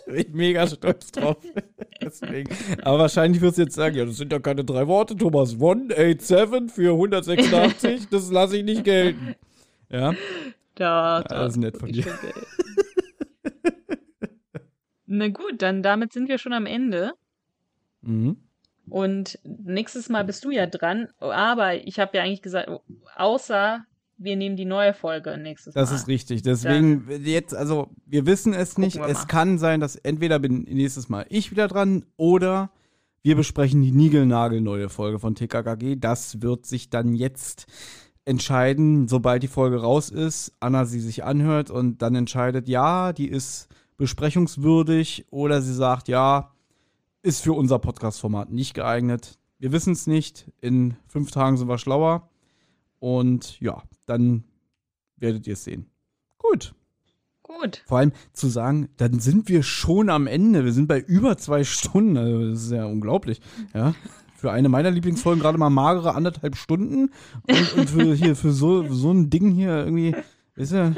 Bin ich mega stolz drauf. Deswegen. Aber wahrscheinlich wirst du jetzt sagen, ja, das sind ja keine drei Worte, Thomas. 187 für 186, das lasse ich nicht gelten. Ja, Da, das ist nett von dir. Na gut, dann damit sind wir schon am Ende. Mhm. Und nächstes Mal bist du ja dran. Aber ich habe ja eigentlich gesagt, außer wir nehmen die neue Folge nächstes Das Mal. ist richtig. Deswegen jetzt, also wir wissen es nicht. Es kann sein, dass entweder bin nächstes Mal ich wieder dran oder wir besprechen die Nigelnagel-neue Folge von TKKG. Das wird sich dann jetzt entscheiden, sobald die Folge raus ist, Anna sie sich anhört und dann entscheidet, ja, die ist besprechungswürdig oder sie sagt, ja, ist für unser Podcast-Format nicht geeignet. Wir wissen es nicht. In fünf Tagen sind wir schlauer. Und ja, dann werdet ihr es sehen. Gut. Gut. Vor allem zu sagen, dann sind wir schon am Ende. Wir sind bei über zwei Stunden. Also das ist ja unglaublich. Ja. Für eine meiner Lieblingsfolgen gerade mal magere anderthalb Stunden. Und, und für hier, für so, so ein Ding hier irgendwie, ist ja.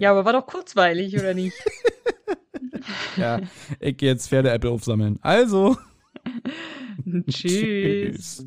Ja, aber war doch kurzweilig, oder nicht? ja, ich gehe jetzt Pferde-Apple aufsammeln. Also. Tschüss.